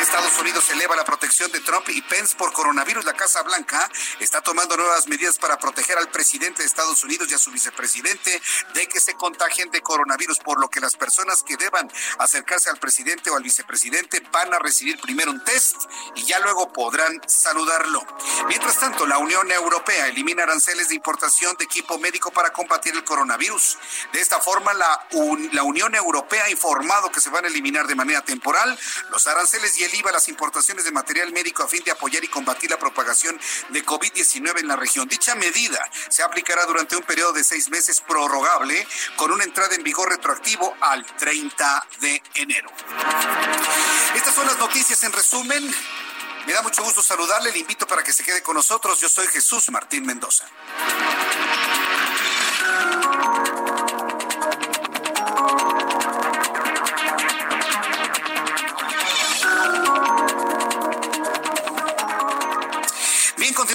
Estados Unidos eleva la protección de Trump y Pence por coronavirus. La Casa Blanca está tomando nuevas medidas para proteger al presidente de Estados Unidos y a su vicepresidente de que se contagien de coronavirus, por lo que las personas que deban acercarse al presidente o al vicepresidente van a recibir primero un test y ya luego podrán saludarlo. Mientras tanto, la Unión Europea elimina aranceles de importación de equipo médico para combatir el coronavirus. De esta forma, la, la Unión Europea ha informado que se van a eliminar de manera temporal los aranceles y el IVA a las importaciones de material médico a fin de apoyar y combatir la propagación de COVID-19 en la región. Dicha medida se aplicará durante un periodo de seis meses prorrogable con una entrada en vigor retroactivo al 30 de enero. Estas son las noticias en resumen. Me da mucho gusto saludarle, le invito para que se quede con nosotros. Yo soy Jesús Martín Mendoza.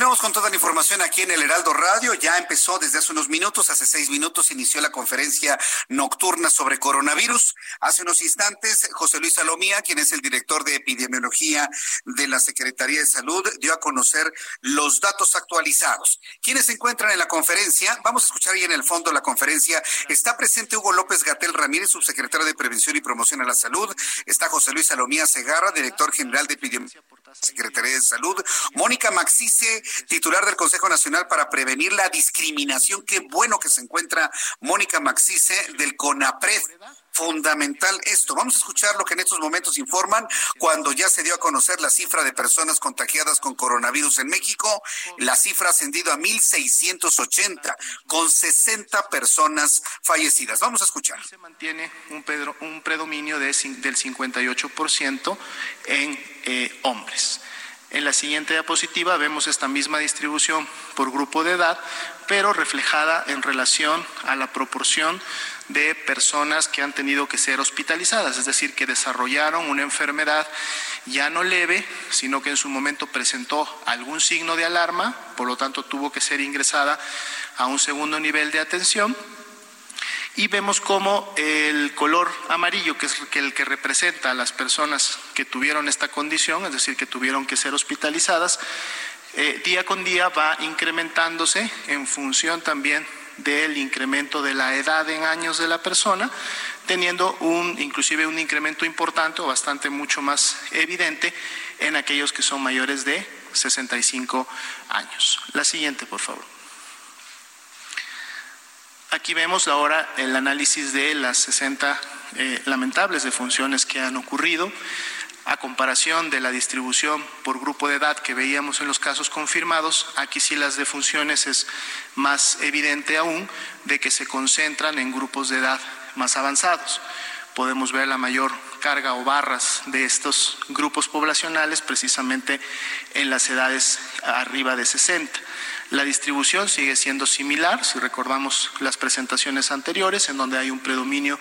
Continuamos con toda la información aquí en el Heraldo Radio. Ya empezó desde hace unos minutos, hace seis minutos inició la conferencia nocturna sobre coronavirus. Hace unos instantes, José Luis Salomía, quien es el director de epidemiología de la Secretaría de Salud, dio a conocer los datos actualizados. ¿Quiénes se encuentran en la conferencia? Vamos a escuchar ahí en el fondo la conferencia. Está presente Hugo López Gatel Ramírez, subsecretario de Prevención y Promoción a la Salud. Está José Luis Salomía Segarra, director general de epidemiología Secretaría de Salud. Mónica Maxice, titular del Consejo Nacional para Prevenir la Discriminación. Qué bueno que se encuentra Mónica Maxice del CONAPRED fundamental esto. Vamos a escuchar lo que en estos momentos informan cuando ya se dio a conocer la cifra de personas contagiadas con coronavirus en México. La cifra ha ascendido a 1.680, con 60 personas fallecidas. Vamos a escuchar. Se mantiene un, un predominio de, del 58% en eh, hombres. En la siguiente diapositiva vemos esta misma distribución por grupo de edad, pero reflejada en relación a la proporción de personas que han tenido que ser hospitalizadas, es decir, que desarrollaron una enfermedad ya no leve, sino que en su momento presentó algún signo de alarma, por lo tanto tuvo que ser ingresada a un segundo nivel de atención. Y vemos cómo el color amarillo, que es el que representa a las personas que tuvieron esta condición, es decir, que tuvieron que ser hospitalizadas, eh, día con día va incrementándose en función también del incremento de la edad en años de la persona, teniendo un, inclusive un incremento importante o bastante mucho más evidente en aquellos que son mayores de 65 años. La siguiente, por favor. Aquí vemos ahora el análisis de las 60 eh, lamentables defunciones que han ocurrido a comparación de la distribución por grupo de edad que veíamos en los casos confirmados, aquí sí las defunciones es más evidente aún de que se concentran en grupos de edad más avanzados. Podemos ver la mayor carga o barras de estos grupos poblacionales precisamente en las edades arriba de 60. La distribución sigue siendo similar, si recordamos las presentaciones anteriores, en donde hay un predominio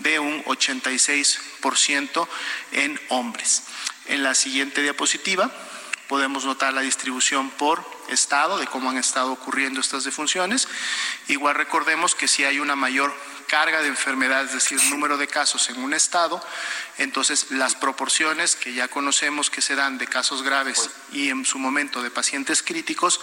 de un 86% en hombres. En la siguiente diapositiva podemos notar la distribución por estado de cómo han estado ocurriendo estas defunciones. Igual recordemos que si hay una mayor carga de enfermedades, es decir, número de casos en un estado, entonces las proporciones que ya conocemos que se dan de casos graves y en su momento de pacientes críticos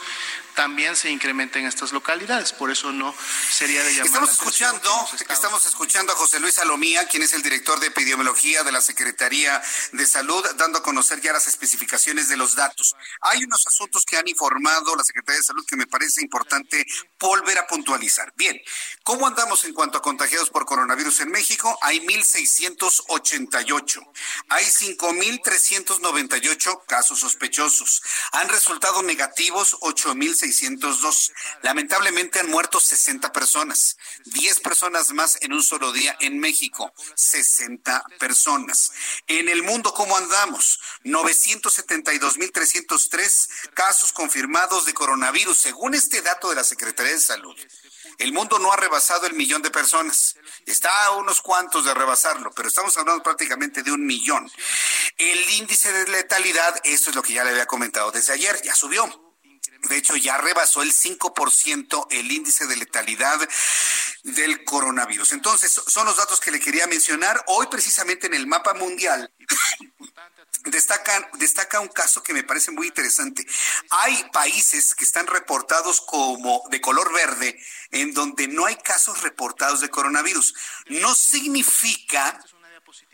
también se incrementa en estas localidades. Por eso no sería de llamar Estamos escuchando, estamos escuchando a José Luis Alomía, quien es el director de epidemiología de la Secretaría de Salud, dando a conocer ya las especificaciones de los datos. Hay unos asuntos que han informado la Secretaría de Salud que me parece importante volver a puntualizar. Bien, ¿cómo andamos en cuanto a contagiados por coronavirus en México? Hay 1.688. Hay 5.398 casos sospechosos. Han resultado negativos 8.000 602. Lamentablemente han muerto 60 personas, 10 personas más en un solo día en México, 60 personas. En el mundo, ¿cómo andamos? 972.303 casos confirmados de coronavirus, según este dato de la Secretaría de Salud. El mundo no ha rebasado el millón de personas. Está a unos cuantos de rebasarlo, pero estamos hablando prácticamente de un millón. El índice de letalidad, esto es lo que ya le había comentado desde ayer, ya subió. De hecho, ya rebasó el 5% el índice de letalidad del coronavirus. Entonces, son los datos que le quería mencionar. Hoy, precisamente en el mapa mundial, destaca, destaca un caso que me parece muy interesante. Hay países que están reportados como de color verde, en donde no hay casos reportados de coronavirus. No significa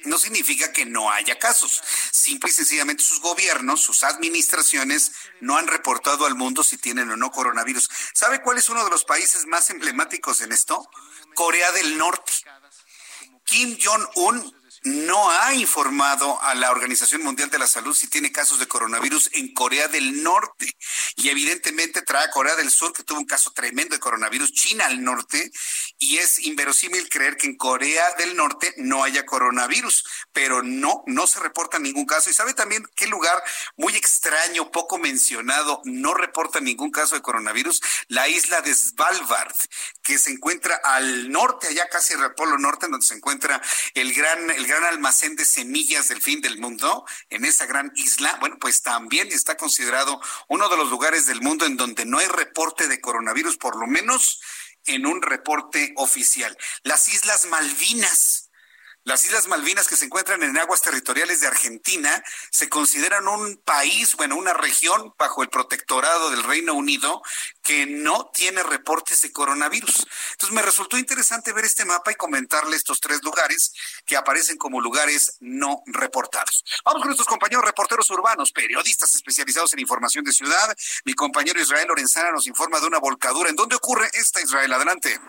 no significa que no haya casos. Simple y sencillamente sus gobiernos, sus administraciones no han reportado al mundo si tienen o no coronavirus. ¿Sabe cuál es uno de los países más emblemáticos en esto? Corea del Norte. Kim Jong-un no ha informado a la Organización Mundial de la Salud si tiene casos de coronavirus en Corea del Norte. Y evidentemente trae a Corea del Sur, que tuvo un caso tremendo de coronavirus, China al norte, y es inverosímil creer que en Corea del Norte no haya coronavirus, pero no, no se reporta ningún caso. Y sabe también qué lugar muy extraño, poco mencionado, no reporta ningún caso de coronavirus, la isla de Svalbard, que se encuentra al norte, allá casi en el Polo Norte, donde se encuentra el gran, el gran almacén de semillas del fin del mundo, en esa gran isla, bueno, pues también está considerado uno de los lugares del mundo en donde no hay reporte de coronavirus, por lo menos en un reporte oficial. Las Islas Malvinas las Islas Malvinas que se encuentran en aguas territoriales de Argentina se consideran un país, bueno, una región bajo el protectorado del Reino Unido que no tiene reportes de coronavirus. Entonces me resultó interesante ver este mapa y comentarle estos tres lugares que aparecen como lugares no reportados. Vamos con nuestros compañeros reporteros urbanos, periodistas especializados en información de ciudad. Mi compañero Israel Lorenzana nos informa de una volcadura. ¿En dónde ocurre esta, Israel? Adelante.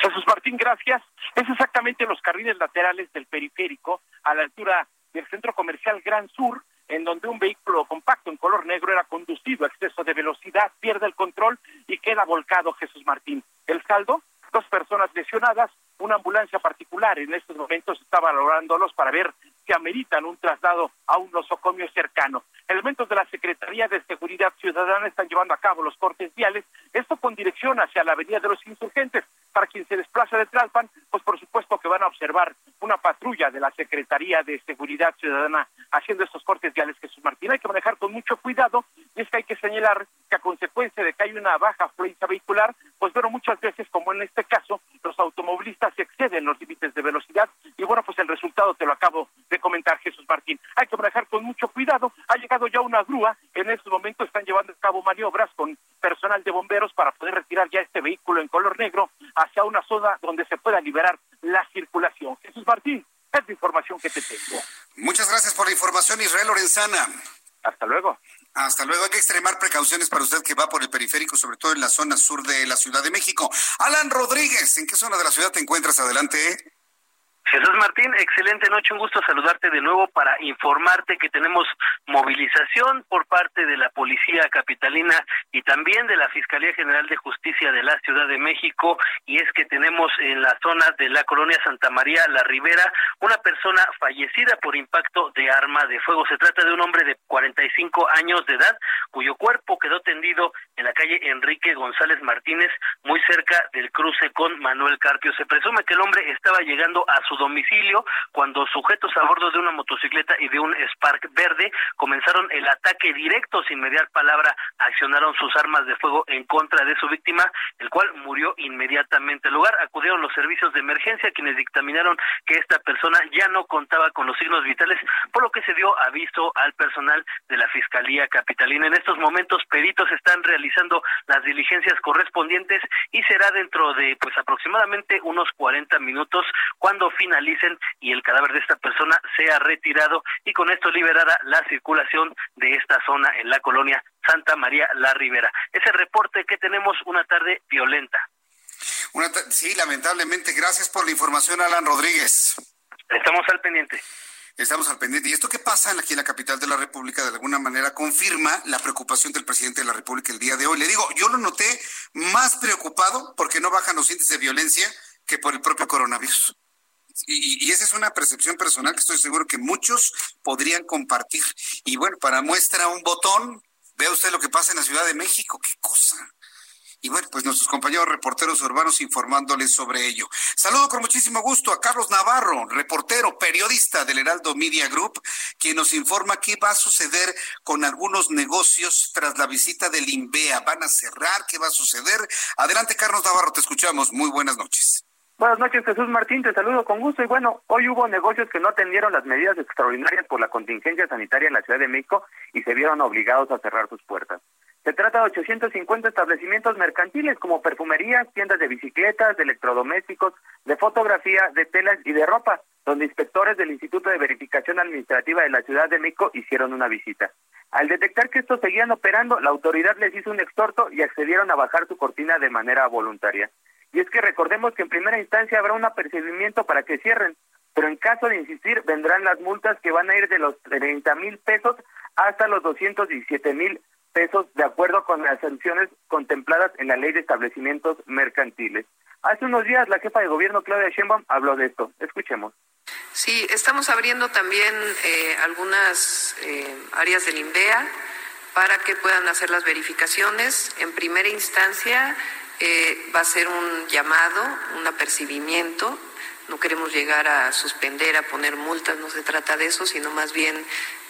Jesús Martín, gracias. Es exactamente los carriles laterales del periférico a la altura del centro comercial Gran Sur, en donde un vehículo compacto en color negro era conducido a exceso de velocidad, pierde el control y queda volcado Jesús Martín. El saldo, dos personas lesionadas, una ambulancia particular en estos momentos está valorándolos para ver si ameritan un traslado a un nosocomio cercano. Elementos de la Secretaría de Seguridad Ciudadana están llevando a cabo los cortes viales, esto con dirección hacia la Avenida de los Insurgentes. Para quien se desplaza de Tlalpan, pues por supuesto que van a observar una patrulla de la Secretaría de Seguridad Ciudadana haciendo estos cortes viales. Jesús Martín, hay que manejar con mucho cuidado y es que hay que señalar que a consecuencia de que hay una baja afluencia vehicular, pues bueno, muchas veces, como en este caso, los automovilistas exceden los límites de velocidad y bueno, pues el resultado te lo acabo de comentar, Jesús Martín. Hay que manejar con mucho cuidado. Ha llegado ya una grúa. En estos momentos están llevando a cabo maniobras con personal de bomberos para poder retirar ya este vehículo en color negro hacia una zona donde se pueda liberar la circulación. Jesús Martín, es la información que te tengo. Muchas gracias por la información, Israel Lorenzana. Hasta luego. Hasta luego. Hay que extremar precauciones para usted que va por el periférico, sobre todo en la zona sur de la Ciudad de México. Alan Rodríguez, ¿en qué zona de la ciudad te encuentras? Adelante. Jesús Martín, excelente noche, un gusto saludarte de nuevo para informarte que tenemos movilización por parte de la Policía Capitalina y también de la Fiscalía General de Justicia de la Ciudad de México y es que tenemos en la zona de la colonia Santa María La Ribera una persona fallecida por impacto de arma de fuego. Se trata de un hombre de 45 años de edad cuyo cuerpo quedó tendido en la calle Enrique González Martínez muy cerca del cruce con Manuel Carpio. Se presume que el hombre estaba llegando a su domicilio cuando sujetos a bordo de una motocicleta y de un Spark verde comenzaron el ataque directo sin mediar palabra, accionaron sus armas de fuego en contra de su víctima, el cual murió inmediatamente al lugar. Acudieron los servicios de emergencia quienes dictaminaron que esta persona ya no contaba con los signos vitales, por lo que se dio aviso al personal de la Fiscalía Capitalina. En estos momentos peritos están realizando las diligencias correspondientes y será dentro de pues aproximadamente unos 40 minutos cuando finalicen y el cadáver de esta persona sea retirado y con esto liberará la circulación de esta zona en la colonia Santa María La Ribera. Ese reporte que tenemos una tarde violenta. sí, lamentablemente. Gracias por la información, Alan Rodríguez. Estamos al pendiente. Estamos al pendiente. ¿Y esto qué pasa aquí en la capital de la República? De alguna manera confirma la preocupación del presidente de la República el día de hoy. Le digo, yo lo noté más preocupado porque no bajan los índices de violencia que por el propio coronavirus. Y, esa es una percepción personal que estoy seguro que muchos podrían compartir. Y bueno, para muestra un botón, vea usted lo que pasa en la Ciudad de México. ¡Qué cosa! Y bueno, pues nuestros compañeros reporteros urbanos informándoles sobre ello. Saludo con muchísimo gusto a Carlos Navarro, reportero, periodista del Heraldo Media Group, quien nos informa qué va a suceder con algunos negocios tras la visita del INVEA. ¿Van a cerrar? ¿Qué va a suceder? Adelante, Carlos Navarro, te escuchamos. Muy buenas noches. Buenas noches, Jesús Martín, te saludo con gusto. Y bueno, hoy hubo negocios que no atendieron las medidas extraordinarias por la contingencia sanitaria en la Ciudad de México y se vieron obligados a cerrar sus puertas. Se trata de 850 establecimientos mercantiles como perfumerías, tiendas de bicicletas, de electrodomésticos, de fotografía, de telas y de ropa, donde inspectores del Instituto de Verificación Administrativa de la Ciudad de México hicieron una visita. Al detectar que estos seguían operando, la autoridad les hizo un exhorto y accedieron a bajar su cortina de manera voluntaria. Y es que recordemos que en primera instancia habrá un apercibimiento para que cierren, pero en caso de insistir vendrán las multas que van a ir de los 30 mil pesos hasta los 217 mil pesos de acuerdo con las sanciones contempladas en la ley de establecimientos mercantiles. Hace unos días la jefa de gobierno Claudia Sheinbaum habló de esto. Escuchemos. Sí, estamos abriendo también eh, algunas eh, áreas del INVEA para que puedan hacer las verificaciones. En primera instancia eh, va a ser un llamado, un apercibimiento no queremos llegar a suspender, a poner multas, no se trata de eso, sino más bien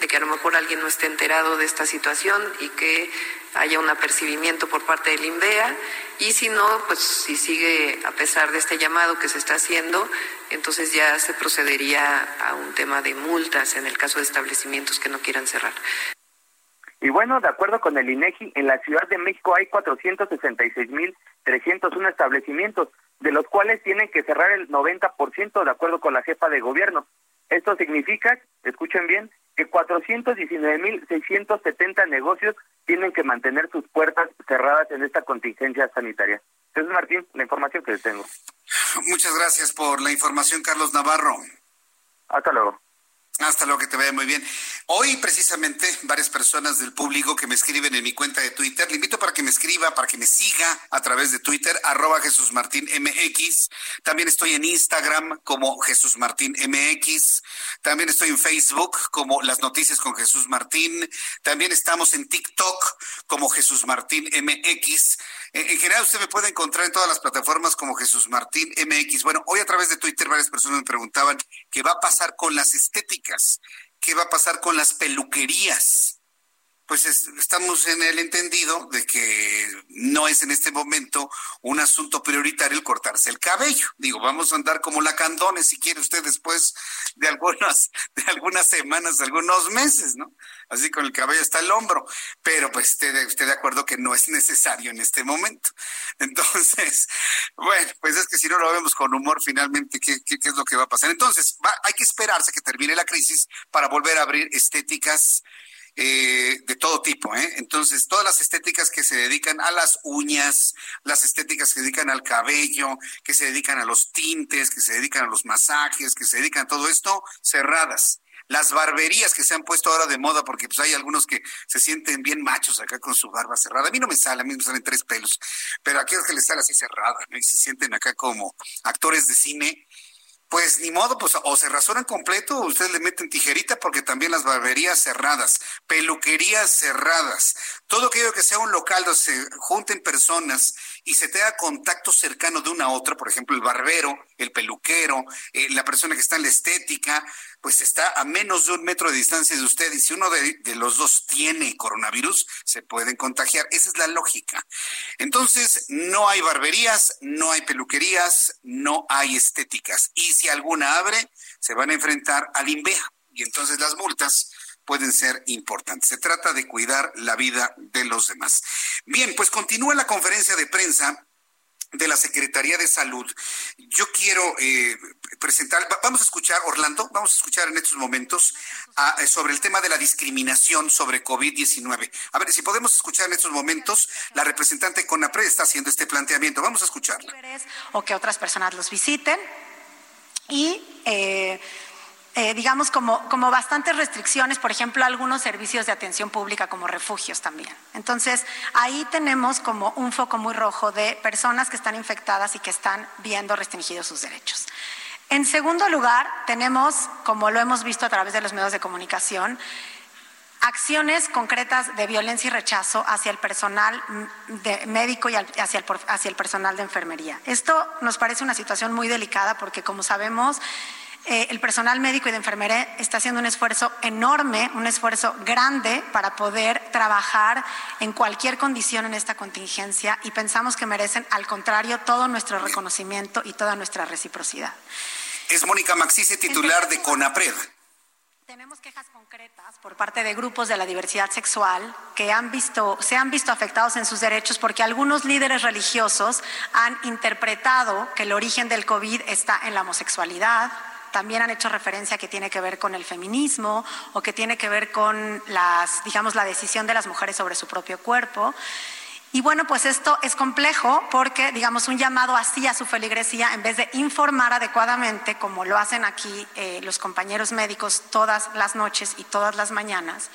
de que a lo mejor alguien no esté enterado de esta situación y que haya un apercibimiento por parte del INVEA y si no, pues si sigue a pesar de este llamado que se está haciendo, entonces ya se procedería a un tema de multas en el caso de establecimientos que no quieran cerrar. Y bueno, de acuerdo con el INEGI, en la Ciudad de México hay 466.301 establecimientos, de los cuales tienen que cerrar el 90% de acuerdo con la jefa de gobierno. Esto significa, escuchen bien, que 419.670 negocios tienen que mantener sus puertas cerradas en esta contingencia sanitaria. Jesús Martín, la información que les tengo. Muchas gracias por la información, Carlos Navarro. Hasta luego. Hasta luego, que te vaya muy bien. Hoy, precisamente, varias personas del público que me escriben en mi cuenta de Twitter, le invito para que me escriba, para que me siga a través de Twitter, arroba. También estoy en Instagram como Jesús Martín. También estoy en Facebook como Las Noticias con Jesús Martín. También estamos en TikTok como Jesús Martín MX. En, general, usted me puede encontrar en todas las plataformas como Jesús Martín MX. Bueno, hoy a través de Twitter varias personas me preguntaban qué va a pasar con las estéticas, qué va a pasar con las peluquerías pues estamos en el entendido de que no es en este momento un asunto prioritario el cortarse el cabello. Digo, vamos a andar como la candone si quiere usted después de algunas, de algunas semanas, algunos meses, ¿no? Así con el cabello hasta el hombro. Pero pues esté, usted de acuerdo que no es necesario en este momento. Entonces, bueno, pues es que si no lo vemos con humor finalmente, ¿qué, qué, es lo que va a pasar? Entonces, hay que esperarse que termine la crisis para volver a abrir estéticas eh, de todo tipo. ¿eh? Entonces, todas las estéticas que se dedican a las uñas, las estéticas que se dedican al cabello, que se dedican a los tintes, que se dedican a los masajes, que se dedican a todo esto, cerradas. Las barberías que se han puesto ahora de moda, porque pues hay algunos que se sienten bien machos acá con su barba cerrada. A mí no me sale, a mí me salen tres pelos, pero aquellos que les sale así cerrada, ¿no? Y se sienten acá como actores de cine, pues ni modo, pues o se rasuran completo o ustedes le meten tijerita porque también las barberías cerradas, peluquerías cerradas, todo aquello que sea un local donde se junten personas y se tenga contacto cercano de una a otra, por ejemplo, el barbero, el peluquero, eh, la persona que está en la estética, pues está a menos de un metro de distancia de usted y si uno de, los dos tiene coronavirus, se pueden contagiar. Esa es la lógica. Entonces, no hay barberías, no hay peluquerías, no hay estéticas. Y si alguna abre, se van a enfrentar al INVEA. Y entonces las multas pueden ser importantes. Se trata de cuidar la vida de los demás. Bien, pues continúa la conferencia de prensa de la Secretaría de Salud. Yo quiero eh, presentar, vamos a escuchar, Orlando, vamos a escuchar en estos momentos eh, sobre el tema de la discriminación sobre COVID-19. A ver, si podemos escuchar en estos momentos, la representante CONAPRED está haciendo este planteamiento. Vamos a escucharla. O que otras personas los visiten. Y eh, eh, digamos, como, como bastantes restricciones, por ejemplo, algunos servicios de atención pública como refugios también. Entonces, ahí tenemos como un foco muy rojo de personas que están infectadas y que están viendo restringidos sus derechos. En segundo lugar, tenemos, como lo hemos visto a través de los medios de comunicación, acciones concretas de violencia y rechazo hacia el personal médico y hacia el, hacia el personal de enfermería. Esto nos parece una situación muy delicada porque, como sabemos, eh, el personal médico y de enfermería está haciendo un esfuerzo enorme, un esfuerzo grande para poder trabajar en cualquier condición en esta contingencia y pensamos que merecen, al contrario, todo nuestro reconocimiento y toda nuestra reciprocidad. Es Mónica Maxice, titular de CONAPRED. Tenemos quejas concretas por parte de grupos de la diversidad sexual que han visto, se han visto afectados en sus derechos porque algunos líderes religiosos han interpretado que el origen del COVID está en la homosexualidad, también han hecho referencia que tiene que ver con el feminismo o que tiene que ver con las, digamos, la decisión de las mujeres sobre su propio cuerpo. Y bueno, pues esto es complejo porque, digamos, un llamado así a su feligresía, en vez de informar adecuadamente, como lo hacen aquí eh, los compañeros médicos todas las noches y todas las mañanas,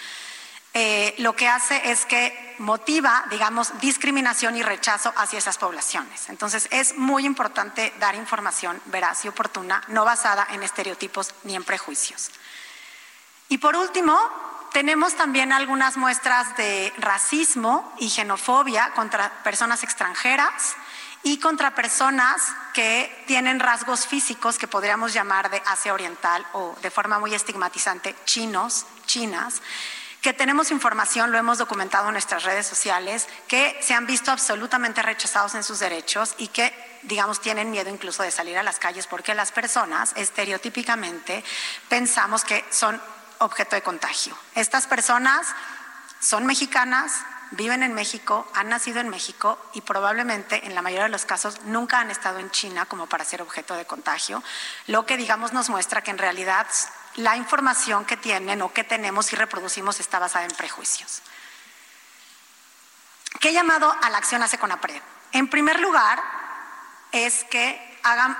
eh, lo que hace es que motiva, digamos, discriminación y rechazo hacia esas poblaciones. Entonces, es muy importante dar información veraz y oportuna, no basada en estereotipos ni en prejuicios. Y por último, tenemos también algunas muestras de racismo y xenofobia contra personas extranjeras y contra personas que tienen rasgos físicos que podríamos llamar de Asia Oriental o de forma muy estigmatizante chinos, chinas que tenemos información, lo hemos documentado en nuestras redes sociales, que se han visto absolutamente rechazados en sus derechos y que, digamos, tienen miedo incluso de salir a las calles porque las personas estereotípicamente pensamos que son objeto de contagio. Estas personas son mexicanas, viven en México, han nacido en México y probablemente en la mayoría de los casos nunca han estado en China como para ser objeto de contagio, lo que digamos nos muestra que en realidad la información que tienen o que tenemos y reproducimos está basada en prejuicios. ¿Qué llamado a la acción hace CONAPRED? En primer lugar, es que hagan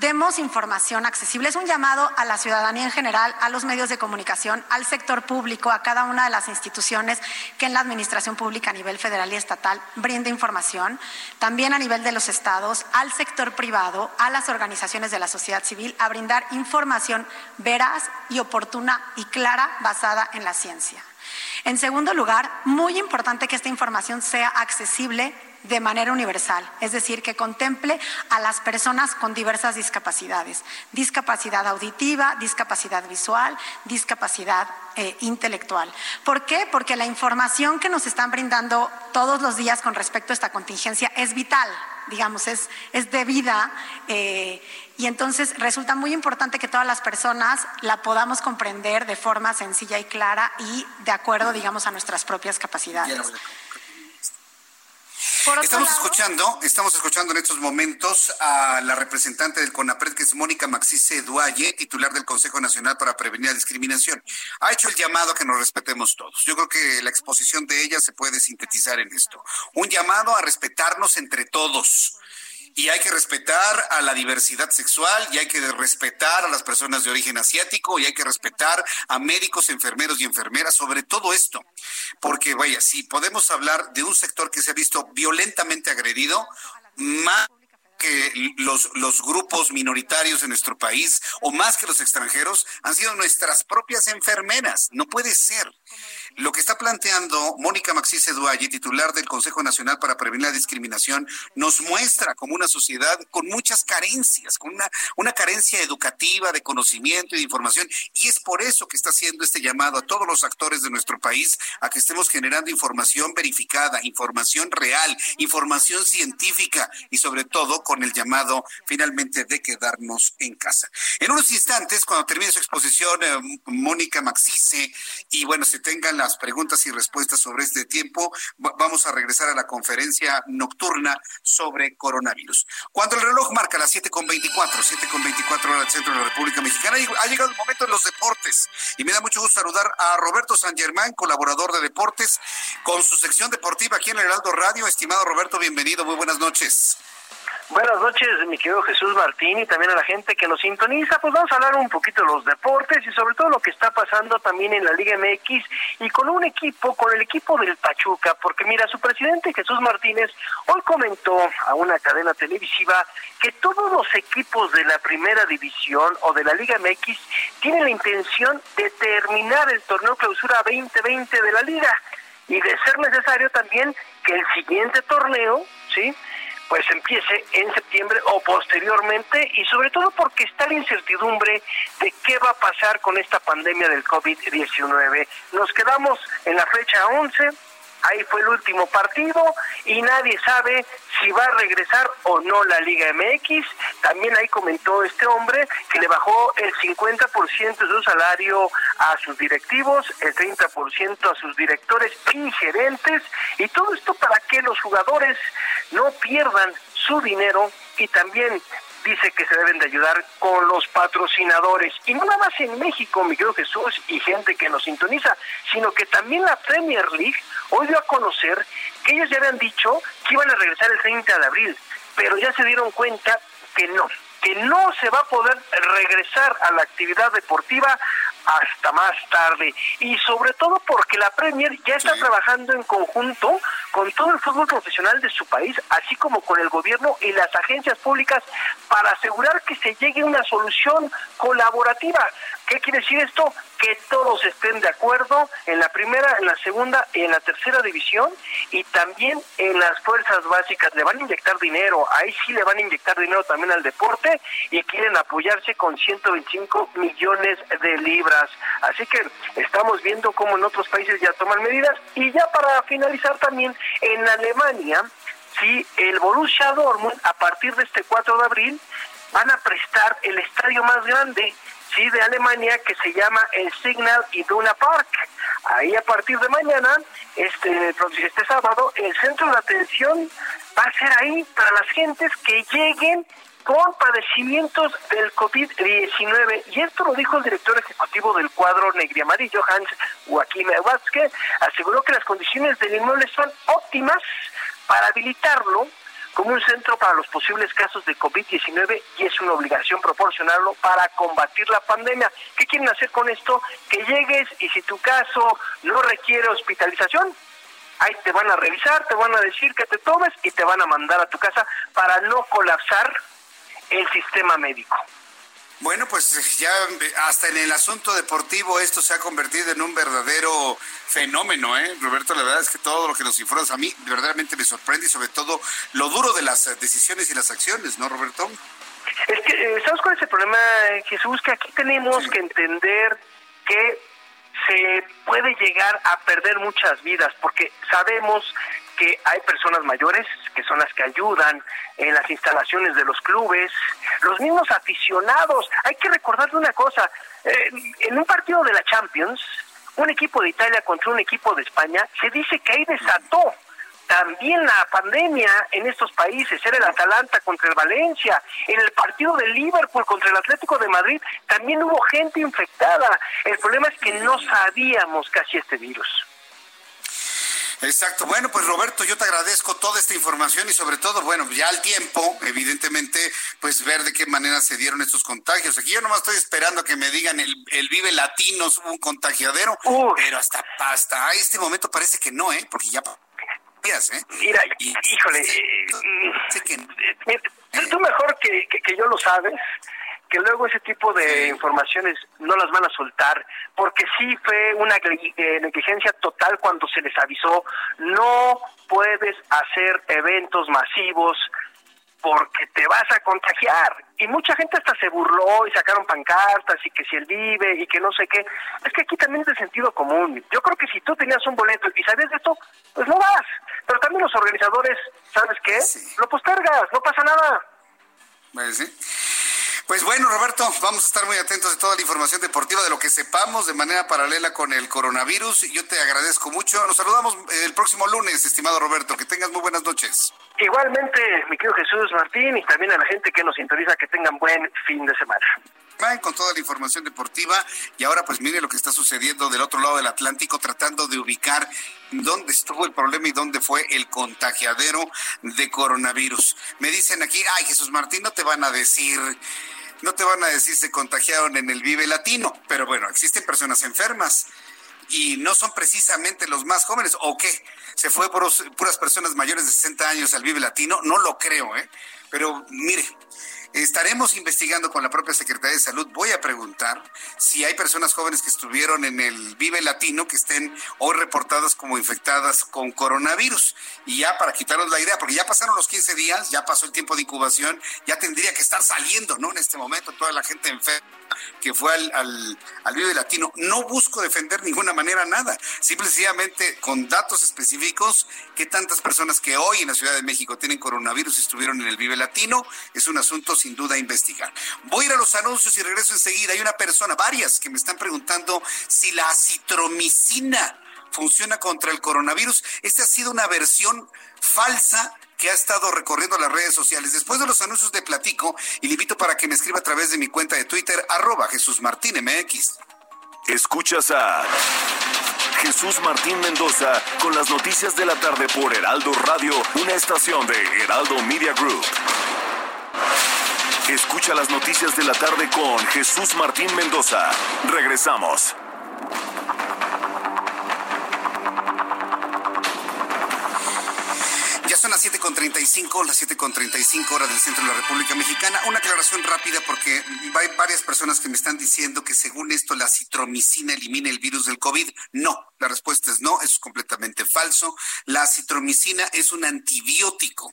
demos información accesible. Es un llamado a la ciudadanía en general, a los medios de comunicación, al sector público, a cada una de las instituciones que en la administración pública a nivel federal y estatal brinde información, también a nivel de los estados, al sector privado, a las organizaciones de la sociedad civil, a brindar información veraz y oportuna y clara basada en la ciencia. En segundo lugar, muy importante que esta información sea accesible de manera universal, es decir, que contemple a las personas con diversas discapacidades, discapacidad auditiva, discapacidad visual, discapacidad eh, intelectual. ¿Por qué? Porque la información que nos están brindando todos los días con respecto a esta contingencia es vital, digamos, es, es de vida. Eh, y entonces resulta muy importante que todas las personas la podamos comprender de forma sencilla y clara y de acuerdo, digamos, a nuestras propias capacidades estamos escuchando, estamos escuchando en estos momentos a la representante del CONAPRED, que es Mónica Maxice Duaye, titular del Consejo Nacional para Prevenir la Discriminación. Ha hecho el llamado a que nos respetemos todos. Yo creo que la exposición de ella se puede sintetizar en esto. Un llamado a respetarnos entre todos y hay que respetar a la diversidad sexual y hay que respetar a las personas de origen asiático y hay que respetar a médicos, enfermeros y enfermeras sobre todo esto. Porque vaya, si podemos hablar de un sector que se ha visto violentamente agredido, más que los, los grupos minoritarios en nuestro país, o más que los extranjeros, han sido nuestras propias enfermeras. No puede ser. Lo que está planteando Mónica Maxís Edualle, titular del Consejo Nacional para Prevenir la Discriminación, nos muestra como una sociedad con muchas carencias, con una, una carencia educativa, de conocimiento y de información. Y es por eso que está haciendo este llamado a todos los actores de nuestro país a que estemos generando información verificada, información real, información científica y sobre todo con el llamado finalmente de quedarnos en casa. En unos instantes, cuando termine su exposición, eh, Mónica Maxice, y bueno, se tengan las preguntas y respuestas sobre este tiempo, vamos a regresar a la conferencia nocturna sobre coronavirus. Cuando el reloj marca las 7.24, 7.24 horas del centro de la República Mexicana, ha llegado el momento de los deportes y me da mucho gusto saludar a Roberto San Germán, colaborador de deportes, con su sección deportiva aquí en el Heraldo Radio. Estimado Roberto, bienvenido, muy buenas noches. Buenas noches, mi querido Jesús Martín y también a la gente que nos sintoniza. Pues vamos a hablar un poquito de los deportes y sobre todo lo que está pasando también en la Liga MX y con un equipo, con el equipo del Pachuca, porque mira, su presidente Jesús Martínez hoy comentó a una cadena televisiva que todos los equipos de la primera división o de la Liga MX tienen la intención de terminar el torneo clausura 2020 de la liga y de ser necesario también que el siguiente torneo, ¿sí? Pues empiece en septiembre o posteriormente y sobre todo porque está la incertidumbre de qué va a pasar con esta pandemia del COVID-19. Nos quedamos en la fecha 11 Ahí fue el último partido y nadie sabe si va a regresar o no la Liga MX. También ahí comentó este hombre que le bajó el 50% de su salario a sus directivos, el 30% a sus directores y gerentes. Y todo esto para que los jugadores no pierdan su dinero y también dice que se deben de ayudar con los patrocinadores. Y no nada más en México, mi querido Jesús, y gente que nos sintoniza, sino que también la Premier League hoy dio a conocer que ellos ya habían dicho que iban a regresar el 30 de abril, pero ya se dieron cuenta que no, que no se va a poder regresar a la actividad deportiva hasta más tarde y sobre todo porque la Premier ya está trabajando en conjunto con todo el fútbol profesional de su país, así como con el gobierno y las agencias públicas para asegurar que se llegue a una solución colaborativa. ¿Qué quiere decir esto? Que todos estén de acuerdo en la primera, en la segunda y en la tercera división y también en las fuerzas básicas. Le van a inyectar dinero, ahí sí le van a inyectar dinero también al deporte y quieren apoyarse con 125 millones de libras. Así que estamos viendo cómo en otros países ya toman medidas y ya para finalizar también en Alemania, sí, el Borussia Dortmund a partir de este 4 de abril van a prestar el estadio más grande sí de Alemania que se llama el Signal Iduna Park. Ahí a partir de mañana, este, este sábado, el centro de atención va a ser ahí para las gentes que lleguen con padecimientos del COVID-19. Y esto lo dijo el director ejecutivo del cuadro negri amarillo, Hans Joaquín Vázquez, aseguró que las condiciones del inmueble son óptimas para habilitarlo como un centro para los posibles casos de COVID-19 y es una obligación proporcionarlo para combatir la pandemia. ¿Qué quieren hacer con esto? Que llegues y si tu caso no requiere hospitalización, ahí te van a revisar, te van a decir que te tomes y te van a mandar a tu casa para no colapsar el sistema médico. Bueno, pues ya hasta en el asunto deportivo esto se ha convertido en un verdadero fenómeno, ¿eh? Roberto, la verdad es que todo lo que nos informas a mí verdaderamente me sorprende y sobre todo lo duro de las decisiones y las acciones, ¿no, Roberto? Es que, eh, ¿sabes cuál es el problema, Jesús? Que aquí tenemos que entender que se puede llegar a perder muchas vidas, porque sabemos que hay personas mayores que son las que ayudan en las instalaciones de los clubes, los mismos aficionados. Hay que recordarle una cosa, eh, en un partido de la Champions, un equipo de Italia contra un equipo de España, se dice que ahí desató también la pandemia en estos países, era el Atalanta contra el Valencia, en el partido de Liverpool contra el Atlético de Madrid, también hubo gente infectada. El problema es que no sabíamos casi este virus. Exacto. Bueno, pues Roberto, yo te agradezco toda esta información y sobre todo, bueno, ya al tiempo, evidentemente, pues ver de qué manera se dieron estos contagios. Aquí yo nomás estoy esperando a que me digan el, el Vive Latino hubo un contagiadero, pero hasta, hasta este momento parece que no, ¿eh? Porque ya... ¿eh? Mira, híjole, eh, mm, Tú mejor que, que, yo lo sabes, que luego ese tipo de informaciones no las van a soltar, porque sí fue una eh, negligencia total cuando se les avisó, no puedes hacer eventos masivos porque te vas a contagiar. Y mucha gente hasta se burló y sacaron pancartas y que si él vive y que no sé qué. Es que aquí también es de sentido común. Yo creo que si tú tenías un boleto y sabes de esto, pues no vas. Pero también los organizadores, ¿sabes qué? Lo postergas, no pasa nada. Pues sí. Pues bueno, Roberto, vamos a estar muy atentos de toda la información deportiva, de lo que sepamos de manera paralela con el coronavirus. Yo te agradezco mucho. Nos saludamos el próximo lunes, estimado Roberto. Que tengas muy buenas noches. Igualmente, mi querido Jesús Martín, y también a la gente que nos sintoniza, que tengan buen fin de semana con toda la información deportiva y ahora pues mire lo que está sucediendo del otro lado del Atlántico tratando de ubicar dónde estuvo el problema y dónde fue el contagiadero de coronavirus. Me dicen aquí, ay Jesús Martín, no te van a decir no te van a decir se contagiaron en el Vive Latino, pero bueno, existen personas enfermas y no son precisamente los más jóvenes, ¿o qué? ¿Se fue por puras personas mayores de 60 años al Vive Latino? No lo creo, ¿eh? Pero mire, Estaremos investigando con la propia Secretaría de Salud. Voy a preguntar si hay personas jóvenes que estuvieron en el Vive Latino que estén hoy reportadas como infectadas con coronavirus. Y ya para quitarnos la idea, porque ya pasaron los 15 días, ya pasó el tiempo de incubación, ya tendría que estar saliendo, ¿no? En este momento toda la gente enferma que fue al, al, Vive Latino. No busco defender de ninguna manera nada, simplemente con datos específicos que tantas personas que hoy en la Ciudad de México tienen coronavirus estuvieron en el Vive Latino, es un asunto sin duda a investigar. Voy a ir a los anuncios y regreso enseguida. Hay una persona, varias, que me están preguntando si la citromicina funciona contra el coronavirus. Esta ha sido una versión falsa que ha estado recorriendo las redes sociales. Después de los anuncios de Platico, y le invito para que me escriba a través de mi cuenta de Twitter, arroba Jesús Martín MX. Escuchas a Jesús Martín Mendoza con las noticias de la tarde por Heraldo Radio, una estación de Heraldo Media Group. Escucha las noticias de la tarde con Jesús Martín Mendoza. Regresamos. Son las 7.35, las 7.35 horas del centro de la República Mexicana. Una aclaración rápida porque hay varias personas que me están diciendo que según esto la citromicina elimina el virus del COVID. No, la respuesta es no, eso es completamente falso. La citromicina es un antibiótico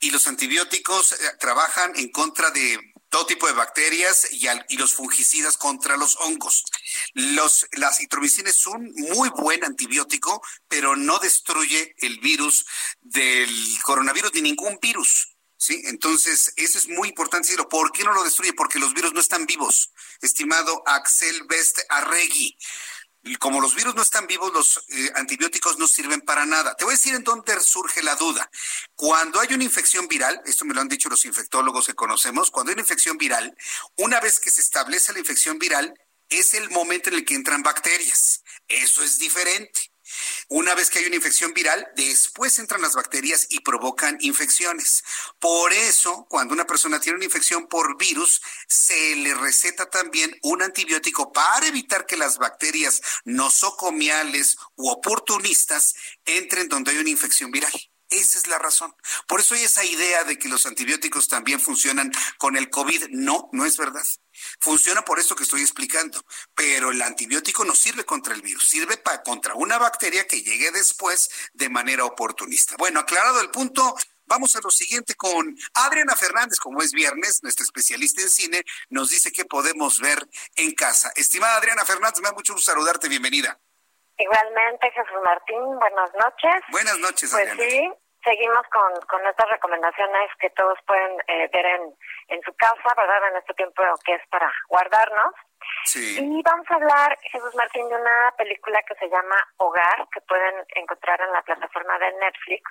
y los antibióticos eh, trabajan en contra de todo tipo de bacterias y, los fungicidas contra los hongos. Los, la citromicina es muy buen antibiótico, pero no destruye el virus del coronavirus ni ningún virus. ¿Sí? Entonces, eso es muy importante decirlo. ¿Por qué no lo destruye? Porque los virus no están vivos, estimado Axel Best Arregui. Como los virus no están vivos, los eh, antibióticos no sirven para nada. Te voy a decir en dónde surge la duda. Cuando hay una infección viral, esto me lo han dicho los infectólogos que conocemos, cuando hay una infección viral, una vez que se establece la infección viral, es el momento en el que entran bacterias. Eso es diferente. Una vez que hay una infección viral, después entran las bacterias y provocan infecciones. Por eso, cuando una persona tiene una infección por virus, se le receta también un antibiótico para evitar que las bacterias nosocomiales u oportunistas entren donde hay una infección viral. Esa es la razón. Por eso hay esa idea de que los antibióticos también funcionan con el COVID. No, no es verdad. Funciona por esto que estoy explicando, pero el antibiótico no sirve contra el virus, sirve para contra una bacteria que llegue después de manera oportunista. Bueno, aclarado el punto, Vamos a lo siguiente con Adriana Fernández, como es viernes, nuestra especialista en cine, nos dice qué podemos ver en casa. Estimada Adriana Fernández, me da mucho gusto saludarte, bienvenida. Igualmente, Jesús Martín, buenas noches. Buenas noches, pues Adriana. Pues sí, seguimos con, con estas recomendaciones que todos pueden eh, ver en, en su casa, ¿verdad? En este tiempo que es para guardarnos. Sí. Y vamos a hablar, Jesús Martín, de una película que se llama Hogar, que pueden encontrar en la plataforma de Netflix.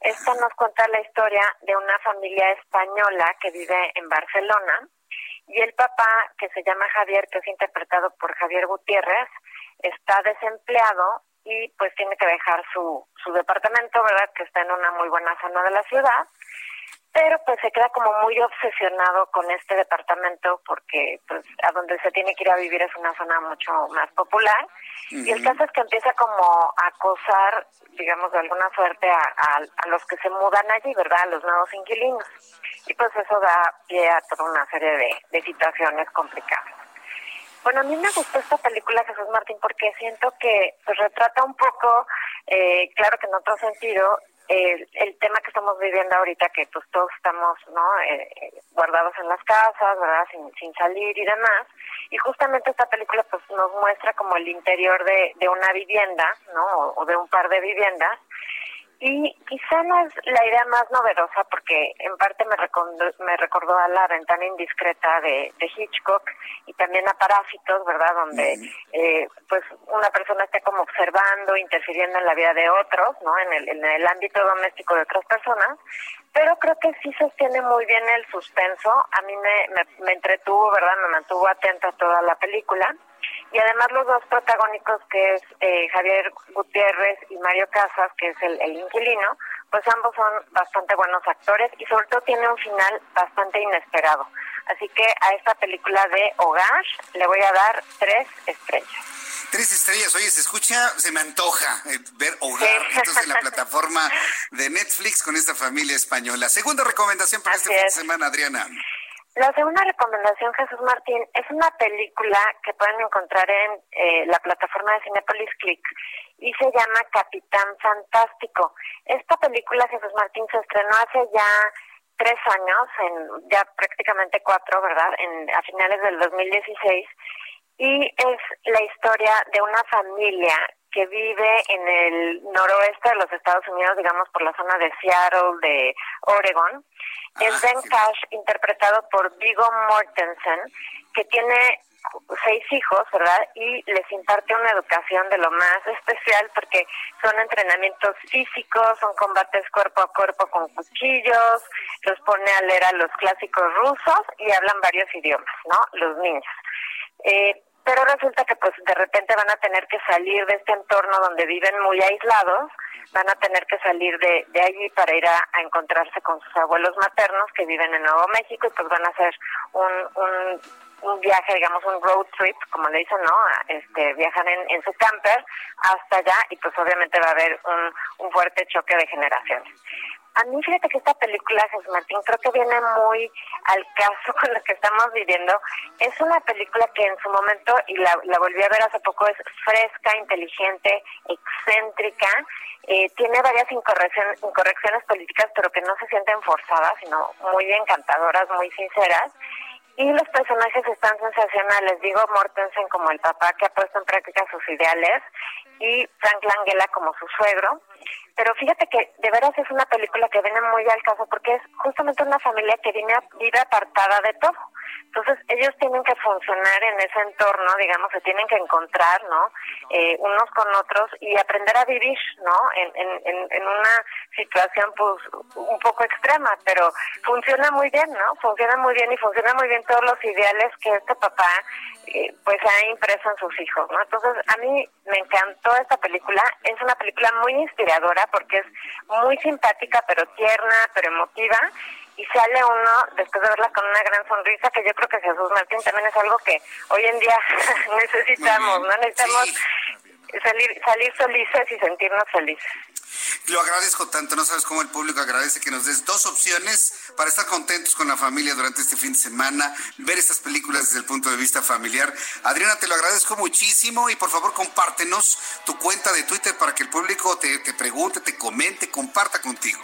Esta nos cuenta la historia de una familia española que vive en Barcelona y el papá, que se llama Javier, que es interpretado por Javier Gutiérrez, está desempleado y pues tiene que dejar su, su departamento, ¿verdad? Que está en una muy buena zona de la ciudad. pero pues se queda como muy obsesionado con este departamento porque pues a donde se tiene que ir a vivir es una zona mucho más popular. Y el caso es que empieza como a acosar digamos de alguna suerte a, a, los que se mudan allí verdad a los nuevos inquilinos. Y pues eso da pie a toda una serie de, de situaciones complicadas bueno, a mí me gustó esta película, Jesús Martín, porque siento que pues, retrata un poco, eh, claro que en otro sentido, el, tema que estamos viviendo ahorita, que pues todos estamos no eh, eh, guardados en las casas, verdad, sin, sin salir y demás. Y justamente esta película pues nos muestra como el interior de, de una vivienda, ¿no? o de un par de viviendas y quizá no es la idea más novedosa porque en parte me recordó, me recordó a La ventana indiscreta de, Hitchcock y también a Parásitos, ¿verdad? Donde eh, pues una persona está como observando, interfiriendo en la vida de otros, ¿no? En el, en el ámbito doméstico de otras personas. Pero creo que sí sostiene muy bien el suspenso. A mí me, me, me entretuvo, ¿verdad? Me mantuvo atenta toda la película y además los dos protagónicos que es eh, Javier Gutiérrez y Mario Casas, que es el, inquilino, pues ambos son bastante buenos actores y sobre todo tiene un final bastante inesperado. Así que a esta película de Hogar le voy a dar tres estrellas. Tres estrellas, oye, se escucha, se me antoja eh, ver Hogar, entonces en la plataforma de Netflix con esta familia española. Segunda recomendación para este fin de semana, Adriana. La segunda recomendación, Jesús Martín, es una película que pueden encontrar en eh, la plataforma de Cinepolis Click y se llama Capitán Fantástico. Esta película, Jesús Martín, se estrenó hace ya tres años, en ya prácticamente cuatro, ¿verdad? En, a finales del 2016 y es la historia de una familia que vive en el noroeste de los Estados Unidos, digamos por la zona de Seattle, de Oregon. es Ben Cash, interpretado por Vigo Mortensen, que tiene seis hijos, ¿verdad? Y les imparte una educación de lo más especial porque son entrenamientos físicos, son combates cuerpo a cuerpo con cuchillos, los pone a leer a los clásicos rusos y hablan varios idiomas, ¿no? Los niños. Eh, pero resulta que pues de repente van a tener que salir de este entorno donde viven muy aislados, van a tener que salir de, de allí para ir a, encontrarse con sus abuelos maternos que viven en Nuevo México y pues van a hacer un, un, un viaje, digamos un road trip, como le dicen, ¿no? Este, viajan en, en su camper hasta allá y pues obviamente va a haber un, un fuerte choque de generaciones. A mí fíjate que esta película, Jesús Martín, creo que viene muy al caso con lo que estamos viviendo. Es una película que en su momento, y la, la volví a ver hace poco, es fresca, inteligente, excéntrica, eh, tiene varias incorrecciones, incorrecciones políticas, pero que no se sienten forzadas, sino muy encantadoras, muy sinceras. Y los personajes están sensacionales. Digo Mortensen como el papá que ha puesto en práctica sus ideales y Frank Langella como su suegro. Pero fíjate que de veras es una película que viene muy al caso porque es justamente una familia que viene, vive apartada de todo. Entonces ellos tienen que funcionar en ese entorno, digamos, se tienen que encontrar, ¿no? Eh, unos con otros y aprender a vivir, ¿no? En, en, en una situación pues un poco extrema, pero funciona muy bien, ¿no? Funciona muy bien y funciona muy bien todos los ideales que este papá eh, pues ha impreso en sus hijos, ¿no? Entonces a mí me encantó esta película, es una película muy inspiradora porque es muy simpática, pero tierna, pero emotiva y sale uno después de verla con una gran sonrisa que yo creo que Jesús Martín también es algo que hoy en día necesitamos, ¿no? Necesitamos salir salir felices y sentirnos felices. Lo agradezco tanto, no sabes cómo el público agradece que nos des dos opciones para estar contentos con la familia durante este fin de semana, ver estas películas desde el punto de vista familiar. Adriana, te lo agradezco muchísimo y por favor compártenos tu cuenta de Twitter para que el público te, te pregunte, te comente, comparta contigo.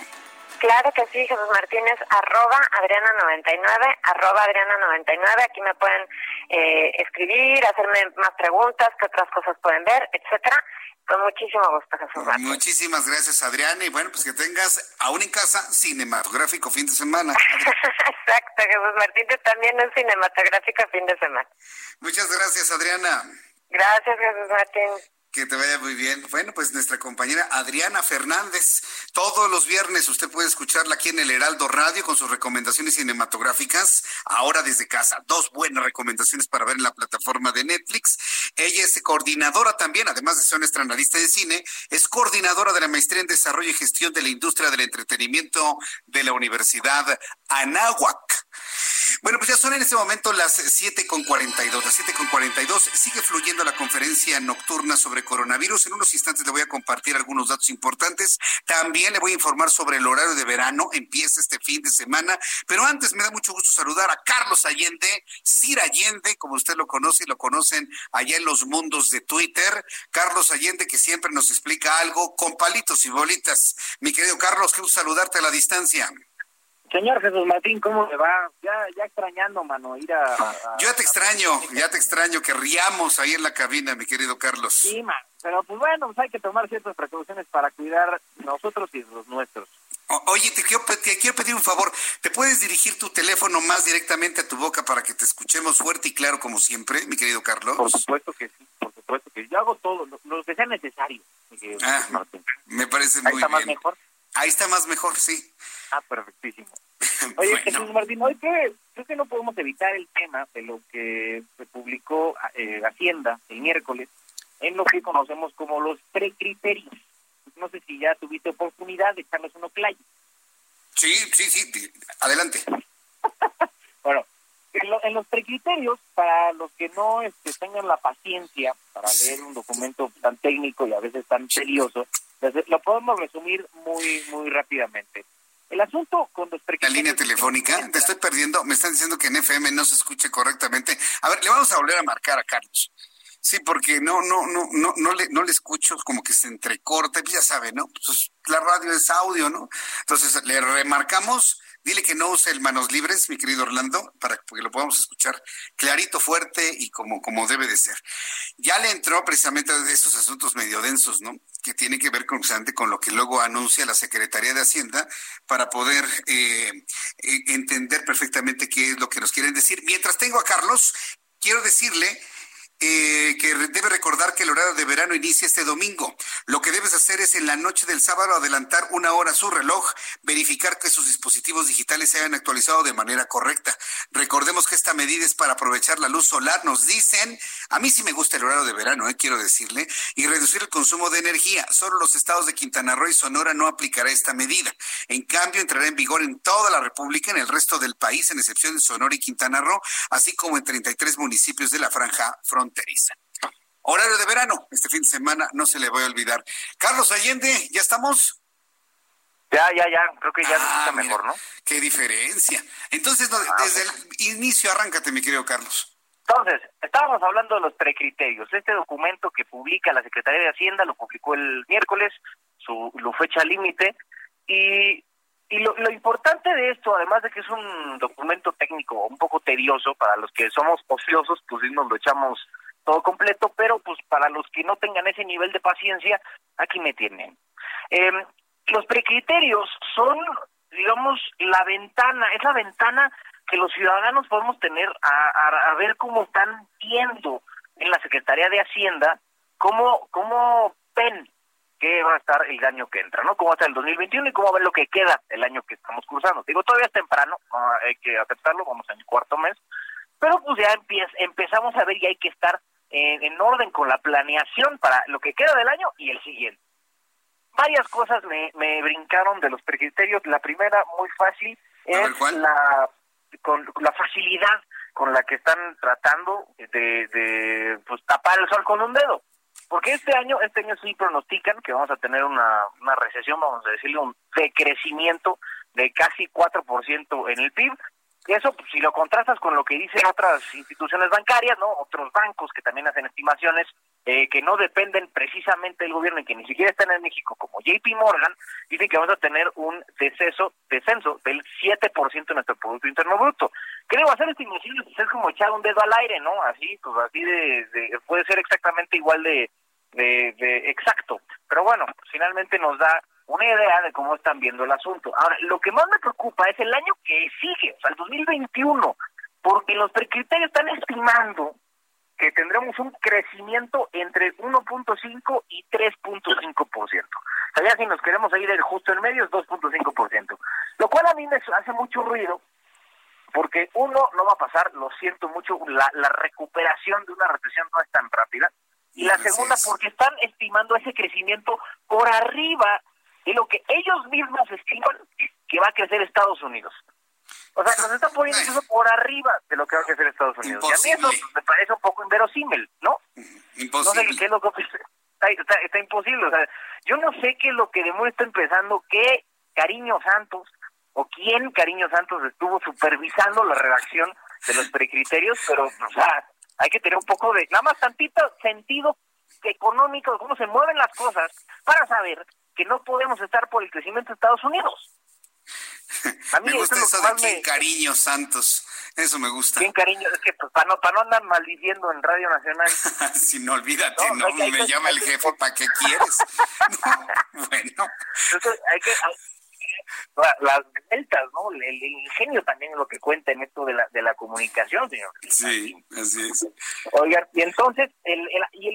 Claro que sí, Jesús Martínez, arroba Adriana99, arroba Adriana99. Aquí me pueden eh, escribir, hacerme más preguntas, qué otras cosas pueden ver, etcétera. Con muchísimo gusto, Jesús Martínez. Muchísimas gracias, Adriana. Y bueno, pues que tengas aún en casa cinematográfico fin de semana. Exacto, Jesús Martínez también es cinematográfico fin de semana. Muchas gracias, Adriana. Gracias, Jesús Martínez. Que te vaya muy bien. Bueno, pues nuestra compañera Adriana Fernández, todos los viernes usted puede escucharla aquí en el Heraldo Radio con sus recomendaciones cinematográficas, ahora desde casa. Dos buenas recomendaciones para ver en la plataforma de Netflix. Ella es coordinadora también, además de ser nuestra analista de cine, es coordinadora de la maestría en desarrollo y gestión de la industria del entretenimiento de la Universidad Anáhuac. Bueno, pues ya son en este momento las 7 con 42. Las 7 con 42 sigue fluyendo la conferencia nocturna sobre coronavirus. En unos instantes le voy a compartir algunos datos importantes. También le voy a informar sobre el horario de verano. Empieza este fin de semana. Pero antes me da mucho gusto saludar a Carlos Allende, Sir Allende, como usted lo conoce y lo conocen allá en los mundos de Twitter. Carlos Allende, que siempre nos explica algo con palitos y bolitas. Mi querido Carlos, quiero saludarte a la distancia. Señor Jesús Martín, ¿cómo le va? Ya, ya extrañando, mano, ir a... Yo te extraño, ya te extraño, que riamos ahí en la cabina, mi querido Carlos. Sí, man, pero pues bueno, pues hay que tomar ciertas precauciones para cuidar nosotros y los nuestros. oye, te quiero, te quiero pedir un favor, ¿te puedes dirigir tu teléfono más directamente a tu boca para que te escuchemos fuerte y claro como siempre, mi querido Carlos? Por supuesto que sí, por supuesto que sí. Yo hago todo, lo, que sea necesario, mi querido ah, Martín. Me parece muy bien. ¿Ahí está más mejor? Ahí está más mejor, sí. Ah, perfectísimo. Oye, Jesús Martín, hoy que creo que no podemos evitar el tema de lo que se publicó eh, Hacienda el miércoles en lo que conocemos como los precriterios. No sé si ya tuviste oportunidad de echarles uno clay. Sí, sí, sí, adelante. bueno, en, los precriterios, para los que no este, tengan la paciencia para leer un documento tan técnico y a veces tan lo podemos resumir muy, muy rápidamente. El asunto con los La línea telefónica, te estoy perdiendo. Me están diciendo que en FM no se escuche correctamente. A ver, le vamos a volver a marcar a Carlos. Sí, porque no, no, no, no, no le, no le escucho, como que se entrecorta, ya sabe, ¿no? Pues la radio es audio, ¿no? Entonces le remarcamos Dile que no use el manos libres, mi querido Orlando, para que lo podamos escuchar clarito, fuerte y como, como debe de ser. Ya le entró precisamente de esos asuntos medio densos, ¿no? Que tiene que ver con, con lo que luego anuncia la Secretaría de Hacienda para poder eh, eh, entender perfectamente qué es lo que nos quieren decir. Mientras tengo a Carlos, quiero decirle eh, que debe recordar que el horario de verano inicia este domingo. Lo que debes hacer es en la noche del sábado adelantar una hora su reloj, verificar que sus dispositivos digitales se hayan actualizado de manera correcta. Recordemos que esta medida es para aprovechar la luz solar, nos dicen. A mí sí me gusta el horario de verano, eh, quiero decirle, y reducir el consumo de energía. Solo los estados de Quintana Roo y Sonora no aplicará esta medida. En cambio, entrará en vigor en toda la República, en el resto del país, en excepción de Sonora y Quintana Roo, así como en 33 municipios de la franja fronteriza fronteriza. Horario de verano, este fin de semana no se le voy a olvidar. Carlos Allende, ¿ya estamos? Ya, ya, ya, creo que ya ah, está mejor, ¿no? Qué diferencia. Entonces, ah, desde el inicio, arráncate, mi querido Carlos. Entonces, estábamos hablando de los precriterios. Este documento que publica la Secretaría de Hacienda lo publicó el miércoles, su, fecha límite, y, y lo, lo, importante de esto, además de que es un documento técnico un poco tedioso, para los que somos ociosos, pues sí nos lo echamos todo completo, pero pues para los que no tengan ese nivel de paciencia, aquí me tienen. Eh, los precriterios son, digamos, la ventana, es la ventana que los ciudadanos podemos tener a, ver cómo están viendo en la Secretaría de Hacienda, cómo, cómo ven que va a estar el año que entra, ¿no? Cómo va a estar el 2021 y cómo ven lo que queda el año que estamos cruzando. Digo, todavía es temprano, hay que aceptarlo, vamos en el cuarto mes, pero pues ya empezamos a ver y hay que estar en, orden con la planeación para lo que queda del año y el siguiente. Varias cosas me, me brincaron de los precriterios. La primera, muy fácil, es la, con, la facilidad con la que están tratando de, de pues, tapar el sol con un dedo. Porque este año, este año sí pronostican que vamos a tener una, una recesión, vamos a decirle un decrecimiento de casi 4% en el PIB, eso, pues, si lo contrastas con lo que dicen otras instituciones bancarias, ¿no? Otros bancos que también hacen estimaciones eh, que no dependen precisamente del gobierno y que ni siquiera están en México, como JP Morgan, dicen que vamos a tener un deceso, descenso del 7% de nuestro Producto Interno Bruto. Creo hacer estimaciones pues, es como echar un dedo al aire, ¿no? Así, pues así de, puede ser exactamente igual de, de, de exacto. Pero bueno, finalmente nos da una idea de cómo están viendo el asunto. Ahora, lo que más me preocupa es el año que sigue, o sea, el 2021, porque los precriterios están estimando que tendremos un crecimiento entre 1.5 y 3.5%. O sea, si nos queremos ir justo en medio es 2.5%, lo cual a mí me hace mucho ruido porque uno no va a pasar, lo siento mucho, la, la recuperación de una recesión no es tan rápida. Y la segunda, porque están estimando ese crecimiento por arriba de lo que ellos mismos estiman que va a crecer Estados Unidos. O sea, nos están poniendo eso por arriba de lo que va a crecer Estados Unidos. Y a mí eso me parece un poco inverosímil, ¿no? Imposible. No sé qué es lo que... Está, está, imposible. O sea, yo no sé qué es lo que demuestra empezando que Cariño Santos o quién Cariño Santos estuvo supervisando la redacción de los precriterios, pero, o sea, hay que tener un poco de, nada más tantito sentido económico de cómo se mueven las cosas para saber que no podemos estar por el crecimiento de Estados Unidos. A mí me gusta eso, de quién cariño Santos. Eso me gusta. Bien cariño, es que pues, para, no, para no andar maldiciendo en Radio Nacional. si no, olvídate, no, me llama el jefe, ¿para qué quieres? bueno. Entonces, hay que, las deltas, ¿no? El, ingenio también es lo que cuenta en esto de la, de la comunicación, señor. Sí, así es. Oigan, y entonces, el, y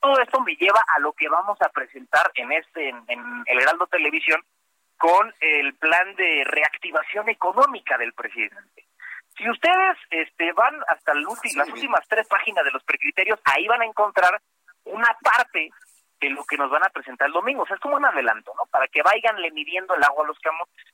todo esto me lleva a lo que vamos a presentar en este, en, el Heraldo Televisión, con el plan de reactivación económica del presidente. Si ustedes este, van hasta las últimas tres páginas de los precriterios, ahí van a encontrar una parte de lo que nos van a presentar el domingo. O sea, es como un adelanto, ¿no? Para que vayanle midiendo el agua a los camotes.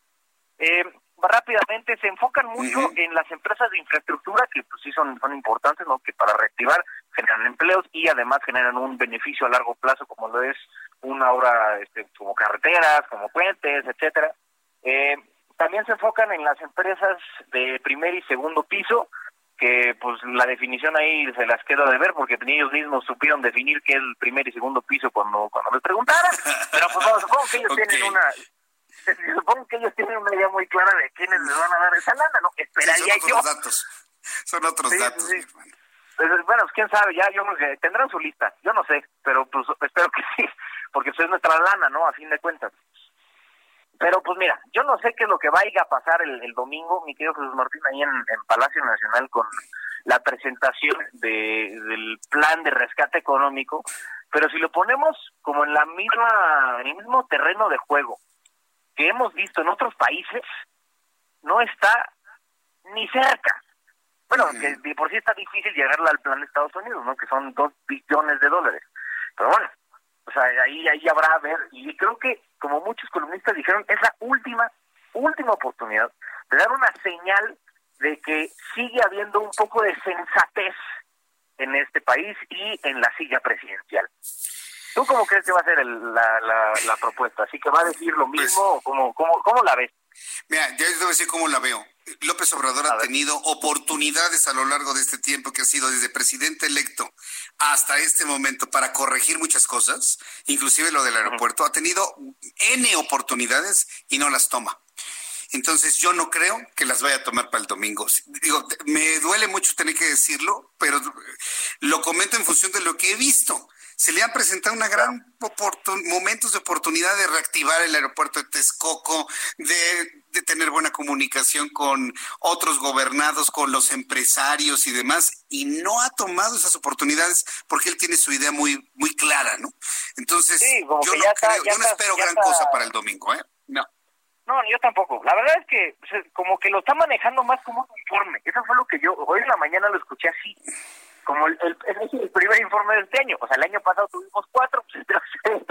Eh, rápidamente se enfocan mucho en las empresas de infraestructura que pues sí son, son importantes, ¿no? Que para reactivar generan empleos y además generan un beneficio a largo plazo como lo es una obra este, como carreteras, como puentes, etcétera. Eh, también se enfocan en las empresas de primer y segundo piso, que pues la definición ahí se las queda de ver porque ellos mismos supieron definir qué es el primer y segundo piso cuando cuando les preguntaron. Pero pues supongo que ellos tienen una supongo que ellos tienen una idea muy clara de quiénes les van a dar esa lana no esperaría son otros datos son otros datos pues, bueno pues, quién sabe ya yo tendrán su lista yo no sé pero pues espero que sí porque eso es nuestra lana no a fin de cuentas pero pues mira, yo no sé qué es lo que vaya a pasar el, domingo, mi querido Jesús Martín, ahí en, Palacio Nacional con la presentación de, del plan de rescate económico, pero si lo ponemos como en la misma, en el mismo terreno de juego que hemos visto en otros países, no está ni cerca. Bueno, que de por sí está difícil llegar al plan de Estados Unidos, ¿no? Que son dos billones de dólares. Pero bueno, o sea, ahí, ahí habrá a ver, y creo que, como muchos columnistas dijeron, es la última, última oportunidad de dar una señal de que sigue habiendo un poco de sensatez en este país y en la silla presidencial. ¿Tú cómo crees que va a ser la, la, propuesta? ¿Así que va a decir lo pues mismo o cómo, cómo, cómo la ves? Mira, ya les voy a decir cómo la veo. López Obrador ha tenido oportunidades a lo largo de este tiempo que ha sido desde presidente electo hasta este momento para corregir muchas cosas, inclusive lo del aeropuerto. Ha tenido N oportunidades y no las toma. Entonces yo no creo que las vaya a tomar para el domingo. Digo, me duele mucho tener que decirlo, pero lo comento en función de lo que he visto se le han presentado una gran momentos de oportunidad de reactivar el aeropuerto de Texcoco, de, de, tener buena comunicación con otros gobernados, con los empresarios y demás, y no ha tomado esas oportunidades porque él tiene su idea muy muy clara, ¿no? Entonces, yo no creo, yo no espero gran cosa para el domingo, ¿eh? No. No, yo tampoco. La verdad es que pues, como que lo está manejando más como un informe. Eso fue lo que yo hoy en la mañana lo escuché así como el, el, es el primer informe de este año. O sea, el año pasado tuvimos cuatro, pues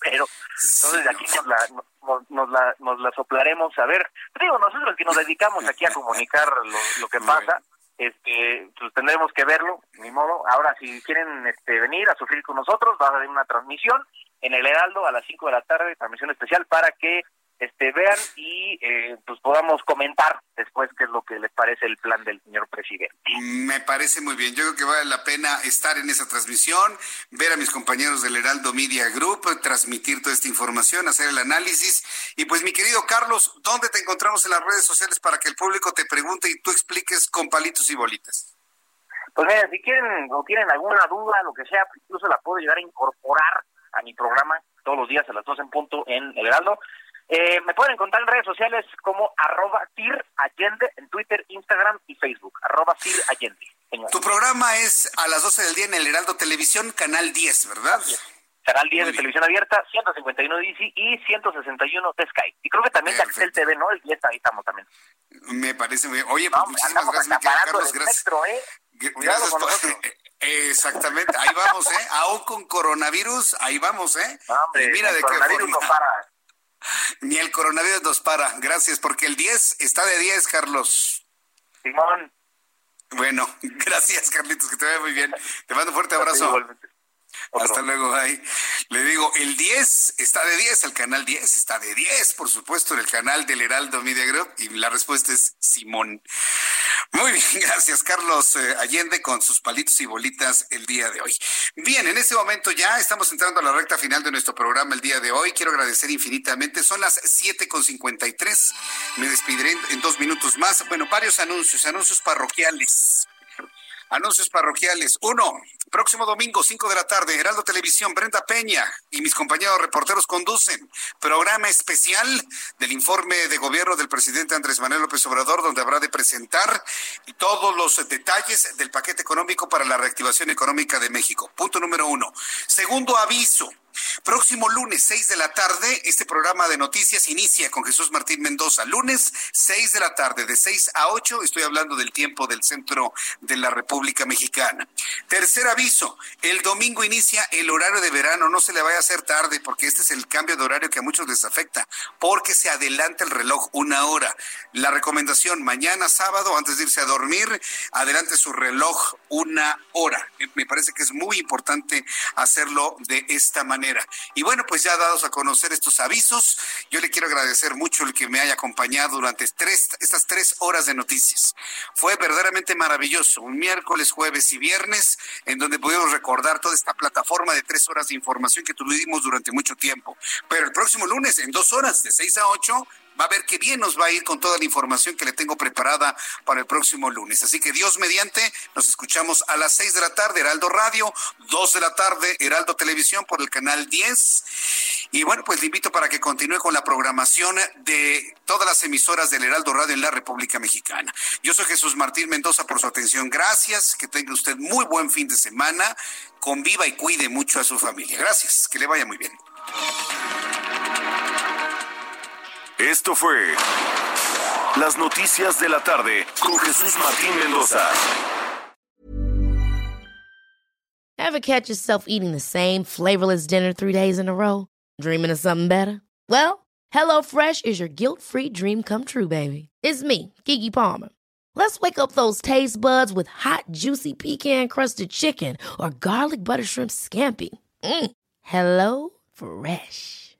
pero entonces aquí nos la, nos, nos, la, nos la soplaremos a ver. Digo, nosotros que nos dedicamos aquí a comunicar lo, lo que pasa, este, pues tendremos que verlo, ni modo. Ahora, si quieren este, venir a sufrir con nosotros, va a haber una transmisión en el Heraldo a las 5 de la tarde, transmisión especial para que este vean y eh, pues podamos comentar después qué es lo que les parece el plan del señor presidente. Me parece muy bien. Yo creo que vale la pena estar en esa transmisión, ver a mis compañeros del Heraldo Media Group, transmitir toda esta información, hacer el análisis. Y pues mi querido Carlos, ¿dónde te encontramos en las redes sociales para que el público te pregunte y tú expliques con palitos y bolitas? Pues mira, si quieren o tienen alguna duda, lo que sea, incluso la puedo llegar a incorporar a mi programa todos los días a las 2 en punto en el Heraldo. Eh, me pueden encontrar en redes sociales como arroba Tir Allende en Twitter, Instagram y Facebook. Arroba Tir Allende. Tu programa es a las 12 del día en el Heraldo Televisión, Canal 10, ¿verdad? El 10 de televisión abierta, 151 de Easy y 161 de Sky. Y creo que también de Axel TV, ¿no? El 10 ahí estamos también. Me parece muy bien. Oye, pues muchísimas gracias, Carlos. Gracias. ¿eh? Cuidado con nosotros. Exactamente, ahí vamos, ¿eh? Aún con coronavirus, ahí vamos, ¿eh? Hombre, Mira de coronavirus no para. Ni el coronavirus nos para. Gracias, porque el 10 está de 10, Carlos. Simón. Bueno, gracias, Carlitos, que te vaya muy bien. Te mando un fuerte abrazo. Hasta luego, bye. Le digo, el 10 está de 10, el canal 10 está de 10, por supuesto, en el canal del Heraldo Media Group, y la respuesta es Simón. Muy bien, gracias, Carlos eh, Allende, con sus palitos y bolitas el día de hoy. Bien, en este momento ya estamos entrando a la recta final de nuestro programa el día de hoy. Quiero agradecer infinitamente. Son las 7.53. Me despediré en dos minutos más. Bueno, varios anuncios, anuncios parroquiales. Anuncios parroquiales. Uno, próximo domingo, 5 de la tarde, Heraldo Televisión, Brenda Peña y mis compañeros reporteros conducen programa especial del informe de gobierno del presidente Andrés Manuel López Obrador, donde habrá de presentar todos los detalles del paquete económico para la reactivación económica de México. Punto número uno. Segundo aviso. Próximo lunes, 6 de la tarde, este programa de noticias inicia con Jesús Martín Mendoza. Lunes, 6 de la tarde, de 6 a 8, estoy hablando del tiempo del centro de la República Mexicana. Tercer aviso, el domingo inicia el horario de verano, no se le vaya a hacer tarde porque este es el cambio de horario que a muchos les afecta, porque se adelanta el reloj una hora. La recomendación, mañana sábado, antes de irse a dormir, adelante su reloj una hora. Me parece que es muy importante hacerlo de esta manera. Y bueno, pues ya dados a conocer estos avisos, yo le quiero agradecer mucho el que me haya acompañado durante tres, estas tres horas de noticias. Fue verdaderamente maravilloso, un miércoles, jueves y viernes, en donde pudimos recordar toda esta plataforma de tres horas de información que tuvimos durante mucho tiempo. Pero el próximo lunes, en dos horas, de seis a ocho, va a ver qué bien nos va a ir con toda la información que le tengo preparada para el próximo lunes. Así que Dios mediante, nos escuchamos a las seis de la tarde, Heraldo Radio, dos de la tarde, Heraldo Televisión por el canal 10. Y bueno, pues le invito para que continúe con la programación de todas las emisoras del Heraldo Radio en la República Mexicana. Yo soy Jesús Martín Mendoza por su atención. Gracias. Que tenga usted muy buen fin de semana. Conviva y cuide mucho a su familia. Gracias. Que le vaya muy bien. Esto fue Las Noticias de la Tarde con Jesús Martín Mendoza. Ever catch yourself eating the same flavorless dinner three days in a row? Dreaming of something better? Well, HelloFresh is your guilt-free dream come true, baby. It's me, Kiki Palmer. Let's wake up those taste buds with hot, juicy pecan-crusted chicken or garlic butter shrimp scampi. Mm. Hello Fresh.